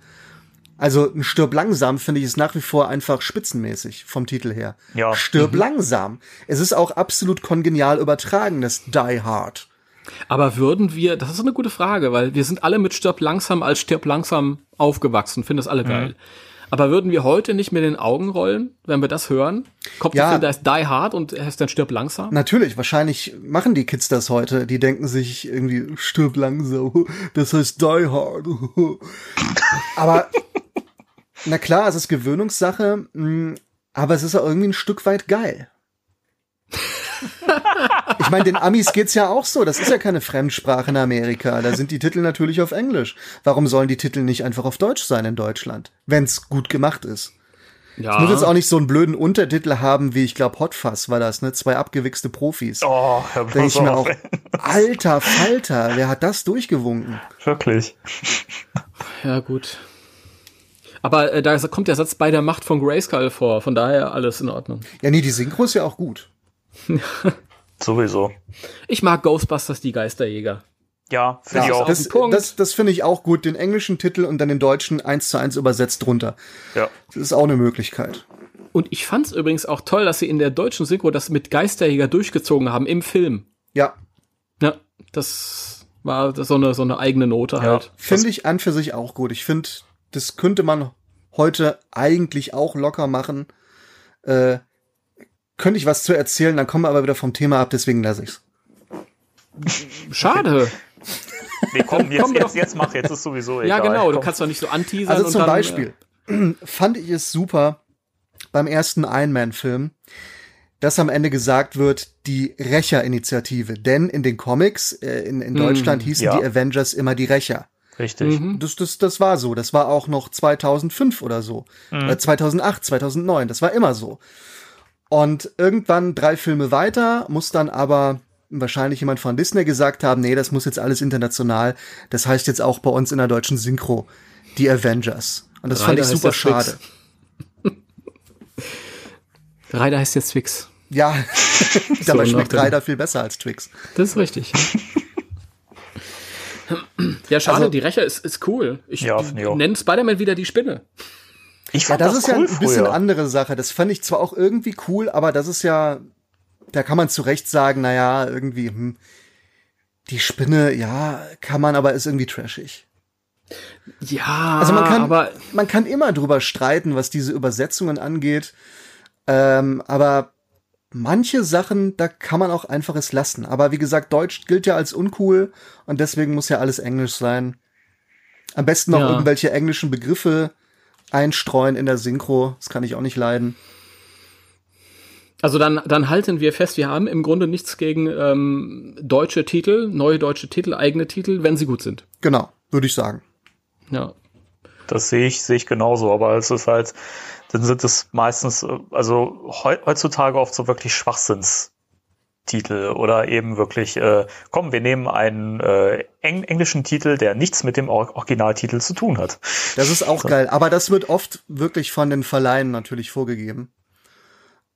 Also ein Stirb langsam finde ich ist nach wie vor einfach spitzenmäßig vom Titel her.
Ja.
Stirb langsam. Es ist auch absolut kongenial übertragen, das Die Hard.
Aber würden wir, das ist eine gute Frage, weil wir sind alle mit Stirb langsam als Stirb langsam aufgewachsen, finden das alle geil. Aber würden wir heute nicht mit den Augen rollen, wenn wir das hören? Kommt
Ja.
da ist Die Hard und er ist dann Stirb langsam?
Natürlich, wahrscheinlich machen die Kids das heute. Die denken sich irgendwie, stirb langsam, das heißt Die Hard. Aber, na klar, es ist Gewöhnungssache, mh, aber es ist auch irgendwie ein Stück weit geil. Ich meine, den Amis geht's ja auch so. Das ist ja keine Fremdsprache in Amerika. Da sind die Titel natürlich auf Englisch. Warum sollen die Titel nicht einfach auf Deutsch sein in Deutschland? Wenn's gut gemacht ist.
Ja.
Es muss jetzt auch nicht so einen blöden Untertitel haben, wie ich glaube Hot Fuzz war das, ne? Zwei abgewichste Profis.
Oh, Herr
Denke ich mir auch, alter Falter, wer hat das durchgewunken?
Wirklich.
Ja, gut. Aber äh, da kommt der Satz bei der Macht von Grayskull vor, von daher alles in Ordnung.
Ja, nee, die Synchro ist ja auch gut.
Sowieso.
Ich mag Ghostbusters, die Geisterjäger.
Ja, finde ich
Ja,
auch.
das-
Das, das, finde ich auch gut. Den englischen Titel und dann den deutschen eins zu eins übersetzt drunter.
Ja.
Das ist auch eine Möglichkeit.
Und ich fand es übrigens auch toll, dass sie in der deutschen Synchro das mit Geisterjäger durchgezogen haben im Film.
Ja,
Ja, das war so eine, so eine eigene Note halt.
finde ich an für sich auch gut. Ich finde, das könnte man heute eigentlich auch locker machen. Äh, könnte ich was zu erzählen, dann kommen wir aber wieder vom Thema ab, deswegen lasse ich's.
Schade.
Nee, komm, jetzt,
Komm,
jetzt,
doch.
jetzt mach, jetzt ist sowieso egal.
Ja, genau. Du kannst doch nicht so anteasern.
Also
und
zum
dann,
Beispiel fand ich es super beim ersten Iron Man Film, dass am Ende gesagt wird, die Rächer-Initiative. Denn in den Comics äh, in, in Deutschland hießen
ja.
die Avengers immer die Rächer.
Richtig.
Das, das, das war so. Das war auch noch 2005 oder so. Oder 2008, 2009. Das war immer so. Und irgendwann drei Filme weiter muss dann aber wahrscheinlich jemand von Disney gesagt haben, nee, das muss jetzt alles international. Das heißt jetzt auch bei uns in der deutschen Synchro die Avengers. Und das fand
Ryder
ich super schade.
äh, Ryder heißt jetzt Twix.
Ja, dabei
So,
schmeckt Ryder viel besser als Twix.
Das ist richtig. ja, schade,
Also-
die Rächer ist, ist cool. Ich
Ja,
nenne Spider-Man wieder die Spinne.
Ich
Ja,
fand
das,
das,
ist ja
cool
ein bisschen
früher.
andere Sache. Das fand ich zwar auch irgendwie cool, aber das ist ja, da kann man zu Recht sagen, naja, irgendwie, hm, die Spinne, ja, kann man, aber ist irgendwie trashig.
Ja,
Also man kann,
aber
man kann immer drüber streiten, was diese Übersetzungen angeht. Ähm, aber manche Sachen, da kann man auch einfach es lassen. Aber wie gesagt, Deutsch gilt ja als uncool und deswegen muss ja alles Englisch sein. Am besten noch
Ja.
irgendwelche englischen Begriffe einstreuen in der Synchro. Das kann ich auch nicht leiden.
Also dann, dann halten wir fest, wir haben im Grunde nichts gegen ähm, deutsche Titel, neue deutsche Titel, eigene Titel, wenn sie gut sind.
Genau, würde ich sagen.
Ja.
Das sehe ich, sehe ich genauso, aber es ist halt, dann sind es meistens, äh, also heu, heutzutage oft so wirklich Schwachsinnstitel oder eben wirklich, äh, komm, wir nehmen einen äh, eng, englischen Titel, der nichts mit dem Or Originaltitel zu tun hat.
Das ist auch geil. Aber das wird oft wirklich von den Verleihen natürlich vorgegeben.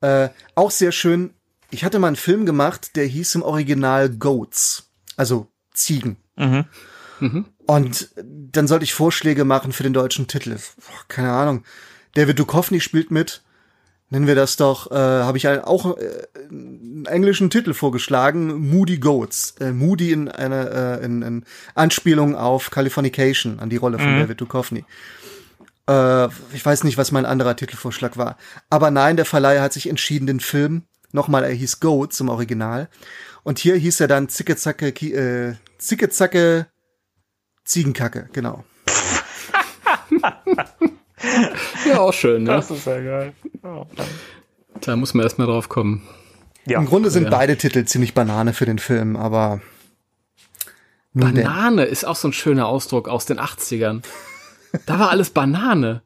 Äh, auch sehr schön. Ich hatte mal einen Film gemacht, der hieß im Original Goats. Also Ziegen. Und dann sollte ich Vorschläge machen für den deutschen Titel. Boah, keine Ahnung. David Duchovny spielt mit. Nennen wir das doch, äh, habe ich auch äh, einen englischen Titel vorgeschlagen, Moody Goats. Äh, Moody in einer äh, in, in Anspielung auf Californication, an die Rolle von David Duchovny. Äh, ich weiß nicht, was mein anderer Titelvorschlag war. Aber nein, der Verleiher hat sich entschieden, den Film, nochmal, er hieß Goats im Original. Und hier hieß er dann Zicke Zacke, Ki- äh, Zicke Zacke, Ziegenkacke, genau.
Ja, auch schön, ne?
Das ist ja geil. Ja.
Da muss man erstmal drauf kommen.
Ja.
Im Grunde sind
Ja.
beide Titel ziemlich Banane für den Film, aber nun denn.
Banane ist auch so ein schöner Ausdruck aus den 80ern. Da war alles Banane.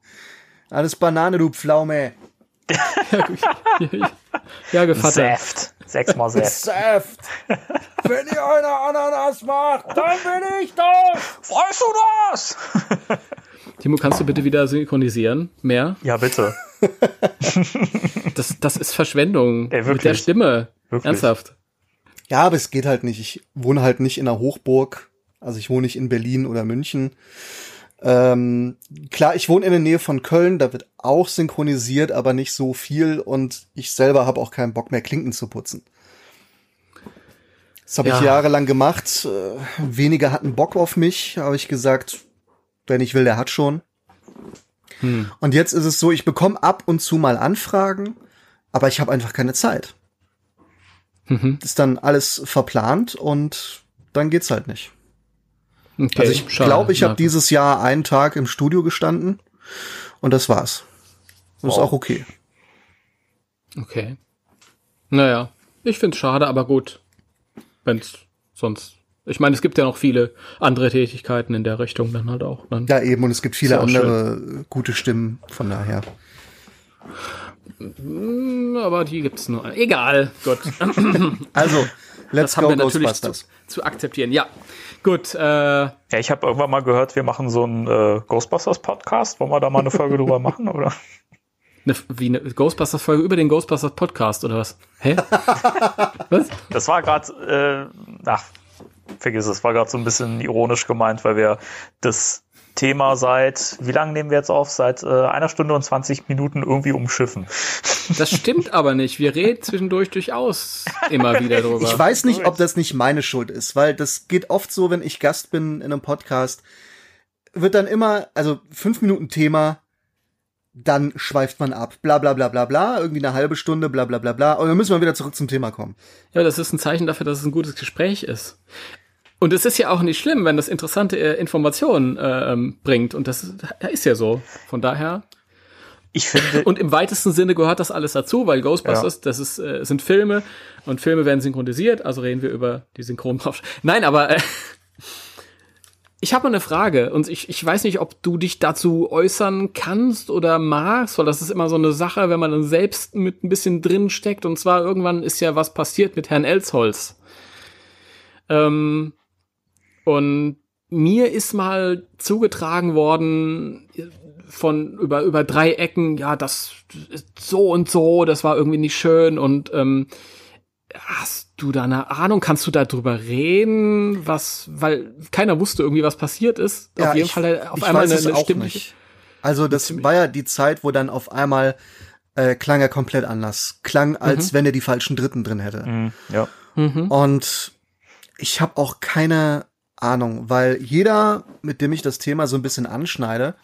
Alles Banane, du Pflaume.
Ja, Gevatter.
Saft. Sechsmal Saft.
Saft. Wenn ihr eine Ananas macht, dann bin ich das.
Weißt du das?
Timo, kannst du bitte wieder synchronisieren? Mehr?
Ja, bitte.
Das, das ist Verschwendung.
Ey, wirklich?
Mit der Stimme.
Wirklich?
Ernsthaft.
Ja, aber es geht halt nicht. Ich wohne halt nicht in einer Hochburg. Also ich wohne nicht in Berlin oder München. Ähm, klar, ich wohne in der Nähe von Köln, da wird auch synchronisiert, aber nicht so viel und ich selber habe auch keinen Bock mehr, Klinken zu putzen. Das habe ich
Ja.
jahrelang gemacht. Äh, Wenige hatten Bock auf mich, habe ich gesagt, wer nicht will, der hat schon. Und jetzt ist es so, ich bekomme ab und zu mal Anfragen, aber ich habe einfach keine Zeit. Ist dann alles verplant und dann geht's halt nicht.
Okay,
Also ich glaube, ich habe dieses Jahr einen Tag im Studio gestanden und das war's. Das ist
Wow.
auch okay.
Okay. Naja, ich find's schade, aber gut. Wenn's sonst. Ich meine, es gibt ja noch viele andere Tätigkeiten in der Richtung dann halt auch. Dann.
Ja, eben, und es gibt viele andere gute Stimmen, von daher.
Aber die gibt's nur. Egal. Gut.
Also, let's
Das haben
go
wir natürlich zu,
Ghostbusters.
zu akzeptieren. Ja. Gut. Äh,
Ja, ich habe irgendwann mal gehört, wir machen so einen äh, Ghostbusters-Podcast. Wollen wir da mal eine Folge drüber machen, oder?
ne, wie eine Ghostbusters-Folge über den Ghostbusters-Podcast oder was? Hä? was?
Das war gerade, äh, ach, vergiss es, war gerade so ein bisschen ironisch gemeint, weil wir das Thema seit, wie lange nehmen wir jetzt auf? Seit äh, einer Stunde und 20 Minuten irgendwie umschiffen.
Das stimmt aber nicht. Wir reden zwischendurch durchaus immer wieder drüber.
Ich weiß nicht, ob das nicht meine Schuld ist, weil das geht oft so, wenn ich Gast bin in einem Podcast, wird dann immer, also fünf Minuten Thema, dann schweift man ab, bla bla bla bla bla, irgendwie eine halbe Stunde, bla bla bla bla, und dann müssen wir wieder zurück zum Thema kommen.
Ja, das ist ein Zeichen dafür, dass es ein gutes Gespräch ist. Und es ist ja auch nicht schlimm, wenn das interessante äh, Informationen äh, ähm, bringt. Und das ist, ja so. Von daher.
Ich finde,
Und im weitesten Sinne gehört das alles dazu, weil Ghostbusters, das ist, äh, sind Filme und Filme werden synchronisiert, also reden wir über die Synchronbranche. Nein, aber äh, ich habe mal eine Frage und ich, ich weiß nicht, ob du dich dazu äußern kannst oder magst, weil das ist immer so eine Sache, wenn man dann selbst mit ein bisschen drin steckt. Und zwar irgendwann ist ja was passiert mit Herrn Elsholz. Ähm, und mir ist mal zugetragen worden von über über drei Ecken, ja, das ist so und so, das war irgendwie nicht schön und ähm, hast du da eine Ahnung? Kannst du darüber reden? Was, weil keiner wusste irgendwie, was passiert ist. auf jeden
ich,
Fall äh, auf
ich
einmal
weiß
eine,
es
eine
auch
stimmliche.
nicht. Also das war ja die Zeit, wo dann auf einmal äh, klang er komplett anders. Klang, als wenn er die falschen Dritten drin hätte.
Mhm, ja.
Und ich habe auch keine Ahnung, weil jeder, mit dem ich das Thema so ein bisschen anschneide,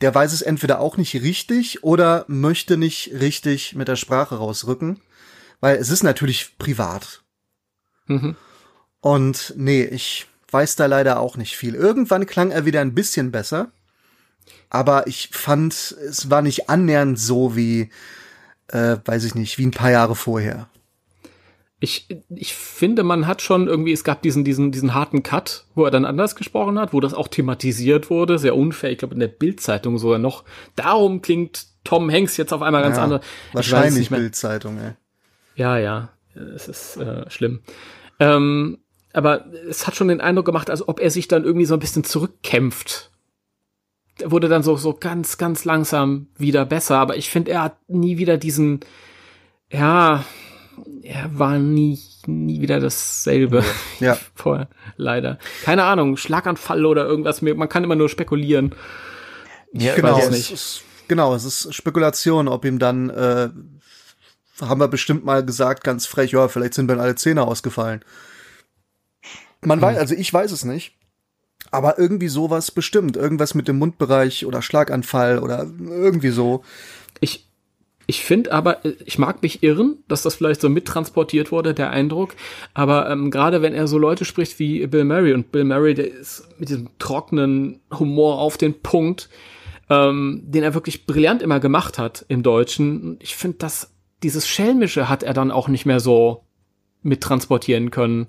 der weiß es entweder auch nicht richtig oder möchte nicht richtig mit der Sprache rausrücken, weil es ist natürlich privat.
Mhm.
Und nee, ich weiß da leider auch nicht viel. Irgendwann klang er wieder ein bisschen besser, aber ich fand, es war nicht annähernd so wie, äh, weiß ich nicht, wie ein paar Jahre vorher.
Ich, ich finde, man hat schon irgendwie, es gab diesen, diesen, diesen harten Cut, wo er dann anders gesprochen hat, wo das auch thematisiert wurde, sehr unfair, ich glaube in der Bildzeitung sogar noch. Darum klingt Tom Hanks jetzt auf einmal ganz
Ja,
anders.
Wahrscheinlich Bildzeitung, ey.
Ja, ja, es ist äh, schlimm. Ähm, aber es hat schon den Eindruck gemacht, als ob er sich dann irgendwie so ein bisschen zurückkämpft. Er wurde dann so, so ganz, ganz langsam wieder besser, aber ich finde, er hat nie wieder diesen, ja, er war nie, nie wieder dasselbe.
Ja.
Vorher, leider. Keine Ahnung, Schlaganfall oder irgendwas, man kann immer nur spekulieren.
Ja,
Genau, es ist, genau, es ist Spekulation, ob ihm dann, äh, haben wir bestimmt mal gesagt, ganz frech, ja, vielleicht sind dann alle Zähne ausgefallen. Man weiß, also ich weiß es nicht. Aber irgendwie sowas bestimmt. Irgendwas mit dem Mundbereich oder Schlaganfall oder irgendwie so.
Ich, ich finde aber, äh, ich mag mich irren, dass das vielleicht so mittransportiert wurde, der Eindruck. Aber ähm, gerade wenn er so Leute spricht wie Bill Murray und Bill Murray, der ist mit diesem trockenen Humor auf den Punkt, ähm, den er wirklich brillant immer gemacht hat im Deutschen. Ich finde, dass dieses Schelmische hat er dann auch nicht mehr so mittransportieren können.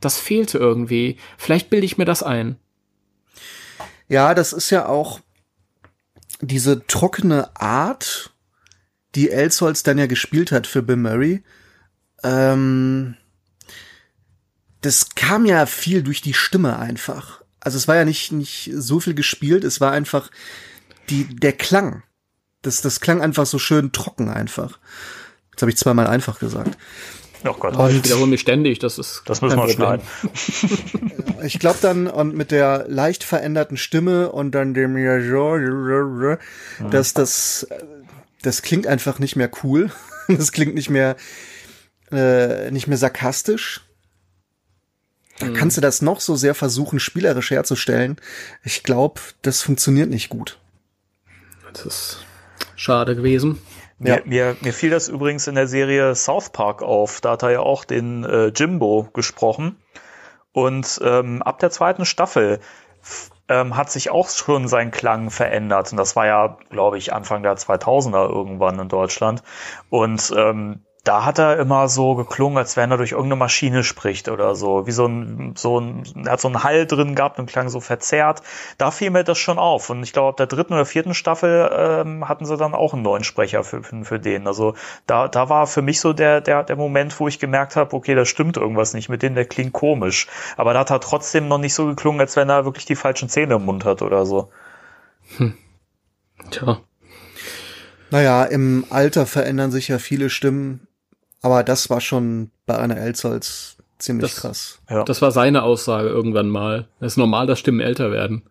Das fehlte irgendwie. Vielleicht bilde ich mir das ein.
Ja, das ist ja auch diese trockene Art, die Elsholz dann ja gespielt hat für Bill Murray. Ähm, das kam ja viel durch die Stimme einfach. Also es war ja nicht, nicht so viel gespielt, es war einfach die, der Klang. Das, das klang einfach so schön trocken einfach. Jetzt habe ich zweimal einfach gesagt.
Oh Gott,
Ich wiederhole mich ständig, das ist.
das müssen wir schneiden.
Ich glaube dann und mit der leicht veränderten Stimme und dann dem ja so, dass das das klingt einfach nicht mehr cool. Das klingt nicht mehr äh, nicht mehr sarkastisch. Da kannst du das noch so sehr versuchen spielerisch herzustellen. Ich glaube, das funktioniert nicht gut.
Das ist schade gewesen.
Ja.
Mir, mir, mir fiel das übrigens in der Serie South Park auf. Da hat er ja auch den äh, Jimbo gesprochen. Und ähm, ab der zweiten Staffel ähm, hat sich auch schon sein Klang verändert. Und das war ja, glaube ich, Anfang der 2000er irgendwann in Deutschland. Und ähm, da hat er immer so geklungen, als wenn er durch irgendeine Maschine spricht oder so. Wie so ein, so ein, er hat so einen Hall drin gehabt und klang so verzerrt. Da fiel mir das schon auf. Und ich glaube, ab der dritten oder vierten Staffel ähm, hatten sie dann auch einen neuen Sprecher für, für, für den. Also da, da war für mich so der, der, der Moment, wo ich gemerkt habe, okay, da stimmt irgendwas nicht mit dem, der klingt komisch. Aber da hat er trotzdem noch nicht so geklungen, als wenn er wirklich die falschen Zähne im Mund hat oder so.
Tja.
Naja, im Alter verändern sich ja viele Stimmen, aber das war schon bei Anna Elsholz ziemlich
Das-
krass.
Ja.
Das war seine Aussage irgendwann mal. Es ist normal, dass Stimmen älter werden.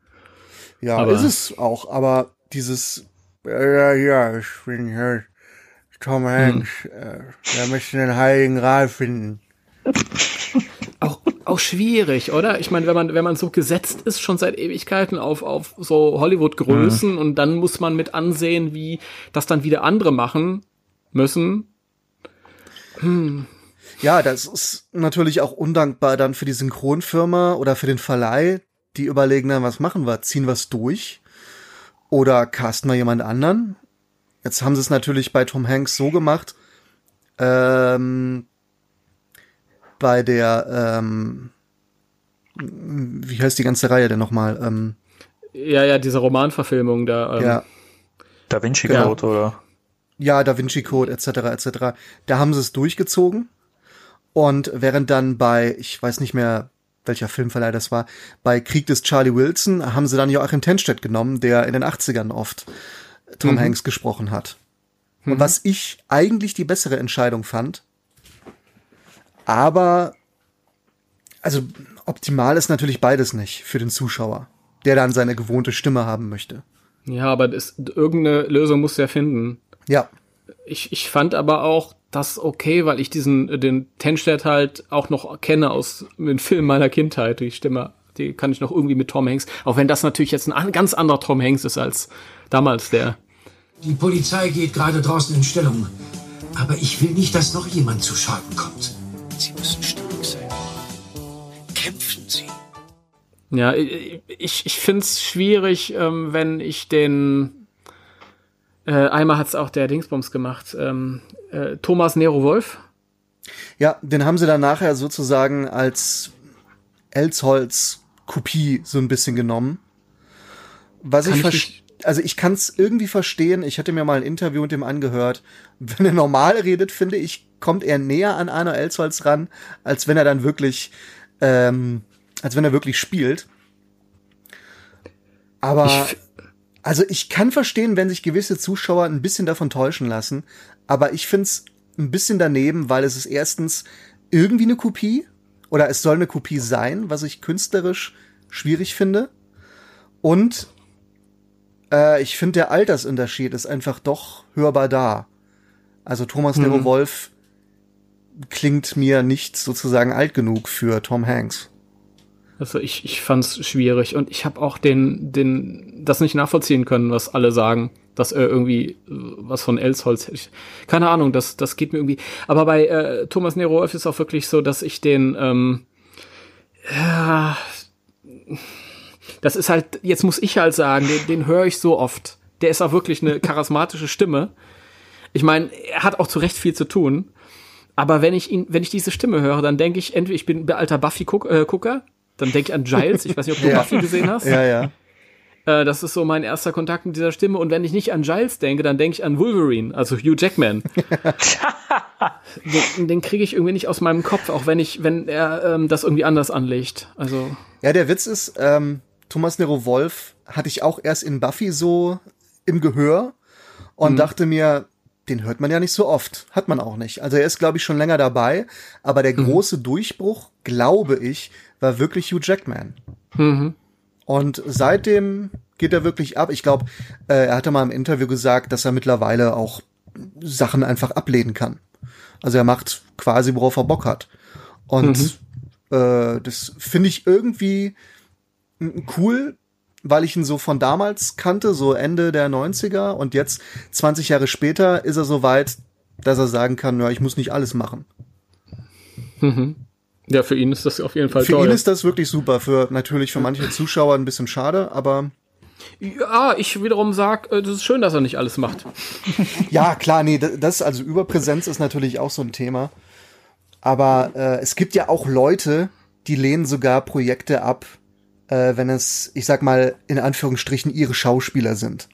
Ja,
Aber-
ist es auch, aber dieses, ja, ja, ja, ich bin hier Tom Hanks, äh, wir müssen den Heiligen Gral finden.
Auch, auch schwierig, oder? Ich meine, wenn man, wenn man so gesetzt ist, schon seit Ewigkeiten auf, auf so Hollywood-Größen und dann muss man mit ansehen, wie das dann wieder andere machen müssen.
Ja, das ist natürlich auch undankbar dann für die Synchronfirma oder für den Verleih, die überlegen dann, was machen wir? Ziehen wir es durch? Oder casten wir jemand anderen? Jetzt haben sie es natürlich bei Tom Hanks so gemacht, ähm, bei der, ähm, wie heißt die ganze Reihe denn nochmal? Ähm,
Ja, ja, diese Romanverfilmung da. Ähm,
ja,
Da Vinci
Genau.
Code oder?
Ja, Da Vinci Code etc. etc. Da haben sie es durchgezogen und während dann bei, ich weiß nicht mehr, welcher Filmverleih das war, bei Krieg des Charlie Wilson haben sie dann Joachim Tenstedt genommen, der in den 80ern oft Tom Hanks gesprochen hat. Und was ich eigentlich die bessere Entscheidung fand, aber also optimal ist natürlich beides nicht für den Zuschauer, der dann seine gewohnte Stimme haben möchte.
ja, aber das, irgendeine Lösung muss ja finden.
Ja,
Ich, ich fand aber auch das okay, weil ich diesen, den Tenstedt halt auch noch kenne aus den Filmen meiner Kindheit. Die Stimme, die kann ich noch irgendwie mit Tom Hanks, auch wenn das natürlich jetzt ein an- ganz anderer Tom Hanks ist als damals der.
Die Polizei geht gerade draußen in Stellung. Aber ich will nicht, dass noch jemand zu Schaden kommt.
Sie müssen stark sein. Kämpfen Sie.
Ja, ich, ich finde es schwierig, ähm, wenn ich den äh, einmal hat's auch der Dingsbums gemacht, ähm, äh, Thomas Nero Wolf.
Ja, den haben sie dann nachher sozusagen als Elsholz-Kopie so ein bisschen genommen. Was
Kann
ich,
ich
also ich kann es irgendwie verstehen. Ich hatte mir mal ein Interview mit dem angehört. Wenn er normal redet, finde ich, kommt er näher an Arno Elsholz ran, als wenn er dann wirklich, ähm, als wenn er wirklich spielt. Aber
Ich-
also ich kann verstehen, wenn sich gewisse Zuschauer ein bisschen davon täuschen lassen, aber ich find's ein bisschen daneben, weil es ist erstens irgendwie eine Kopie oder es soll eine Kopie sein, was ich künstlerisch schwierig finde. Und äh, ich finde, der Altersunterschied ist einfach doch hörbar da. Also Thomas
Mhm.
Nero Wolf klingt mir nicht sozusagen alt genug für Tom Hanks.
Also ich, ich fand's schwierig und ich habe auch den, den, das nicht nachvollziehen können, was alle sagen, dass er irgendwie äh, was von Elsholz hätte. Keine Ahnung, das, das geht mir irgendwie. Aber bei äh, Thomas Nero ist auch wirklich so, dass ich den, ähm, ja, das ist halt, jetzt muss ich halt sagen, den, den höre ich so oft. Der ist auch wirklich eine charismatische Stimme. Ich meine, er hat auch zu Recht viel zu tun. Aber wenn ich ihn, wenn ich diese Stimme höre, dann denke ich, entweder ich bin ein alter Buffy-Gucker, dann denke ich an Giles. Ich weiß nicht, ob du
Ja.
Buffy gesehen hast.
Ja, ja.
Äh, das ist so mein erster Kontakt mit dieser Stimme. Und wenn ich nicht an Giles denke, dann denke ich an Wolverine, also Hugh Jackman. den den kriege ich irgendwie nicht aus meinem Kopf, auch wenn ich, wenn er ähm, das irgendwie anders anlegt. Also
Ja, der Witz ist, ähm, Thomas Nero Wolf hatte ich auch erst in Buffy so im Gehör und dachte mir, den hört man ja nicht so oft. Hat man auch nicht. Also er ist, glaube ich, schon länger dabei, aber der große Durchbruch, glaube ich, war wirklich Hugh Jackman.
mhm.
Und seitdem geht er wirklich ab. Ich glaube, äh, er hatte mal im Interview gesagt, dass er mittlerweile auch Sachen einfach ablehnen kann. Also er macht quasi, worauf er Bock hat. Und äh, das finde ich irgendwie cool, weil ich ihn so von damals kannte, so Ende der 90er und jetzt 20 Jahre später ist er so weit, dass er sagen kann, ja, ich muss nicht alles machen.
Ja, für ihn ist das auf jeden Fall
Für
toll.
ihn ist das wirklich super, für natürlich für manche Zuschauer ein bisschen schade, aber
ja, ich wiederum sag, äh, das ist schön, dass er nicht alles macht.
Ja, klar, nee, das, also Überpräsenz ist natürlich auch so ein Thema. Aber äh, es gibt ja auch Leute, die lehnen sogar Projekte ab, äh, wenn es, ich sag mal, in Anführungsstrichen ihre Schauspieler sind.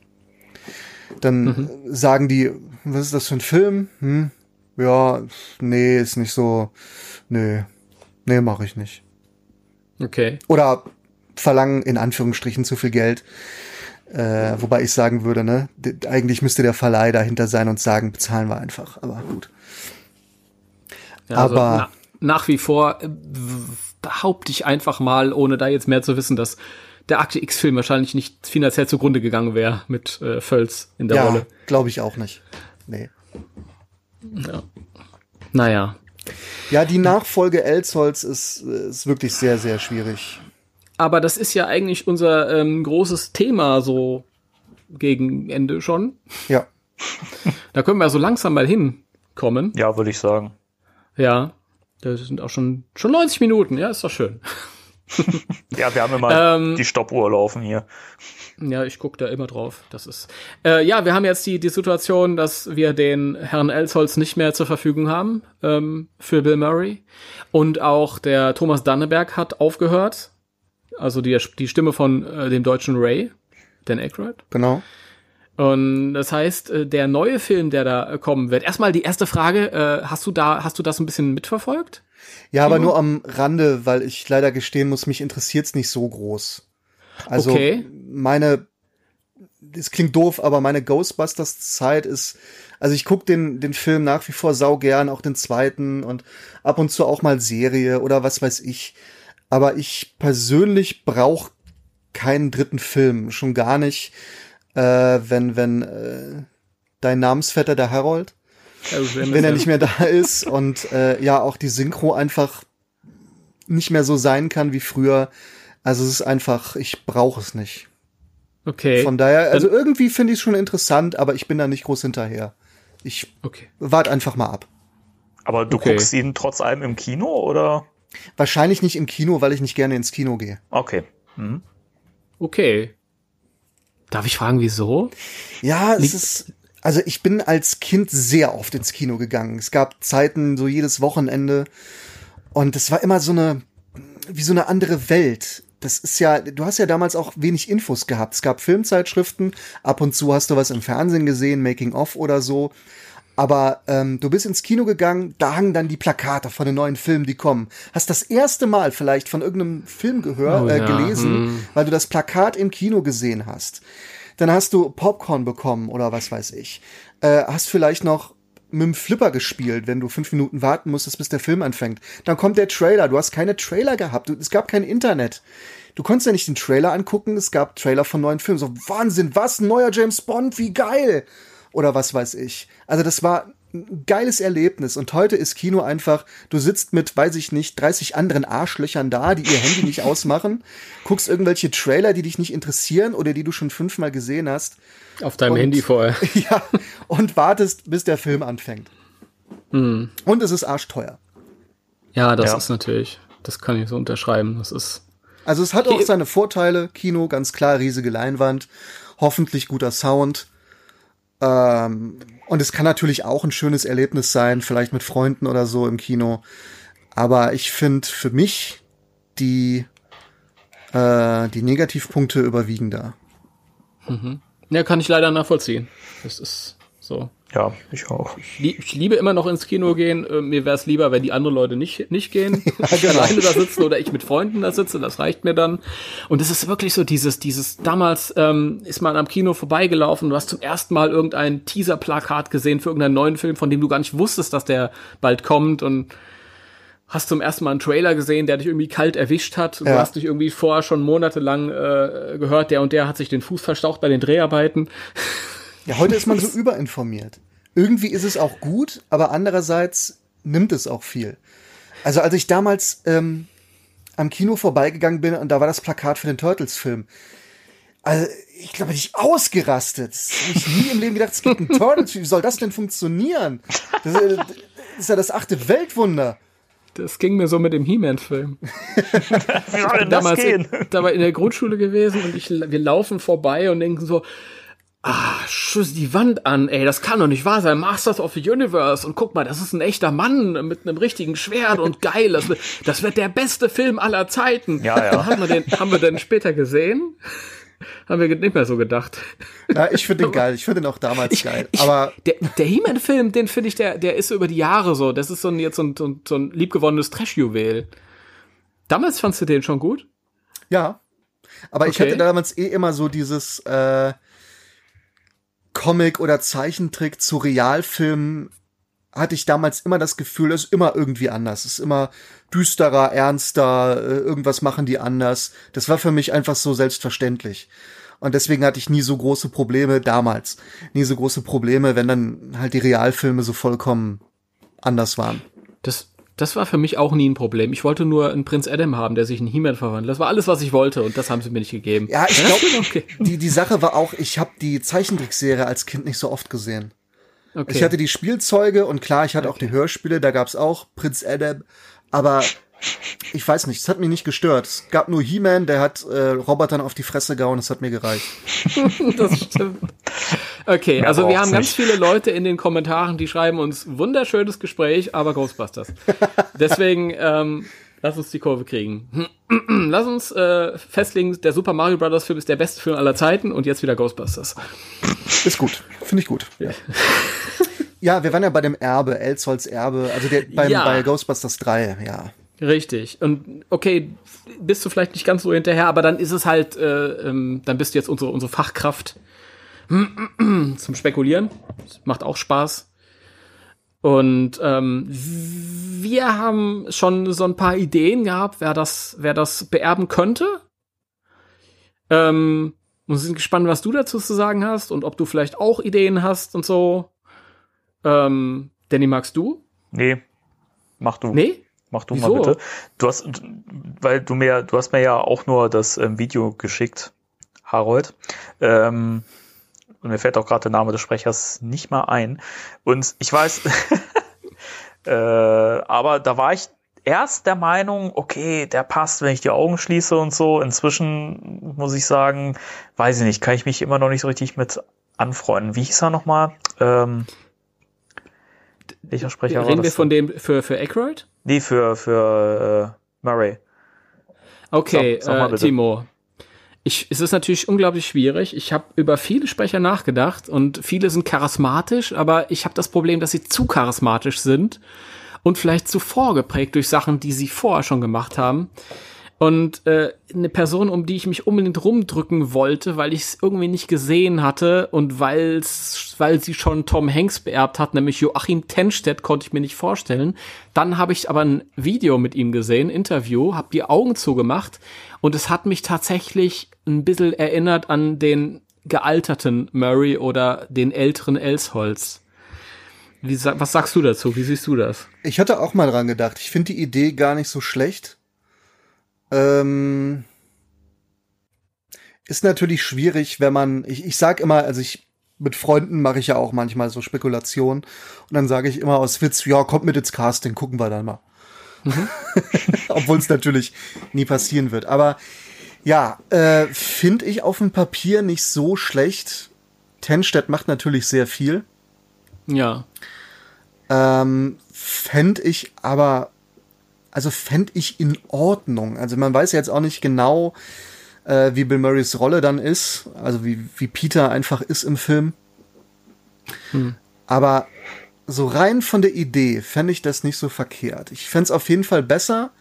Dann äh, sagen die, was ist das für ein Film? Hm? Ja, nee, ist nicht so. Nee, nee, mache ich nicht.
Okay.
Oder verlangen in Anführungsstrichen zu viel Geld. Äh, wobei ich sagen würde, ne, eigentlich müsste der Verleih dahinter sein und sagen, bezahlen wir einfach. Aber gut.
Ja, also
Aber-
na, nach wie vor äh, behaupte ich einfach mal, ohne da jetzt mehr zu wissen, dass der Akte X-Film wahrscheinlich nicht finanziell zugrunde gegangen wäre mit äh, Völz in der
ja,
Rolle.
glaube ich auch nicht. Nee.
Naja.
Ja, die Nachfolge Elsholz ist, ist wirklich sehr, sehr schwierig.
Aber das ist ja eigentlich unser ähm, großes Thema so gegen Ende schon.
Ja.
Da können wir so langsam mal hinkommen.
Ja, würde ich sagen.
Ja. Das sind auch schon, schon 90 Minuten. Ja, ist doch schön.
Ja, wir haben immer
Ähm,
die Stoppuhr laufen hier.
Ja, ich gucke da immer drauf. Das ist. Äh, ja, wir haben jetzt die, die Situation, dass wir den Herrn Elsholz nicht mehr zur Verfügung haben ähm, für Bill Murray. Und auch der Thomas Danneberg hat aufgehört. Also die, die Stimme von äh, dem deutschen Ray, Dan Aykroyd.
Genau.
Und das heißt, äh, der neue Film, der da äh, kommen wird. Erstmal die erste Frage: äh, Hast du da, hast du das ein bisschen mitverfolgt?
Ja, aber nur am Rande, weil ich leider gestehen muss, mich interessiert's nicht so groß. Also
Okay.
meine, es klingt doof, aber meine Ghostbusters-Zeit ist, also ich guck den, den Film nach wie vor sau gern, auch den zweiten und ab und zu auch mal Serie oder was weiß ich. Aber ich persönlich brauche keinen dritten Film, schon gar nicht, äh, wenn, wenn äh, dein Namensvetter, der Harold, wenn er nicht mehr da ist und äh, ja auch die Synchro einfach nicht mehr so sein kann wie früher. Also es ist einfach, ich brauche es nicht.
Okay.
Von daher, also irgendwie finde ich es schon interessant, aber ich bin da nicht groß hinterher. Ich
okay.
warte einfach mal ab.
Aber du
Okay.
guckst ihn trotz allem im Kino oder?
Wahrscheinlich nicht im Kino, weil ich nicht gerne ins Kino gehe.
Okay. Mhm.
Okay. Darf ich fragen, wieso?
Ja, es
Liegt-
ist, also ich bin als Kind sehr oft ins Kino gegangen. Es gab Zeiten, so jedes Wochenende. Und es war immer so eine, wie so eine andere Welt. Das ist ja, du hast ja damals auch wenig Infos gehabt. Es gab Filmzeitschriften, ab und zu hast du was im Fernsehen gesehen, Making of oder so. Aber ähm, du bist ins Kino gegangen, da hangen dann die Plakate von den neuen Filmen, die kommen. Hast das erste Mal vielleicht von irgendeinem Film gehört,
Oh
äh,
ja,
gelesen,
hm.
weil du das Plakat im Kino gesehen hast. Dann hast du Popcorn bekommen oder was weiß ich. Äh, hast vielleicht noch mit dem Flipper gespielt, wenn du fünf Minuten warten musstest, bis der Film anfängt. Dann kommt der Trailer. Du hast keine Trailer gehabt. Du, es gab kein Internet. Du konntest ja nicht den Trailer angucken. Es gab Trailer von neuen Filmen. So, Wahnsinn, was? Neuer James Bond? Wie geil! Oder was weiß ich. Also das war geiles Erlebnis. Und heute ist Kino einfach, du sitzt mit, weiß ich nicht, 30 anderen Arschlöchern da, die ihr Handy nicht ausmachen, guckst irgendwelche Trailer, die dich nicht interessieren oder die du schon fünfmal gesehen hast.
Auf deinem
Und-
Handy vorher.
Ja, und wartest, bis der Film anfängt.
Hm.
Und es ist arschteuer.
Ja, das
Ja.
ist natürlich, das kann ich so unterschreiben. Das ist,
Also es hat auch seine Vorteile. Kino, ganz klar, riesige Leinwand, hoffentlich guter Sound. Ähm, und es kann natürlich auch ein schönes Erlebnis sein, vielleicht mit Freunden oder so im Kino. Aber ich finde für mich die, äh, die Negativpunkte überwiegen da.
mhm. ja, kann ich leider nachvollziehen. Das ist so.
Ja, ich auch.
Ich, ich liebe immer noch ins Kino gehen. Äh, mir wäre es lieber, wenn die anderen Leute nicht, nicht gehen.
genau.
Alleine da sitzen oder ich mit Freunden da sitze. Das reicht mir dann. Und es ist wirklich so dieses, dieses, damals ähm, ist man am Kino vorbeigelaufen. Du hast zum ersten Mal irgendein Teaser-Plakat gesehen für irgendeinen neuen Film, von dem du gar nicht wusstest, dass der bald kommt und hast zum ersten Mal einen Trailer gesehen, der dich irgendwie kalt erwischt hat. Du
Ja.
hast dich irgendwie vorher schon monatelang äh, gehört, der und der hat sich den Fuß verstaucht bei den Dreharbeiten.
Ja, heute ist man so überinformiert. Irgendwie ist es auch gut, aber andererseits nimmt es auch viel. Also als ich damals ähm, am Kino vorbeigegangen bin und da war das Plakat für den Turtles-Film. Also ich glaube, ich ausgerastet. Habe ich nie im Leben gedacht, es gibt einen Turtles-Film. Wie soll das denn funktionieren? Das, äh, das ist ja das achte Weltwunder.
Das ging mir so mit dem He-Man-Film.
Wie soll denn das
damals
gehen?
in, da war in der Grundschule gewesen und ich, wir laufen vorbei und denken so, ah, schuss die Wand an, ey, das kann doch nicht wahr sein. Masters of the Universe und guck mal, das ist ein echter Mann mit einem richtigen Schwert und geil, das wird, das wird der beste Film aller Zeiten.
Ja, ja.
Haben wir den, haben wir den später gesehen? Haben wir nicht mehr so gedacht.
Ja, ich finde den geil. Ich finde den auch damals geil.
Ich,
Aber
der, der He-Man-Film, den finde ich, der, der ist so über die Jahre so. Das ist so ein, jetzt so ein, so ein, so ein liebgewonnenes Trash-Juwel. Damals fandst du den schon gut?
Ja. Aber ich
Okay.
hatte damals eh immer so dieses äh, Comic oder Zeichentrick zu Realfilmen hatte ich damals immer das Gefühl, es ist immer irgendwie anders. Es ist immer düsterer, ernster, äh, irgendwas machen die anders. Das war für mich einfach so selbstverständlich. Und deswegen hatte ich nie so große Probleme damals. Nie so große Probleme, wenn dann halt die Realfilme so vollkommen anders waren.
Das, das war für mich auch nie ein Problem. Ich wollte nur einen Prinz Adam haben, der sich in He-Man verwandelt. Das war alles, was ich wollte und das haben sie mir nicht gegeben.
Ja, ich glaube,
okay.
die, die Sache war auch, ich habe die Zeichentrickserie als Kind nicht so oft gesehen.
okay.
Ich hatte die Spielzeuge und klar, ich hatte auch die Hörspiele, da gab's auch Prinz Adam, aber ich weiß nicht, es hat mich nicht gestört. Es gab nur He-Man, der hat äh, Robotern auf die Fresse gehauen, das hat mir gereicht.
das stimmt. Okay, also wir haben ganz
nicht.
viele Leute in den Kommentaren, die schreiben uns wunderschönes Gespräch, aber Ghostbusters. Deswegen ähm, lass uns die Kurve kriegen. lass uns äh, festlegen, der Super Mario Bros. Film ist der beste Film aller Zeiten und jetzt wieder Ghostbusters.
Ist gut, finde ich gut. Ja. ja, wir waren ja bei dem Erbe, Elzholz Erbe, also der, beim,
Ja.
bei Ghostbusters 3, ja.
Richtig. Und okay, bist du vielleicht nicht ganz so hinterher, aber dann ist es halt, äh, ähm, dann bist du jetzt unsere, unsere Fachkraft zum Spekulieren. Das macht auch Spaß. Und ähm, wir haben schon so ein paar Ideen gehabt, wer das, wer das beerben könnte. Ähm, und sind gespannt, was du dazu zu sagen hast und ob du vielleicht auch Ideen hast und so. Ähm, Danny, magst du?
Nee, mach du.
Nee?
Mach du
Wieso?
mal bitte. Du hast, weil du mir, du hast mir ja auch nur das ähm, Video geschickt, Harold. Ähm, und mir fällt auch gerade der Name des Sprechers nicht mal ein. Und ich weiß, äh, aber da war ich erst der Meinung, okay, der passt, wenn ich die Augen schließe und so. Inzwischen muss ich sagen, weiß ich nicht, kann ich mich immer noch nicht so richtig mit anfreunden. Wie hieß er nochmal? Ähm, welcher Sprecher
Reden wir von dem für, für Aykroyd?
Nee, für, für äh, Murray.
Okay, sag, sag äh, Timo. Ich, es ist natürlich unglaublich schwierig. Ich habe über viele Sprecher nachgedacht und viele sind charismatisch, aber ich habe das Problem, dass sie zu charismatisch sind und vielleicht zu vorgeprägt durch Sachen, die sie vorher schon gemacht haben. Und äh, eine Person, um die ich mich unbedingt rumdrücken wollte, weil ich es irgendwie nicht gesehen hatte und weil's, weil sie schon Tom Hanks beerbt hat, nämlich Joachim Tenstedt, konnte ich mir nicht vorstellen. Dann habe ich aber ein Video mit ihm gesehen, Interview, habe die Augen zugemacht und es hat mich tatsächlich ein bisschen erinnert an den gealterten Murray oder den älteren Elsholz. Wie, was sagst du dazu? Wie siehst du das?
Ich hatte auch mal dran gedacht. Ich finde die Idee gar nicht so schlecht. Ähm, ist natürlich schwierig, wenn man, ich, ich sag immer, also ich, mit Freunden mache ich ja auch manchmal so Spekulationen und dann sage ich immer aus Witz, ja, kommt mit ins Casting, gucken wir dann mal. Mhm. Obwohl es natürlich nie passieren wird. Aber ja, äh, finde ich auf dem Papier nicht so schlecht. Tenstedt macht natürlich sehr viel.
Ja.
Ähm, fände ich aber, also fände ich in Ordnung. Also man weiß jetzt auch nicht genau, äh, wie Bill Murrays Rolle dann ist, also wie, wie Peter einfach ist im Film. Hm. Aber so rein von der Idee fände ich das nicht so verkehrt. Ich fände es auf jeden Fall besser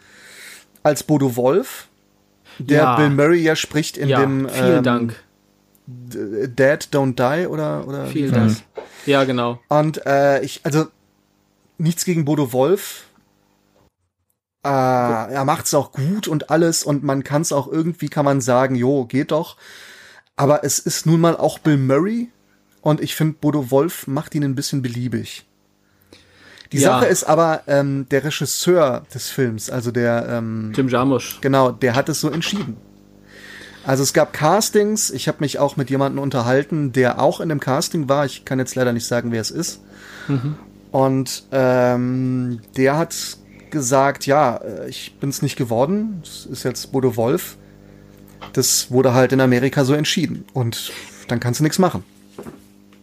als Bodo Wolf, der ja. Bill Murray ja spricht in
ja,
dem
vielen ähm, Dank.
Dead Don't Die oder oder
vielen Dank. Ja, genau.
Und äh, ich also nichts gegen Bodo Wolf. Äh, er macht's auch gut und alles und man kann es auch irgendwie kann man sagen, jo, geht doch. Aber es ist nun mal auch Bill Murray und ich finde Bodo Wolf macht ihn ein bisschen beliebig. Die ja. Sache ist aber, ähm, der Regisseur des Films, also der ähm,
Tim Jarmusch.
Genau, der hat es so entschieden. Also es gab Castings, ich habe mich auch mit jemandem unterhalten, der auch in dem Casting war. Ich kann jetzt leider nicht sagen, wer es ist. Mhm. Und ähm, der hat gesagt, ja, äh, ich bin es nicht geworden. Das ist jetzt Bodo Wolf. Das wurde halt in Amerika so entschieden. Und dann kannst du nichts machen.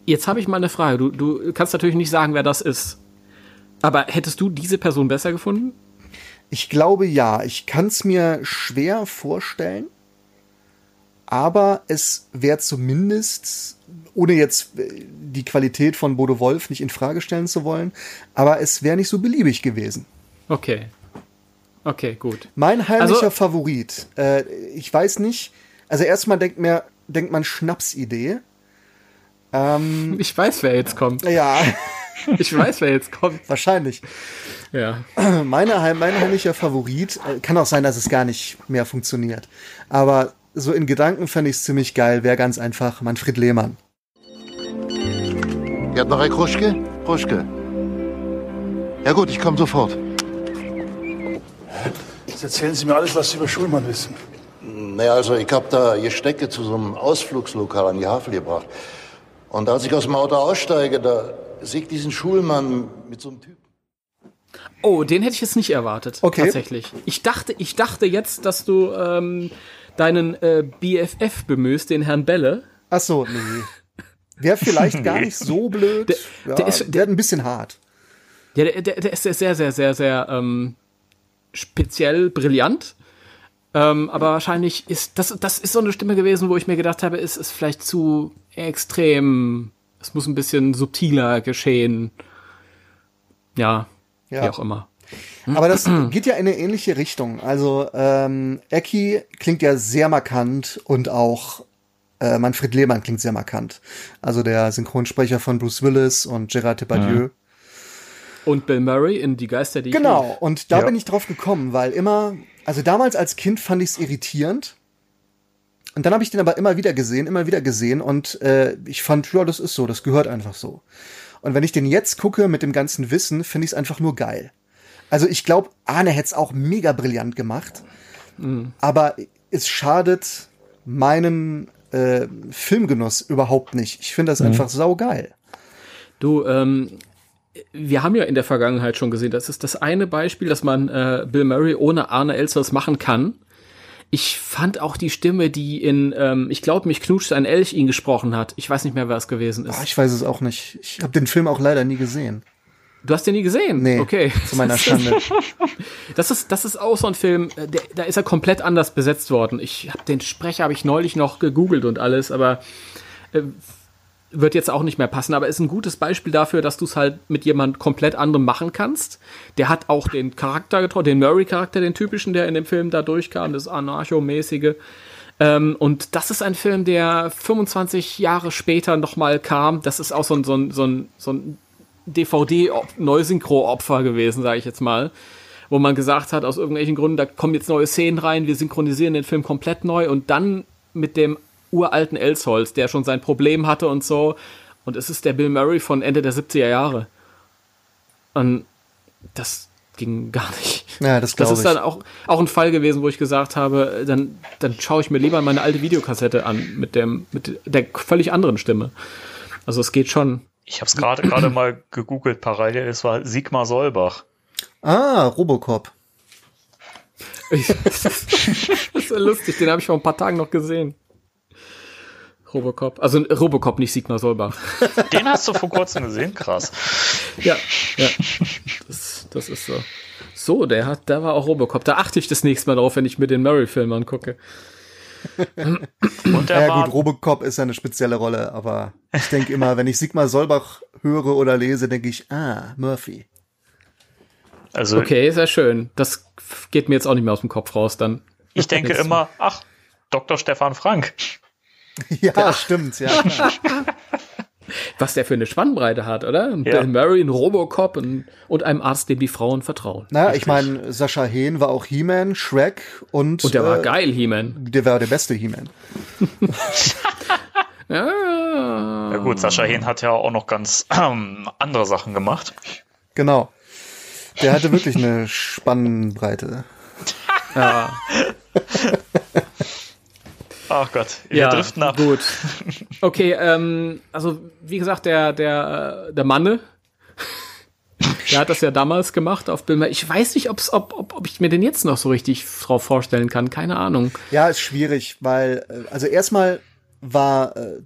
Jetzt habe ich mal eine Frage. Du, du kannst natürlich nicht sagen, wer das ist. Aber hättest du diese Person besser gefunden?
Ich glaube ja. Ich kann es mir schwer vorstellen aber es wäre zumindest, ohne jetzt äh, die Qualität von Bodo Wolf nicht in Frage stellen zu wollen, aber es wäre nicht so beliebig gewesen.
Okay. Okay, gut.
Mein heimlicher also, Favorit, äh, ich weiß nicht, also erstmal denkt, mir, denkt man Schnapsidee.
Ähm, ich weiß, wer jetzt kommt.
Ja.
ich weiß, wer jetzt kommt.
Wahrscheinlich.
Ja.
Meine, mein heimlicher Favorit, äh, kann auch sein, dass es gar nicht mehr funktioniert. Aber so in Gedanken fände ich es ziemlich geil, wäre ganz einfach Manfred Lehmann.
Ihr habt noch ein Kruschke? Kruschke. Ja gut, ich komme sofort.
Jetzt erzählen Sie mir alles, was Sie über Schulmann wissen.
Naja, also ich habe da Gestecke zu so einem Ausflugslokal an die Havel gebracht. Und als ich aus dem Auto aussteige, da sehe ich diesen Schulmann mit so einem Typen.
Oh, den hätte ich jetzt nicht erwartet. Okay. Tatsächlich. Ich dachte, ich dachte jetzt, dass du ähm, deinen äh, BFF bemühst, den Herrn Belle.
Ach so, nee. Wäre vielleicht gar nicht so blöd. Der, ja, der ist der, ein bisschen hart.
Ja, der, der, der ist sehr, sehr, sehr, sehr ähm, speziell brillant. Ähm, aber wahrscheinlich ist das, das ist so eine Stimme gewesen, wo ich mir gedacht habe, es ist vielleicht zu extrem. Es muss ein bisschen subtiler geschehen. Ja, ja. wie auch immer.
Aber das geht ja in eine ähnliche Richtung. Also ähm, Eki klingt ja sehr markant und auch äh, Manfred Lehmann klingt sehr markant. Also der Synchronsprecher von Bruce Willis und Gerard Depardieu.
Mhm. Und Bill Murray in Die Geister, die
Genau, ich und da ja. bin ich drauf gekommen, weil immer, also damals als Kind fand ich es irritierend. Und dann habe ich den aber immer wieder gesehen, immer wieder gesehen und äh, ich fand, ja, das ist so, das gehört einfach so. Und wenn ich den jetzt gucke mit dem ganzen Wissen, finde ich es einfach nur geil. Also ich glaube, Arne hätte es auch mega brillant gemacht. Mhm. Aber es schadet meinen äh, Filmgenuss überhaupt nicht. Ich finde das mhm. einfach saugeil.
Du, ähm, wir haben ja in der Vergangenheit schon gesehen, das ist das eine Beispiel, dass man äh, Bill Murray ohne Arne Elsers machen kann. Ich fand auch die Stimme, die in, ähm, ich glaube, mich knutscht ein Elch ihn gesprochen hat. Ich weiß nicht mehr, wer es gewesen ist.
Ah, ich weiß es auch nicht. Ich habe den Film auch leider nie gesehen.
Du hast den nie gesehen?
Nee,
okay.
zu meiner Schande.
Das ist, das ist auch so ein Film, äh, der, da ist er komplett anders besetzt worden. Ich habe den Sprecher habe ich neulich noch gegoogelt und alles, aber äh, wird jetzt auch nicht mehr passen. Aber ist ein gutes Beispiel dafür, dass du es halt mit jemand komplett anderem machen kannst. Der hat auch den Charakter getroffen, den Murray-Charakter, den typischen, der in dem Film da durchkam, das Anarcho-mäßige. Ähm, und das ist ein Film, der 25 Jahre später nochmal kam. Das ist auch so ein, so ein, so ein, so ein DVD-Neusynchro-Opfer gewesen, sage ich jetzt mal. Wo man gesagt hat, aus irgendwelchen Gründen, da kommen jetzt neue Szenen rein, wir synchronisieren den Film komplett neu und dann mit dem uralten Elsholz, der schon sein Problem hatte und so. Und es ist der Bill Murray von Ende der 70er Jahre. Und das ging gar nicht.
Ja, das
Das
glaube
ist
ich.
dann auch, auch ein Fall gewesen, wo ich gesagt habe, dann, dann schaue ich mir lieber meine alte Videokassette an mit, dem, mit der völlig anderen Stimme. Also es geht schon.
Ich habe es gerade gerade mal gegoogelt parallel. Es war Sigmar Solbach.
Ah, Robocop.
das ist so lustig, den habe ich vor ein paar Tagen noch gesehen. Robocop. Also Robocop, nicht Sigmar Solbach.
Den hast du vor kurzem gesehen, krass.
Ja, ja. Das, das ist so. So, der hat, da war auch Robocop. Da achte ich das nächste Mal drauf, wenn ich mir den Murray-Film angucke.
Und der
Ja
war
gut, Robocop ist ja eine spezielle Rolle, aber ich denke immer, wenn ich Sigmar Solbach höre oder lese, denke ich, ah, Murphy.
also
Okay, sehr schön. Das geht mir jetzt auch nicht mehr aus dem Kopf raus dann.
ich denke immer, ach, Dr. Stefan Frank.
Ja, stimmt, ja.
Was der für eine Spannbreite hat, oder? Ein
Ja.
Bill Murray, ein Robocop und, und einem Arzt, dem die Frauen vertrauen.
Naja, ich meine, Sascha Hehn war auch He-Man, Shrek und,
Und der war
äh,
geil, He-Man.
Der war der beste He-Man.
Ja.
Ja gut, Sascha Hehn hat ja auch noch ganz ähm, andere Sachen gemacht.
Genau. Der hatte wirklich eine Spannbreite.
Ja,
Ach Gott, wir
ja
driften ab.
gut. Okay, ähm, also wie gesagt, der, der, äh, der Manne, der hat das ja damals gemacht auf Bill Murray. Ich weiß nicht, ob's, ob, ob, ob ich mir den jetzt noch so richtig drauf vorstellen kann. Keine Ahnung.
Ja, ist schwierig, weil, äh, also erstmal war äh,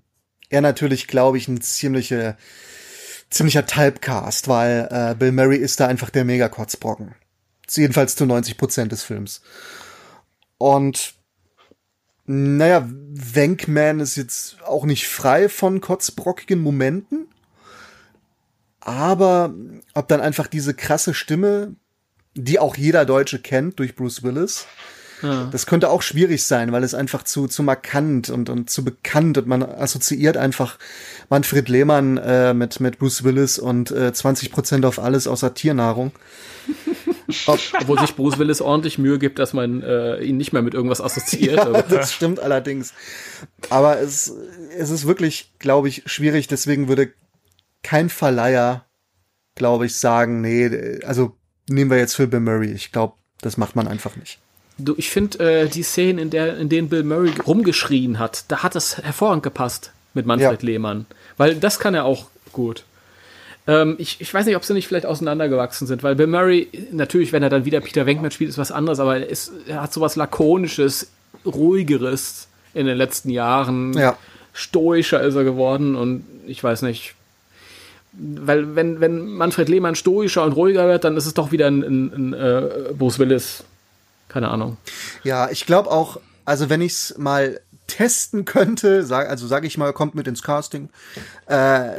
er natürlich, glaube ich, ein ziemliche, ziemlicher Typecast, weil äh, Bill Murray ist da einfach der Mega-Kotzbrocken. Jedenfalls zu 90 Prozent des Films. Und naja, Wankman ist jetzt auch nicht frei von kotzbrockigen Momenten. Aber ob dann einfach diese krasse Stimme, die auch jeder Deutsche kennt durch Bruce Willis, das könnte auch schwierig sein, weil es einfach zu, zu markant und, und zu bekannt und man assoziiert einfach Manfred Lehmann äh, mit, mit Bruce Willis und äh, 20 Prozent auf alles außer Tiernahrung. Ob,
Obwohl sich Bruce Willis ordentlich Mühe gibt, dass man äh, ihn nicht mehr mit irgendwas assoziiert.
ja, das stimmt allerdings. Aber es, es ist wirklich, glaube ich, schwierig. Deswegen würde kein Verleiher, glaube ich, sagen, nee, also nehmen wir jetzt für Bill Murray. Ich glaube, das macht man einfach nicht.
Du, ich finde äh, die Szenen, in, der, in denen Bill Murray rumgeschrien hat, da hat es hervorragend gepasst mit Manfred
Ja.
Lehmann. Weil das kann er auch gut. Ähm, ich, ich weiß nicht, ob sie nicht vielleicht auseinandergewachsen sind, weil Bill Murray, natürlich, wenn er dann wieder Peter Venkman spielt, ist was anderes, aber er, ist, er hat sowas Lakonisches, Ruhigeres in den letzten Jahren.
Ja.
Stoischer ist er geworden und ich weiß nicht. Weil, wenn, wenn Manfred Lehmann stoischer und ruhiger wird, dann ist es doch wieder ein, ein, ein äh, Bruce Willis. Keine Ahnung.
Ja, ich glaube auch, also wenn ich es mal testen könnte, sag, also sage ich mal, kommt mit ins Casting, äh,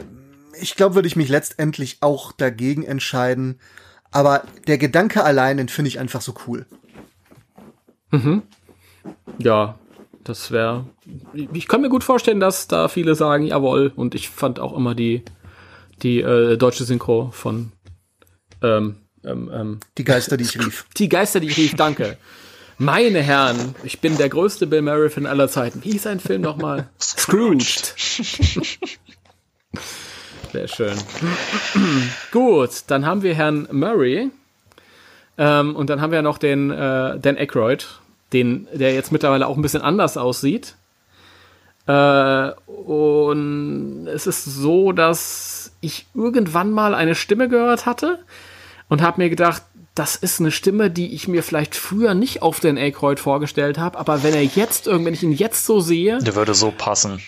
ich glaube, würde ich mich letztendlich auch dagegen entscheiden. Aber der Gedanke allein, den finde ich einfach so cool.
Ja, das wäre. Ich kann mir gut vorstellen, dass da viele sagen, jawohl. Und ich fand auch immer die, die äh, deutsche Synchro von ähm, ähm, ähm,
Die Geister, die ich rief.
Die Geister, die ich rief, danke. Meine Herren, ich bin der größte Bill Murray-Fan aller Zeiten. Wie hieß ein Film nochmal? Scrooged. Sehr schön. Gut, dann haben wir Herrn Murray. Ähm, und dann haben wir noch den äh, Dan Aykroyd, den, der jetzt mittlerweile auch ein bisschen anders aussieht. Äh, und es ist so, dass ich irgendwann mal eine Stimme gehört hatte und habe mir gedacht, das ist eine Stimme, die ich mir vielleicht früher nicht auf den Aykroyd vorgestellt habe, aber wenn er jetzt, wenn ich ihn jetzt so sehe,
Der würde so passen.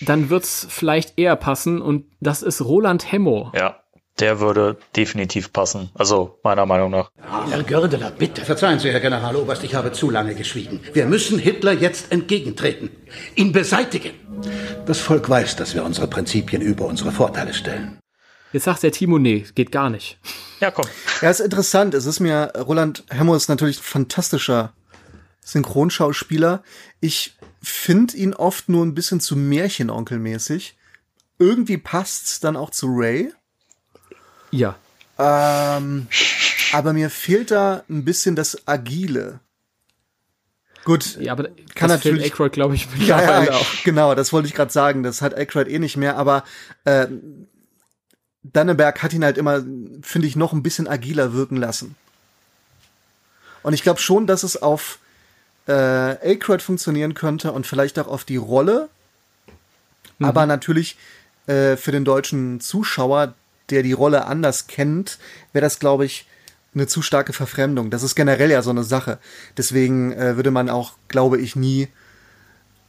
Dann wird's vielleicht eher passen und das ist Roland Hemmo.
Ja, der würde definitiv passen. Also meiner Meinung nach.
Herr Gördeler, bitte. Verzeihen Sie, Herr Generaloberst, ich habe zu lange geschwiegen. Wir müssen Hitler jetzt entgegentreten. Ihn beseitigen. Das Volk weiß, dass wir unsere Prinzipien über unsere Vorteile stellen.
Jetzt sagt der Timo, nee, geht gar nicht.
Ja, komm.
Ja, ist interessant. Es ist mir, Roland Hemmo ist natürlich ein fantastischer Synchronschauspieler. Ich finde ihn oft nur ein bisschen zu Märchenonkelmäßig. Irgendwie passt's dann auch zu Ray.
Ja.
Ähm, aber mir fehlt da ein bisschen das Agile. Gut,
Ja, aber
kann
das
natürlich.
Aykroyd, glaube ich,
ja, ja,
auch.
genau, das wollte ich gerade sagen. Das hat Aykroyd eh nicht mehr, aber äh, Danneberg hat ihn halt immer, finde ich, noch ein bisschen agiler wirken lassen. Und ich glaube schon, dass es auf äh, Aykroyd funktionieren könnte und vielleicht auch auf die Rolle.
Mhm.
Aber natürlich äh, für den deutschen Zuschauer, der die Rolle anders kennt, wäre das, glaube ich, eine zu starke Verfremdung. Das ist generell ja so eine Sache. Deswegen äh, würde man auch, glaube ich, nie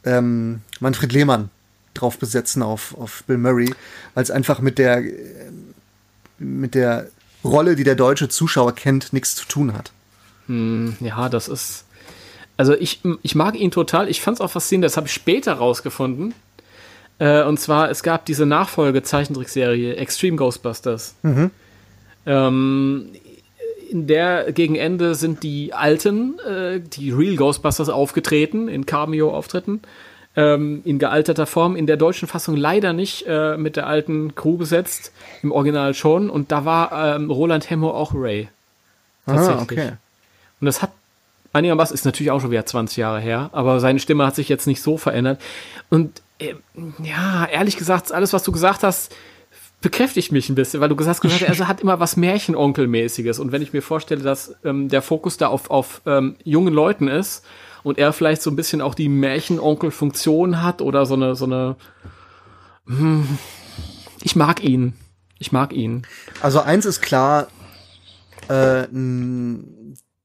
ähm, Manfred Lehmann drauf besetzen auf, auf Bill Murray, weil es einfach mit der, äh, mit der Rolle, die der deutsche Zuschauer kennt, nichts zu tun hat.
Hm, ja, das ist. Also ich, ich mag ihn total. Ich fand es auch faszinierend, das habe ich später rausgefunden. Äh, und zwar, es gab diese Nachfolge-Zeichentrickserie Extreme Ghostbusters.
Mhm.
Ähm, in der gegen Ende sind die alten, äh, die Real Ghostbusters aufgetreten, in Cameo-Auftritten, ähm, in gealterter Form. In der deutschen Fassung leider nicht äh, mit der alten Crew besetzt, im Original schon. Und da war ähm, Roland Hemmo auch Ray.
Ah, okay.
Und das hat einigermaßen, ist natürlich auch schon wieder 20 Jahre her, aber seine Stimme hat sich jetzt nicht so verändert. Und äh, ja, ehrlich gesagt, alles, was du gesagt hast, bekräftigt mich ein bisschen, weil du gesagt hast, er hat immer was Märchenonkelmäßiges. Und wenn ich mir vorstelle, dass ähm, der Fokus da auf, auf ähm, jungen Leuten ist und er vielleicht so ein bisschen auch die Märchenonkel-Funktion hat oder so eine, so eine, hm, ich mag ihn. Ich mag ihn.
Also eins ist klar, äh,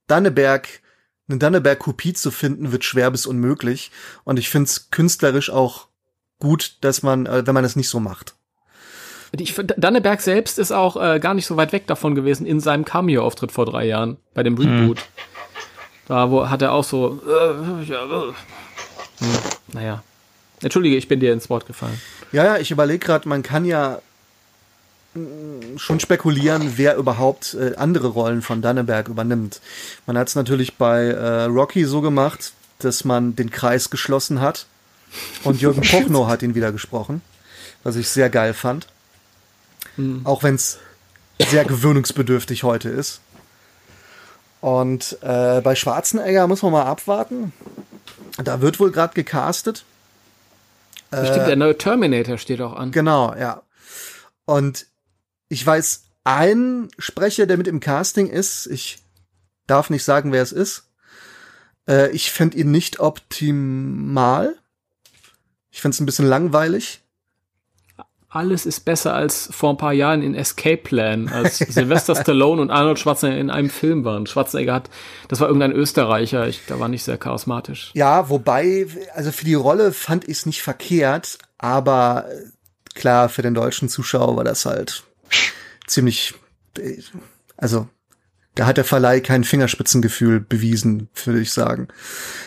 Danneberg, eine Danneberg-Kopie zu finden, wird schwer bis unmöglich. Und ich finde es künstlerisch auch gut, dass man, äh, wenn man es nicht so macht.
Ich, Danneberg selbst ist auch äh, gar nicht so weit weg davon gewesen in seinem Cameo-Auftritt vor drei Jahren bei dem Reboot.
Hm.
Da wo, hat er auch so. Äh, ja, äh. Hm, naja. Entschuldige, ich bin dir ins Wort gefallen.
Ja, ja, ich überlege gerade, man kann ja schon spekulieren, wer überhaupt äh, andere Rollen von Danneberg übernimmt. Man hat es natürlich bei äh, Rocky so gemacht, dass man den Kreis geschlossen hat und Jürgen Pochnow hat ihn wieder gesprochen, was ich sehr geil fand.
Mhm.
Auch wenn es sehr gewöhnungsbedürftig heute ist. Und äh, bei Schwarzenegger muss man mal abwarten. Da wird wohl gerade gecastet.
Bestimmt, der neue Terminator steht auch an.
Genau, ja. Und ich weiß, ein Sprecher, der mit im Casting ist, ich darf nicht sagen, wer es ist. Äh, ich finde ihn nicht optimal. Ich finde es ein bisschen langweilig.
Alles ist besser als vor ein paar Jahren in Escape Plan, als Sylvester Stallone und Arnold Schwarzenegger in einem Film waren. Schwarzenegger hat, das war irgendein Österreicher, ich, der war nicht sehr charismatisch.
Ja, wobei, also für die Rolle fand ich es nicht verkehrt, aber äh, klar, für den deutschen Zuschauer war das halt ziemlich, also da hat der Verleih kein Fingerspitzengefühl bewiesen, würde ich sagen.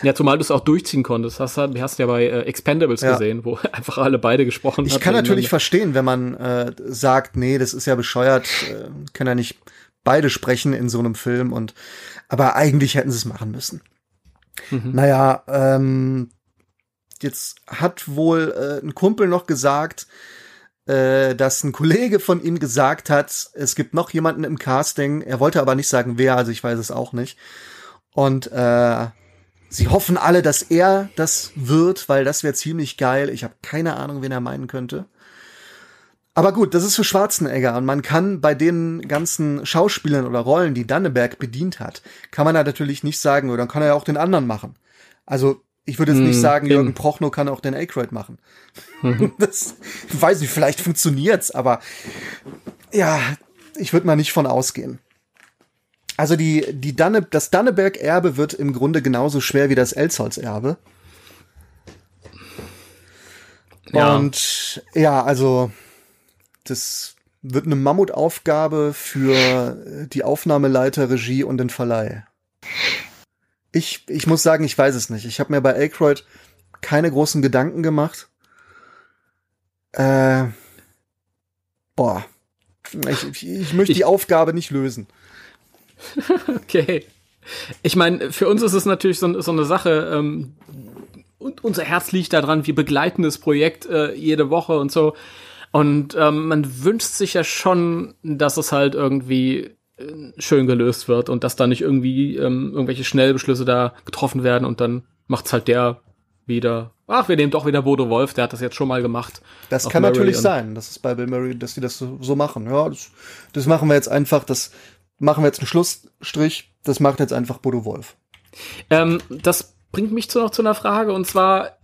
Ja, zumal du es auch durchziehen konntest. Hast, du- hast ja bei äh, Expendables
Ja.
gesehen, wo einfach alle beide gesprochen
Ich
hat
kann natürlich verstehen, wenn man äh, sagt, nee, das ist ja bescheuert, äh, kann ja nicht beide sprechen in so einem Film und aber eigentlich hätten sie es machen müssen.
Mhm.
Naja, ähm, jetzt hat wohl äh, ein Kumpel noch gesagt, äh, dass ein Kollege von ihm gesagt hat, es gibt noch jemanden im Casting. Er wollte aber nicht sagen, wer, also ich weiß es auch nicht. Und äh, sie hoffen alle, dass er das wird, weil das wäre ziemlich geil. Ich habe keine Ahnung, wen er meinen könnte. Aber gut, das ist für Schwarzenegger und man kann bei den ganzen Schauspielern oder Rollen, die Danneberg bedient hat, kann man da natürlich nicht sagen, oder dann kann er ja auch den anderen machen. Also ich würde jetzt nicht
Hm,
sagen, Jürgen Prochnow kann auch den Aykroyd machen. das weiß ich, vielleicht funktioniert's, aber ja, ich würde mal nicht von ausgehen. Also die, die Danne, das Danneberg-Erbe wird im Grunde genauso schwer wie das Elsholz-Erbe.
Ja.
Und ja, also das wird eine Mammutaufgabe für die Aufnahmeleiter, Regie und den Verleih. Ich, ich muss sagen, ich weiß es nicht. Ich habe mir bei Aykroyd keine großen Gedanken gemacht. Äh, boah. Ich, ich, ich möchte die Aufgabe nicht lösen.
Okay. Ich meine, für uns ist es natürlich so, so eine Sache, ähm, und unser Herz liegt daran, wir begleiten das Projekt äh, jede Woche und so. Und ähm, man wünscht sich ja schon, dass es halt irgendwie schön gelöst wird und dass da nicht irgendwie ähm, irgendwelche Schnellbeschlüsse da getroffen werden und dann macht's halt der wieder. Ach, wir nehmen doch wieder Bodo Wolf, der hat das jetzt schon mal gemacht.
Das kann
Murray
natürlich sein, das ist bei Bill Murray, dass die das so, so machen. Ja, das, das machen wir jetzt einfach, das machen wir jetzt einen Schlussstrich, das macht jetzt einfach Bodo Wolf.
Ähm, das bringt mich zu noch zu einer Frage und zwar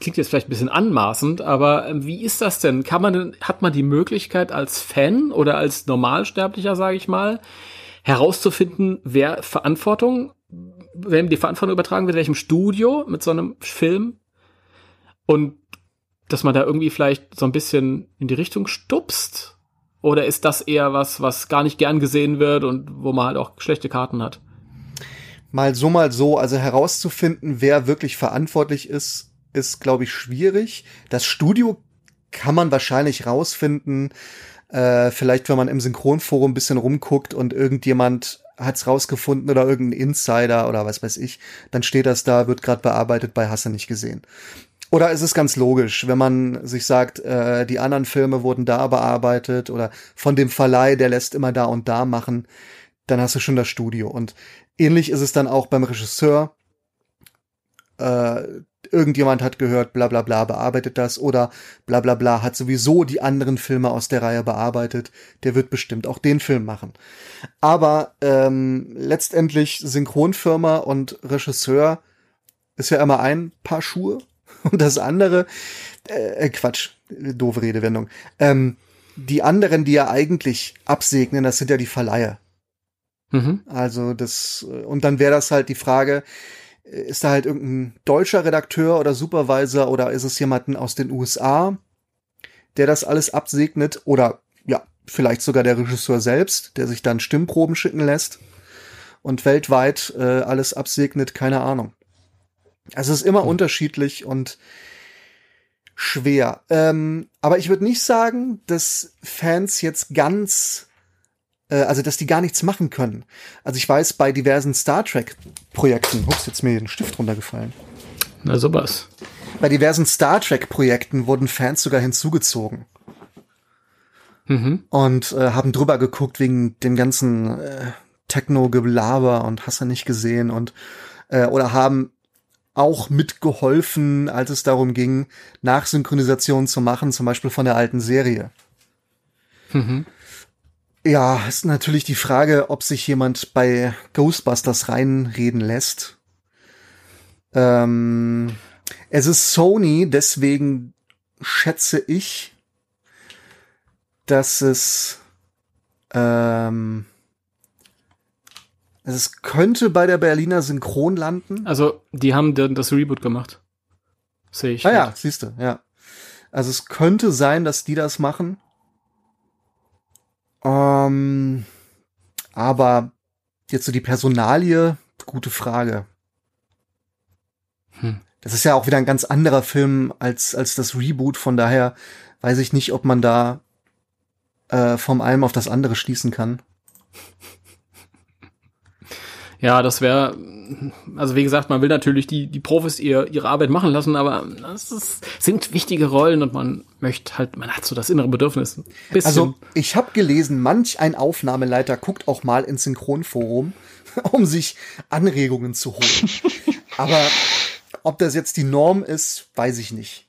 klingt jetzt vielleicht ein bisschen anmaßend, aber ähm, wie ist das denn? Kann man denn, hat man die Möglichkeit als Fan oder als Normalsterblicher, sage ich mal, herauszufinden, wer Verantwortung, wem die Verantwortung übertragen wird, welchem Studio mit so einem Film und dass man da irgendwie vielleicht so ein bisschen in die Richtung stupst? Oder ist das eher was, was gar nicht gern gesehen wird und wo man halt auch schlechte Karten hat?
Mal so, mal so, also herauszufinden, wer wirklich verantwortlich ist, ist, glaube ich, schwierig. Das Studio kann man wahrscheinlich rausfinden, äh, vielleicht wenn man im Synchronforum ein bisschen rumguckt und irgendjemand hat's rausgefunden oder irgendein Insider oder was weiß ich, dann steht das da, wird gerade bearbeitet bei Hasse nicht gesehen. Oder ist es ganz logisch, wenn man sich sagt, äh, die anderen Filme wurden da bearbeitet oder von dem Verleih, der lässt immer da und da machen, dann hast du schon das Studio. Und ähnlich ist es dann auch beim Regisseur. Äh, irgendjemand hat gehört, bla bla bla bearbeitet das oder bla bla bla hat sowieso die anderen Filme aus der Reihe bearbeitet. Der wird bestimmt auch den Film machen. Aber ähm, letztendlich Synchronfirma und Regisseur ist ja immer ein Paar Schuhe. Und das andere, äh, Quatsch, doofe Redewendung. Ähm, die anderen, die ja eigentlich absegnen, das sind ja die Verleiher.
Mhm.
Also das, äh, und dann wäre das halt die Frage, äh, ist da halt irgendein deutscher Redakteur oder Supervisor oder ist es jemanden aus den USA, der das alles absegnet oder ja, vielleicht sogar der Regisseur selbst, der sich dann Stimmproben schicken lässt und weltweit äh, alles absegnet, keine Ahnung. Also es ist immer unterschiedlich und schwer. Ähm, aber ich würde nicht sagen, dass Fans jetzt ganz, also dass die gar nichts machen können. Also ich weiß, bei diversen Star Trek-Projekten, ups, jetzt mir hier ein Stift runtergefallen.
Na sowas.
Bei diversen Star Trek-Projekten wurden Fans sogar hinzugezogen
Mhm.
und äh, haben drüber geguckt wegen dem ganzen äh, Techno-Gelaber und hast du nicht gesehen und äh, oder haben auch mitgeholfen, als es darum ging, Nachsynchronisation zu machen, zum Beispiel von der alten Serie.
Mhm.
Ja, ist natürlich die Frage, ob sich jemand bei Ghostbusters reinreden lässt. Ähm, es ist Sony, deswegen schätze ich, dass es ähm, es könnte bei der Berliner Synchron landen.
Also, die haben dann das Reboot gemacht. Sehe ich.
Ah ja, siehst du, ja. Also es könnte sein, dass die das machen. Ähm, aber jetzt so die Personalie, gute Frage.
Hm.
Das ist ja auch wieder ein ganz anderer Film als, als das Reboot, von daher weiß ich nicht, ob man da äh, vom einen auf das andere schließen kann.
Ja, das wäre, also wie gesagt, man will natürlich die, die Profis ihr, ihre Arbeit machen lassen, aber das ist, sind wichtige Rollen und man möchte halt, man hat so das innere Bedürfnis.
Also ich habe gelesen, manch ein Aufnahmeleiter guckt auch mal ins Synchronforum, um sich Anregungen zu holen. Aber ob das jetzt die Norm ist, weiß ich nicht.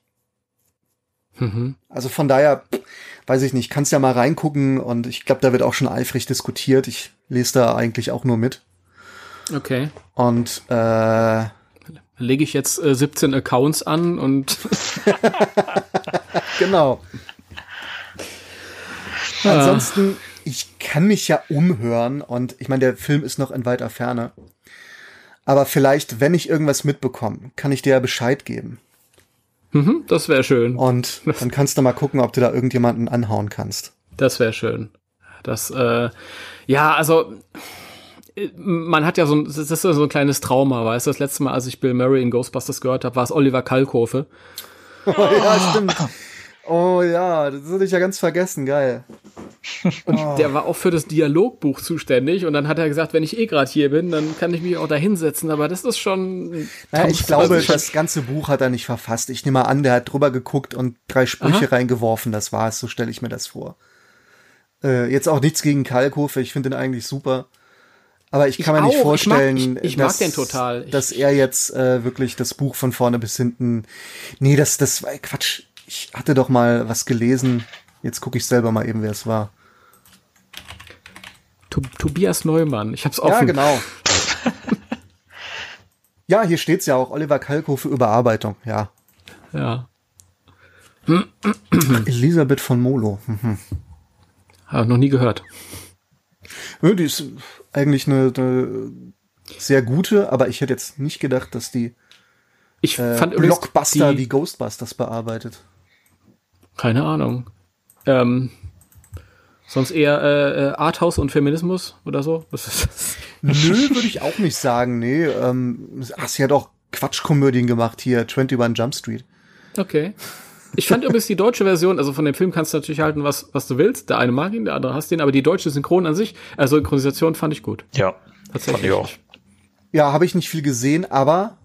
Mhm.
Also von daher, weiß ich nicht, kannst ja mal reingucken und ich glaube, da wird auch schon eifrig diskutiert. Ich lese da eigentlich auch nur mit.
Okay.
Und äh,
lege ich jetzt äh, 17 Accounts an und
genau.
Ja.
Ansonsten, ich kann mich ja umhören und ich meine, der Film ist noch in weiter Ferne. Aber vielleicht, wenn ich irgendwas mitbekomme, kann ich dir ja Bescheid geben.
Mhm, das wäre schön.
Und dann kannst du mal gucken, ob du da irgendjemanden anhauen kannst.
Das wäre schön. Das, äh, ja, also man hat ja so ein, das ist so ein kleines Trauma, weißt du, das letzte Mal, als ich Bill Murray in Ghostbusters gehört habe, war es Oliver Kalkofe.
Oh, ja, stimmt. Oh ja, das hatte ich ja ganz vergessen, geil.
Und oh. der war auch für das Dialogbuch zuständig und dann hat er gesagt, wenn ich eh gerade hier bin, dann kann ich mich auch da hinsetzen, aber das ist schon.
Naja, ich glaube, das ganze Buch hat er nicht verfasst. Ich nehme mal an, der hat drüber geguckt und drei Sprüche Aha. reingeworfen, das war es, so stelle ich mir das vor. Äh, jetzt auch nichts gegen Kalkofe, ich finde den eigentlich super. Aber ich kann ich mir auch. nicht vorstellen,
ich mag, ich, ich dass, mag den total.
dass er jetzt äh, wirklich das Buch von vorne bis hinten. Nee, das, das war Quatsch ich hatte doch mal was gelesen. Jetzt gucke ich selber mal eben, wer es war.
Tobias Neumann. Ich hab's offen.
Ja, genau. ja, hier steht's ja auch. Oliver Kalko für Überarbeitung. Ja.
Ja.
Elisabeth von Molo. Mhm.
Hab noch nie gehört.
Ja, die ist eigentlich eine, eine, sehr gute, aber ich hätte jetzt nicht gedacht, dass die
ich äh, fand
Blockbuster die, wie Ghostbusters bearbeitet.
Keine Ahnung. Ähm, sonst eher äh, äh Arthouse und Feminismus oder so?
Nö, würde ich auch nicht sagen. Nee, ähm, ach, sie hat auch Quatschkomödien gemacht hier, 21 Jump Street.
Okay. Ich fand übrigens die deutsche Version, also von dem Film kannst du natürlich halten, was, was du willst. Der eine mag ihn, der andere hasst ihn, aber die deutsche Synchron an sich, also Synchronisation fand ich gut.
Ja, tatsächlich. Fand ich auch.
Ja, habe ich nicht viel gesehen, aber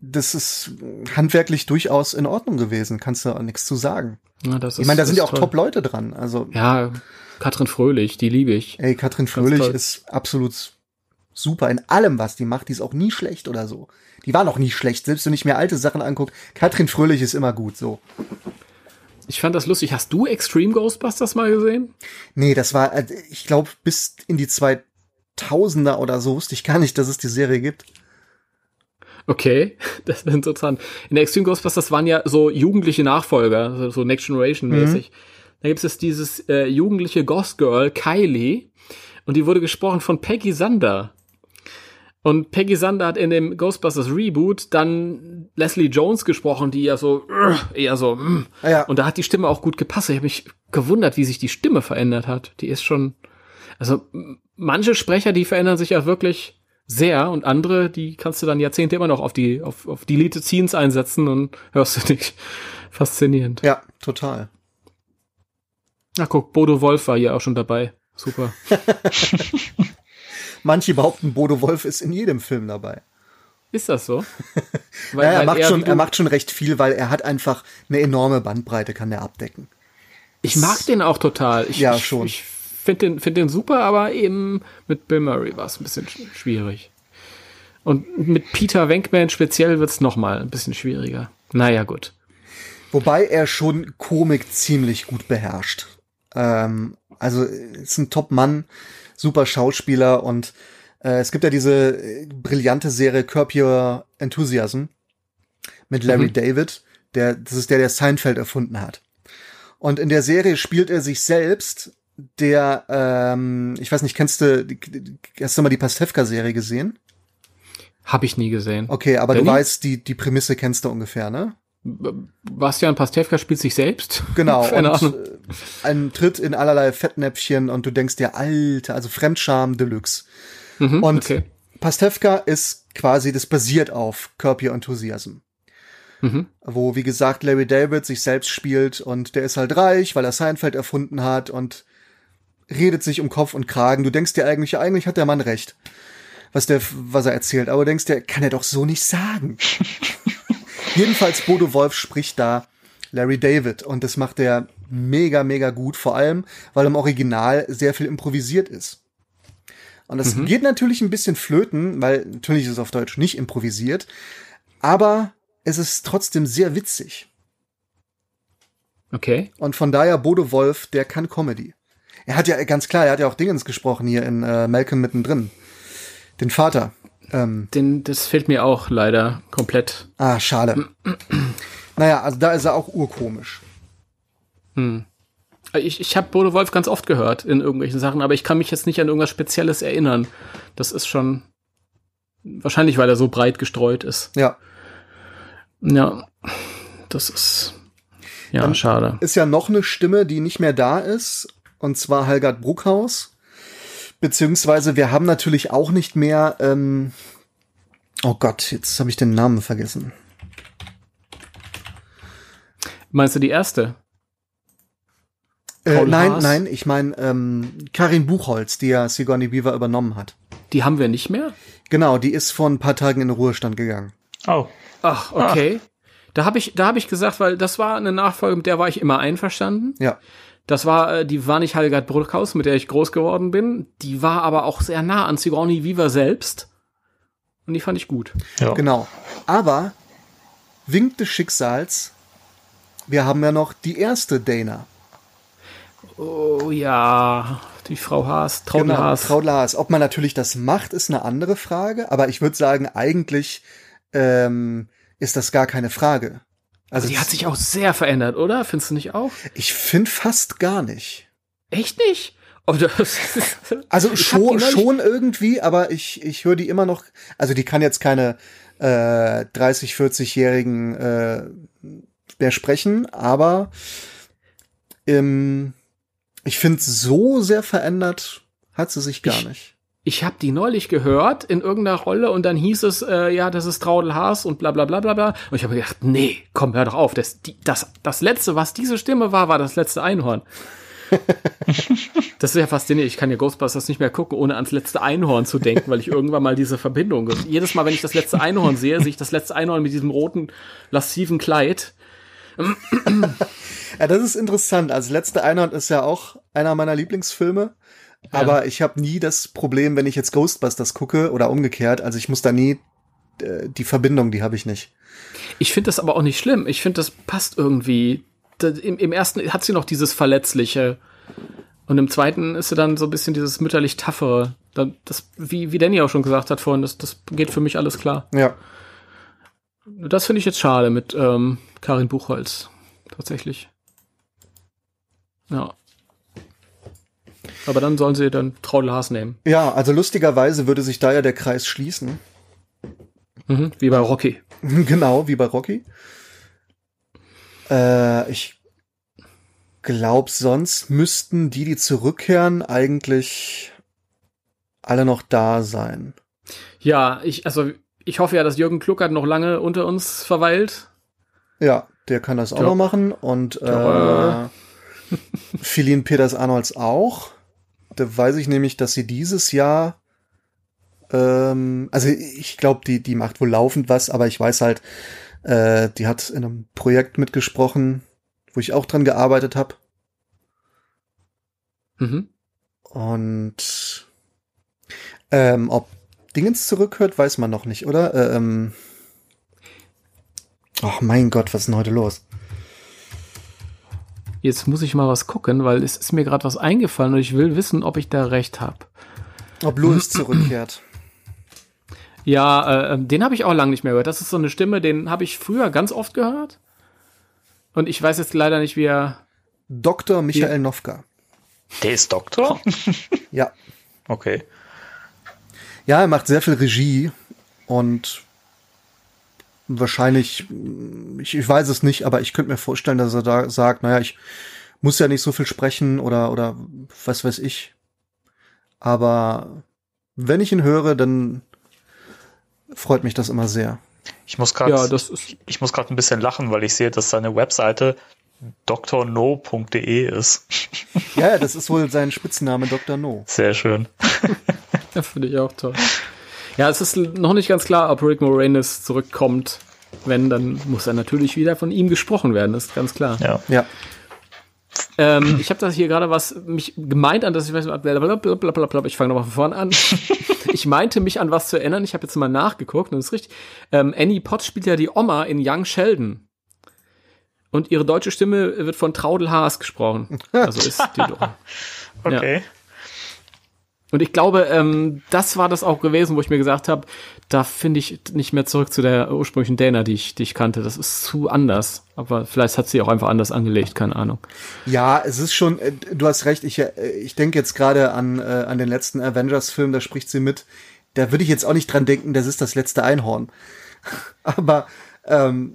das ist handwerklich durchaus in Ordnung gewesen, kannst du auch nichts zu sagen.
Ja, das ist,
ich meine, da sind ja auch Top-Leute dran. Also
ja, Katrin Fröhlich, die liebe ich.
Ey, Katrin Fröhlich ist absolut super in allem, was die macht. Die ist auch nie schlecht oder so. Die war noch nie schlecht, selbst wenn ich mir alte Sachen angucke. Katrin Fröhlich ist immer gut, so.
Ich fand das lustig. Hast du Extreme Ghostbusters mal gesehen?
Nee, das war, äh, ich glaube, bis in die 2000er oder so wusste ich gar nicht, dass es die Serie gibt.
Okay, das ist interessant. In der Extreme Ghostbusters waren ja so jugendliche Nachfolger, so Next Generation mäßig. Mhm. Da gibt es dieses äh, jugendliche Ghost Girl, Kylie, und die wurde gesprochen von Peggy Sander. Und Peggy Sander hat in dem Ghostbusters Reboot dann Leslie Jones gesprochen, die ja so eher so mm.
ja.
und da hat die Stimme auch gut gepasst. Ich habe mich gewundert, wie sich die Stimme verändert hat. Die ist schon also manche Sprecher, die verändern sich ja wirklich sehr und andere, die kannst du dann Jahrzehnte immer noch auf die, auf, auf Deleted Scenes einsetzen und hörst du dich. Faszinierend.
Ja, total.
Na guck, Bodo Wolf war hier auch schon dabei. Super.
Manche behaupten, Bodo Wolf ist in jedem Film dabei.
Ist das so?
weil, ja, er, macht schon, er macht schon recht viel, weil er hat einfach eine enorme Bandbreite, kann er abdecken.
Ich mag den auch total. Ich,
ja, schon.
Ich, finde den, find den super, aber eben mit Bill Murray war es ein bisschen schwierig. Und mit Peter Venkman speziell wird es nochmal ein bisschen schwieriger. Naja, gut.
Wobei er schon Komik ziemlich gut beherrscht. Ähm, also ist ein Top-Mann, super Schauspieler und äh, es gibt ja diese äh, brillante Serie Curb Your Enthusiasm mit Larry mhm. David, der, das ist der, der Seinfeld erfunden hat. Und in der Serie spielt er sich selbst der, ähm, ich weiß nicht, kennst du, hast du mal die Pastewka-Serie gesehen?
Hab ich nie gesehen.
Okay, aber Danny? du weißt, die, die Prämisse kennst du ungefähr, ne?
Bastian Pastewka spielt sich selbst.
Genau. und Ahnung. Äh, ein Tritt in allerlei Fettnäpfchen und du denkst dir, Alter, also Fremdscham Deluxe. Mhm, und okay. Pastewka ist quasi, das basiert auf Curb Your Enthusiasm. Mhm. Wo, wie gesagt, Larry David sich selbst spielt und der ist halt reich, weil er Seinfeld erfunden hat und redet sich um Kopf und Kragen. Du denkst dir eigentlich, eigentlich hat der Mann recht, was der, was er erzählt. Aber du denkst dir, kann er doch so nicht sagen. Jedenfalls Bodo Wolf spricht da Larry David und das macht er mega, mega gut. Vor allem, weil im Original sehr viel improvisiert ist. Und das mhm. geht natürlich ein bisschen flöten, weil natürlich ist es auf Deutsch nicht improvisiert, aber es ist trotzdem sehr witzig.
Okay.
Und von daher Bodo Wolf, der kann Comedy. Er hat ja ganz klar, er hat ja auch Dingens gesprochen hier in äh, Malcolm mittendrin. Den Vater. Ähm,
Den, das fehlt mir auch leider komplett.
ah, schade. naja, also da ist er auch urkomisch.
Hm. Ich, ich habe Bodo Wolf ganz oft gehört in irgendwelchen Sachen, aber ich kann mich jetzt nicht an irgendwas Spezielles erinnern. Das ist schon wahrscheinlich, weil er so breit gestreut ist.
Ja.
Ja, das ist ja
Dann
schade.
Ist ja noch eine Stimme, die nicht mehr da ist, und zwar Helgard Bruckhaus. Beziehungsweise wir haben natürlich auch nicht mehr, ähm, oh Gott, jetzt habe ich den Namen vergessen.
Meinst du die erste?
Äh, nein,
Haas?
nein, ich meine ähm, Karin Buchholz, die ja Sigourney Weaver übernommen hat.
Die haben wir nicht mehr?
Genau, die ist vor ein paar Tagen in den Ruhestand gegangen.
Oh.
Ach, okay. Da habe ich, da habe ich gesagt, weil das war eine Nachfolge, mit der war ich immer einverstanden.
Ja.
Das war, äh, die war nicht Halgard Bruckhaus, mit der ich groß geworden bin. Die war aber auch sehr nah an Sigourney Weaver selbst. Und die fand ich gut.
Ja.
Genau. Aber Wink des Schicksals, wir haben ja noch die erste Dana.
Oh ja, die Frau Haas, Traudel
genau,
Haas.
Traudel Haas. Ob man natürlich das macht, ist eine andere Frage. Aber ich würde sagen, eigentlich ähm, ist das gar keine Frage.
Also die hat sich auch sehr verändert, oder? Findest du nicht auch?
Ich finde fast gar nicht.
Echt nicht?
Also schon, schon irgendwie, aber ich, ich höre die immer noch. Also die kann jetzt keine äh, 30, 40-Jährigen äh, mehr sprechen, aber ähm, ich finde, so sehr verändert hat sie sich gar
Ich-
nicht.
Ich habe die neulich gehört in irgendeiner Rolle und dann hieß es, äh, ja, das ist Traudel Haas und bla bla bla bla bla. Und ich habe gedacht, nee, komm, hör doch auf. Das, die, das, das letzte, was diese Stimme war, war das letzte Einhorn. das ist ja faszinierend. Ich kann ja Ghostbusters nicht mehr gucken, ohne ans letzte Einhorn zu denken, weil ich irgendwann mal diese Verbindung. Jedes Mal, wenn ich das letzte Einhorn sehe, sehe ich das letzte Einhorn mit diesem roten, lassiven Kleid.
Ja, das ist interessant. Also letzte Einhorn ist ja auch einer meiner Lieblingsfilme. Aber ich habe nie das Problem, wenn ich jetzt Ghostbusters gucke oder umgekehrt. Also ich muss da nie äh, die Verbindung, die habe ich nicht.
Ich finde das aber auch nicht schlimm. Ich finde, das passt irgendwie. Da, im, Im ersten hat sie noch dieses Verletzliche. Und im zweiten ist sie dann so ein bisschen dieses mütterlich taffere. Da- Das, wie, wie Danny auch schon gesagt hat vorhin, das, das geht für mich alles klar.
Ja.
Das finde ich jetzt schade mit ähm, Karin Buchholz. Tatsächlich. Ja. Aber dann sollen sie dann Traudel Haas nehmen.
Ja, also lustigerweise würde sich da ja der Kreis schließen.
Mhm, wie bei Rocky.
genau, wie bei Rocky. Äh, ich glaube, sonst müssten die, die zurückkehren, eigentlich alle noch da sein.
Ja, ich, also ich hoffe ja, dass Jürgen Kluckert noch lange unter uns verweilt.
Ja, der kann das auch
Ja.
noch machen. Und äh,
Ja.
Philin Peters Arnolds auch. Da weiß ich nämlich, dass sie dieses Jahr ähm, also ich glaube, die, die macht wohl laufend was, aber ich weiß halt, äh, die hat in einem Projekt mitgesprochen, wo ich auch dran gearbeitet habe.
Mhm.
Und ähm, ob Dingens zurückhört, weiß man noch nicht, oder? Äh, ähm, Ach mein Gott, was ist denn heute los?
Jetzt muss ich mal was gucken, weil es ist mir gerade was eingefallen und ich will wissen, ob ich da recht habe.
Ob Louis zurückkehrt.
Ja, äh, den habe ich auch lange nicht mehr gehört. Das ist so eine Stimme, den habe ich früher ganz oft gehört. Und ich weiß jetzt leider nicht, wie er.
Dr. Michael Nowka.
Der ist Doktor?
Ja.
Okay.
Ja, er macht sehr viel Regie und wahrscheinlich, ich, ich weiß es nicht, aber ich könnte mir vorstellen, dass er da sagt, naja, ich muss ja nicht so viel sprechen oder, oder was weiß ich. Aber wenn ich ihn höre, dann freut mich das immer sehr.
Ich muss gerade
Ja, das ist-
ich muss gerade ein bisschen lachen, weil ich sehe, dass seine Webseite drno.de ist.
Ja, ja, das ist wohl sein Spitzname Dr. No.
Sehr schön.
Ja, finde ich auch toll. Ja, es ist noch nicht ganz klar, ob Rick Moranis zurückkommt. Wenn, dann muss er natürlich wieder von ihm gesprochen werden, ist ganz klar.
Ja.
Ja.
Ähm, ich habe das hier gerade was mich gemeint an, dass ich weiß, blablabla, ich fange nochmal von vorne an. ich meinte mich an was zu erinnern. Ich habe jetzt mal nachgeguckt und das ist richtig. Ähm, Annie Potts spielt ja die Oma in Young Sheldon. Und ihre deutsche Stimme wird von Traudel Haas gesprochen. Also ist die doch.
Okay.
Und Und ich glaube, ähm, das war das auch gewesen, wo ich mir gesagt habe, da finde ich nicht mehr zurück zu der ursprünglichen Dana, die ich, die ich kannte. Das ist zu anders. Aber vielleicht hat sie auch einfach anders angelegt, keine Ahnung.
Ja, es ist schon, äh, du hast recht, ich, äh, ich denke jetzt gerade an, äh, an den letzten Avengers-Film, da spricht sie mit. Da würde ich jetzt auch nicht dran denken, das ist das letzte Einhorn. Aber ähm,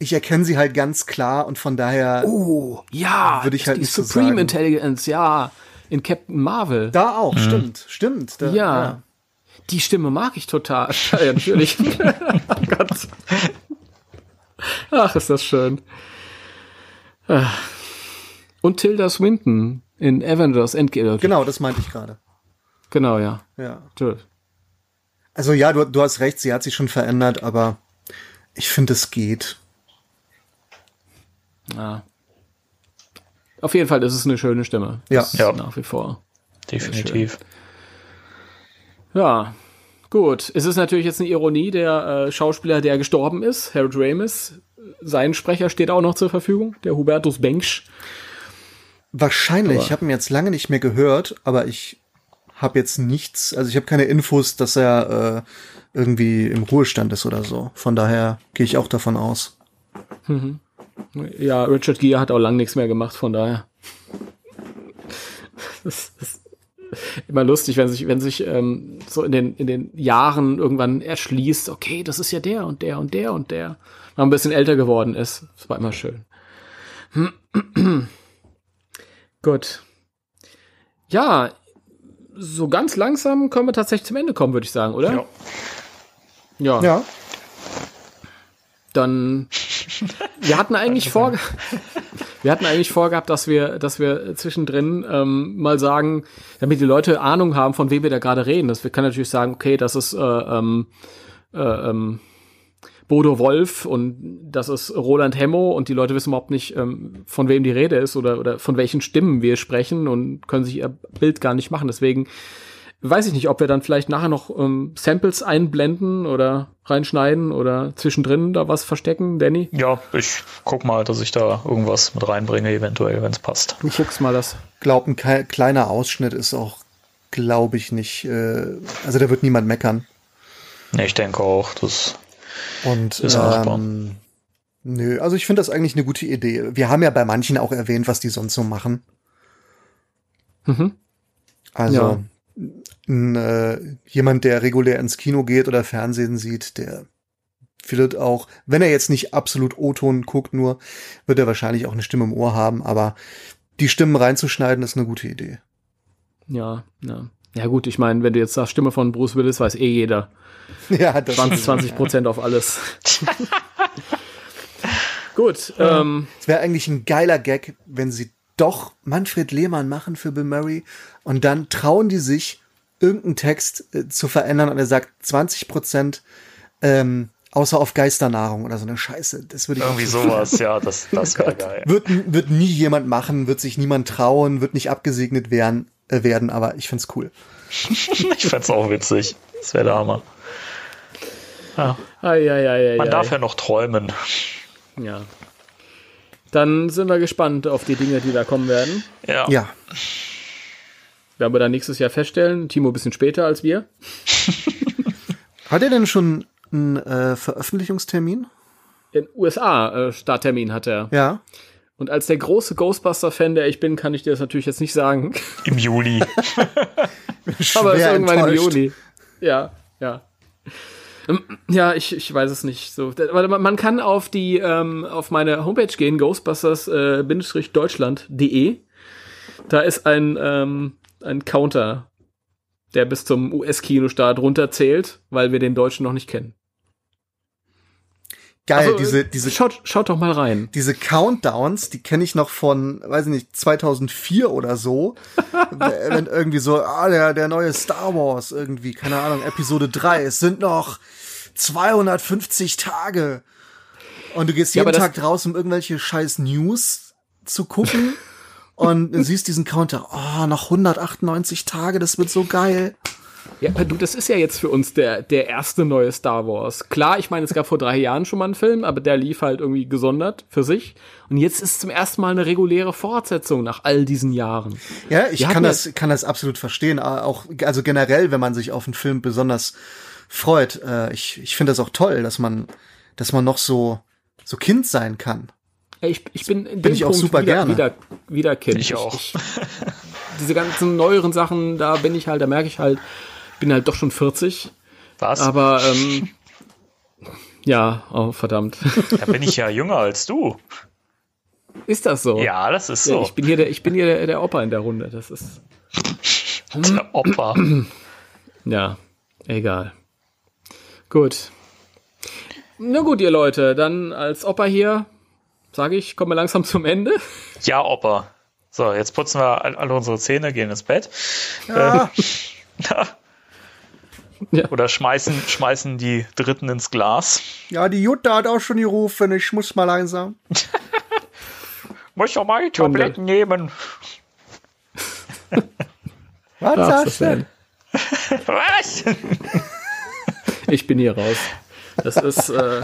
ich erkenne sie halt ganz klar und von daher
oh, ja,
würde ich halt
die
nicht
Supreme
so sagen.
Intelligence, ja, in Captain Marvel.
Da auch, stimmt, stimmt. Da,
ja. Die Stimme mag ich total. Ja, natürlich. oh Gott. Ach, ist das schön. Ah. Und Tilda Swinton in Avengers Endgame.
Genau, das meinte ich gerade.
Genau, ja.
Ja. Also ja, du, du hast recht, sie hat sich schon verändert, aber ich finde, es geht.
Ja. Auf jeden Fall ist es eine schöne Stimme.
Ja.
Ja.
Nach wie vor.
Definitiv.
Ja. Gut. Es ist natürlich jetzt eine Ironie, der äh, Schauspieler, der gestorben ist, Harold Ramis, sein Sprecher steht auch noch zur Verfügung, der Hubertus Bengsch.
Wahrscheinlich,
Aber-
ich habe ihn jetzt lange nicht mehr gehört, aber ich habe jetzt nichts, also ich habe keine Infos, dass er äh, irgendwie im Ruhestand ist oder so. Von daher gehe ich auch davon aus.
Mhm. Ja, Richard Gere hat auch lang nichts mehr gemacht, von daher. Das ist immer lustig, wenn sich, wenn sich ähm, so in den, in den Jahren irgendwann erschließt, okay, das ist ja der und der und der und der. Wenn man ein bisschen älter geworden ist. Das war immer schön. Gut. Ja, so ganz langsam können wir tatsächlich zum Ende kommen, würde ich sagen, oder?
Ja.
Ja.
Ja.
Dann wir hatten eigentlich vor wir hatten eigentlich vorgehabt, dass wir dass wir zwischendrin ähm, mal sagen, damit die Leute Ahnung haben, von wem wir da gerade reden. Das wir können natürlich sagen, okay, das ist äh, ähm, äh, ähm, Bodo Wolf und das ist Roland Hemmo und die Leute wissen überhaupt nicht, ähm, von wem die Rede ist oder, oder von welchen Stimmen wir sprechen und können sich ihr Bild gar nicht machen. Deswegen weiß ich nicht, ob wir dann vielleicht nachher noch ähm, Samples einblenden oder reinschneiden oder zwischendrin da was verstecken, Danny.
Ja, ich guck mal, dass ich da irgendwas mit reinbringe, eventuell, wenn es passt.
Du guckst mal das.
Glaub, ein kle- kleiner Ausschnitt ist auch, glaube ich, nicht, äh, also da wird niemand meckern.
Ne, ich denke auch, das
Und
Ist machbar.
ähm, nö, also ich finde das eigentlich eine gute Idee. Wir haben ja bei manchen auch erwähnt, was die sonst so machen.
Mhm.
Also n, äh, jemand, der regulär ins Kino geht oder Fernsehen sieht, der wird auch, wenn er jetzt nicht absolut O-Ton guckt, nur wird er wahrscheinlich auch eine Stimme im Ohr haben. Aber die Stimmen reinzuschneiden ist eine gute Idee.
Ja, ja. Ja gut, ich meine, wenn du jetzt sagst, Stimme von Bruce Willis, weiß eh jeder.
Ja, das
20,
stimmt.
20 Prozent auf alles. gut, ähm,
Es wäre eigentlich ein geiler Gag, wenn sie doch Manfred Lehmann machen für Bill Murray und dann trauen die sich, irgendeinen Text äh, zu verändern und er sagt 20 Prozent ähm, außer auf Geisternahrung oder so eine Scheiße. Das würde ich
irgendwie sowas, ja, das, das wäre geil.
Wird, wird nie jemand machen, wird sich niemand trauen, wird nicht abgesegnet werden, äh, werden aber ich find's cool.
Ich fänd's auch witzig. Das wäre der Hammer. Ja.
ai, ai, ai, ai,
Man
ai.
darf ja noch träumen.
Ja. Dann sind wir gespannt auf die Dinge, die da kommen werden.
Ja.
Ja.
Werden wir dann nächstes Jahr feststellen. Timo ein bisschen später als wir.
Hat er denn schon einen äh, Veröffentlichungstermin?
In USA äh, Starttermin hat er.
Ja.
Und als der große Ghostbuster-Fan, der ich bin, kann ich dir das natürlich jetzt nicht sagen.
Im Juli.
Aber es ist irgendwann im
enttäuscht.
Juli. Ja, ja. Ja, ich, ich weiß es nicht. So, da- warte mal, man kann auf die ähm, auf meine Homepage gehen, Ghostbusters-deutschland.de. Da ist ein ähm, ein Counter, der bis zum US-Kinostart runterzählt, weil wir den Deutschen noch nicht kennen.
Geil,
Also,
diese, diese,
Schaut, schaut doch mal rein.
diese Countdowns, die kenne ich noch von, weiß ich nicht, 2004 oder so. wenn irgendwie so, ah, der, der neue Star Wars irgendwie, keine Ahnung, Episode 3, es sind noch 250 Tage. Und du gehst
Ja,
jeden
das-
Tag draus, um irgendwelche scheiß News zu gucken. und du siehst diesen Counter, oh, noch 198 Tage, das wird so geil.
Ja, du, das ist ja jetzt für uns der, der erste neue Star Wars. Klar, ich meine, es gab vor drei Jahren schon mal einen Film, aber der lief halt irgendwie gesondert für sich. Und jetzt ist zum ersten Mal eine reguläre Fortsetzung nach all diesen Jahren.
Ja, ich
Wir
kann das, kann das absolut verstehen. Auch, also generell, wenn man sich auf einen Film besonders freut. Äh, ich ich finde das auch toll, dass man, dass man noch so, so Kind sein kann.
Ich, ich bin in
Bin
dem
ich auch
Punkt
super
wieder,
gerne.
wieder, wieder Kind.
Ich auch.
diese ganzen neueren Sachen, da bin ich halt, da merke ich halt, bin halt doch schon 40.
Was?
Aber, ähm, ja, oh, verdammt.
Da bin ich ja jünger als du.
Ist das so?
Ja, das ist
Ja,
so.
ich bin hier der, ich bin hier der, der Opa in der Runde. Das ist,
Der Opa.
ja, egal. Gut. Na gut, ihr Leute, dann als Opa hier, sage ich, kommen wir langsam zum Ende.
Ja, Opa. So, jetzt putzen wir all- alle unsere Zähne, gehen ins Bett.
Ja.
Äh, Oder schmeißen, schmeißen die Dritten ins Glas.
Ja, die Jutta hat auch schon gerufen, ich muss mal langsam.
Muss doch mal die Tabletten nehmen.
Was sagst du?
Sven.
Was?
Ich bin hier raus. Das ist, äh,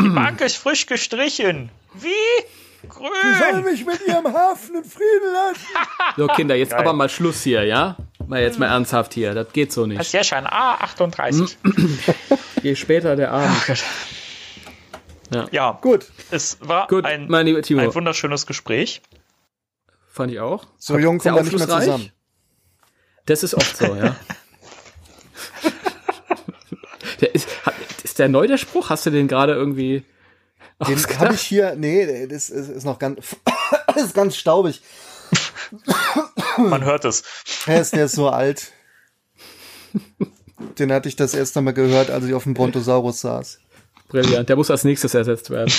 Die Bank ist frisch gestrichen. Wie?
Sie soll
Grün.
mich mit ihrem Hafen in Frieden lassen.
so Kinder, jetzt
Geil.
aber mal Schluss hier, ja? Mal jetzt mal ernsthaft hier, das geht so
Das ist
nicht.
ja schon A38.
Je später der Abend.
Ja,
Gut,
es war
Gut,
ein,
mein lieber Timo,
ein wunderschönes Gespräch.
fand ich auch.
so jung kommen wir nicht mehr zusammen.
Das ist oft so, ja. der ist, hat, ist der neu der Spruch? Hast du den gerade irgendwie
Den habe ich hier, nee, das ist, ist noch ganz, ist ganz staubig.
Man hört es.
Der ist, der ist so alt. Den hatte ich das erste Mal gehört, als ich auf dem Brontosaurus saß.
Brillant. Der muss als nächstes ersetzt werden.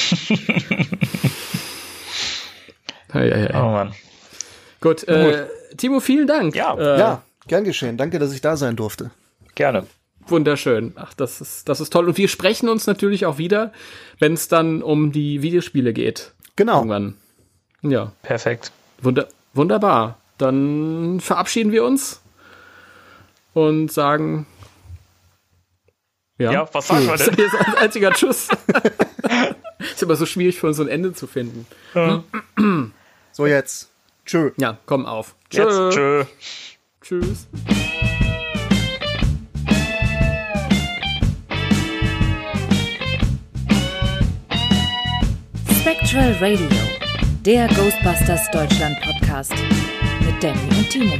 ja, ja, ja.
Oh Mann.
Gut, äh, Timo, vielen Dank.
Ja.
äh,
Ja, gern geschehen. Danke, dass ich da sein durfte.
Gerne.
Wunderschön. Ach, das ist, das ist toll. Und wir sprechen uns natürlich auch wieder, wenn es dann um die Videospiele geht.
Genau.
Irgendwann. Ja,
Perfekt.
wunder, wunderbar. Dann verabschieden wir uns und sagen. Ja,
Ja, was sagen wir
Das
denn?
ist jetzt ein einziger Tschüss. ist immer so schwierig für uns so ein Ende zu finden.
So jetzt. Tschö.
Ja, komm auf.
Jetzt, tschö.
Tschüss.
Spectral Radio, der Ghostbusters Deutschland Podcast mit Danny und Timo.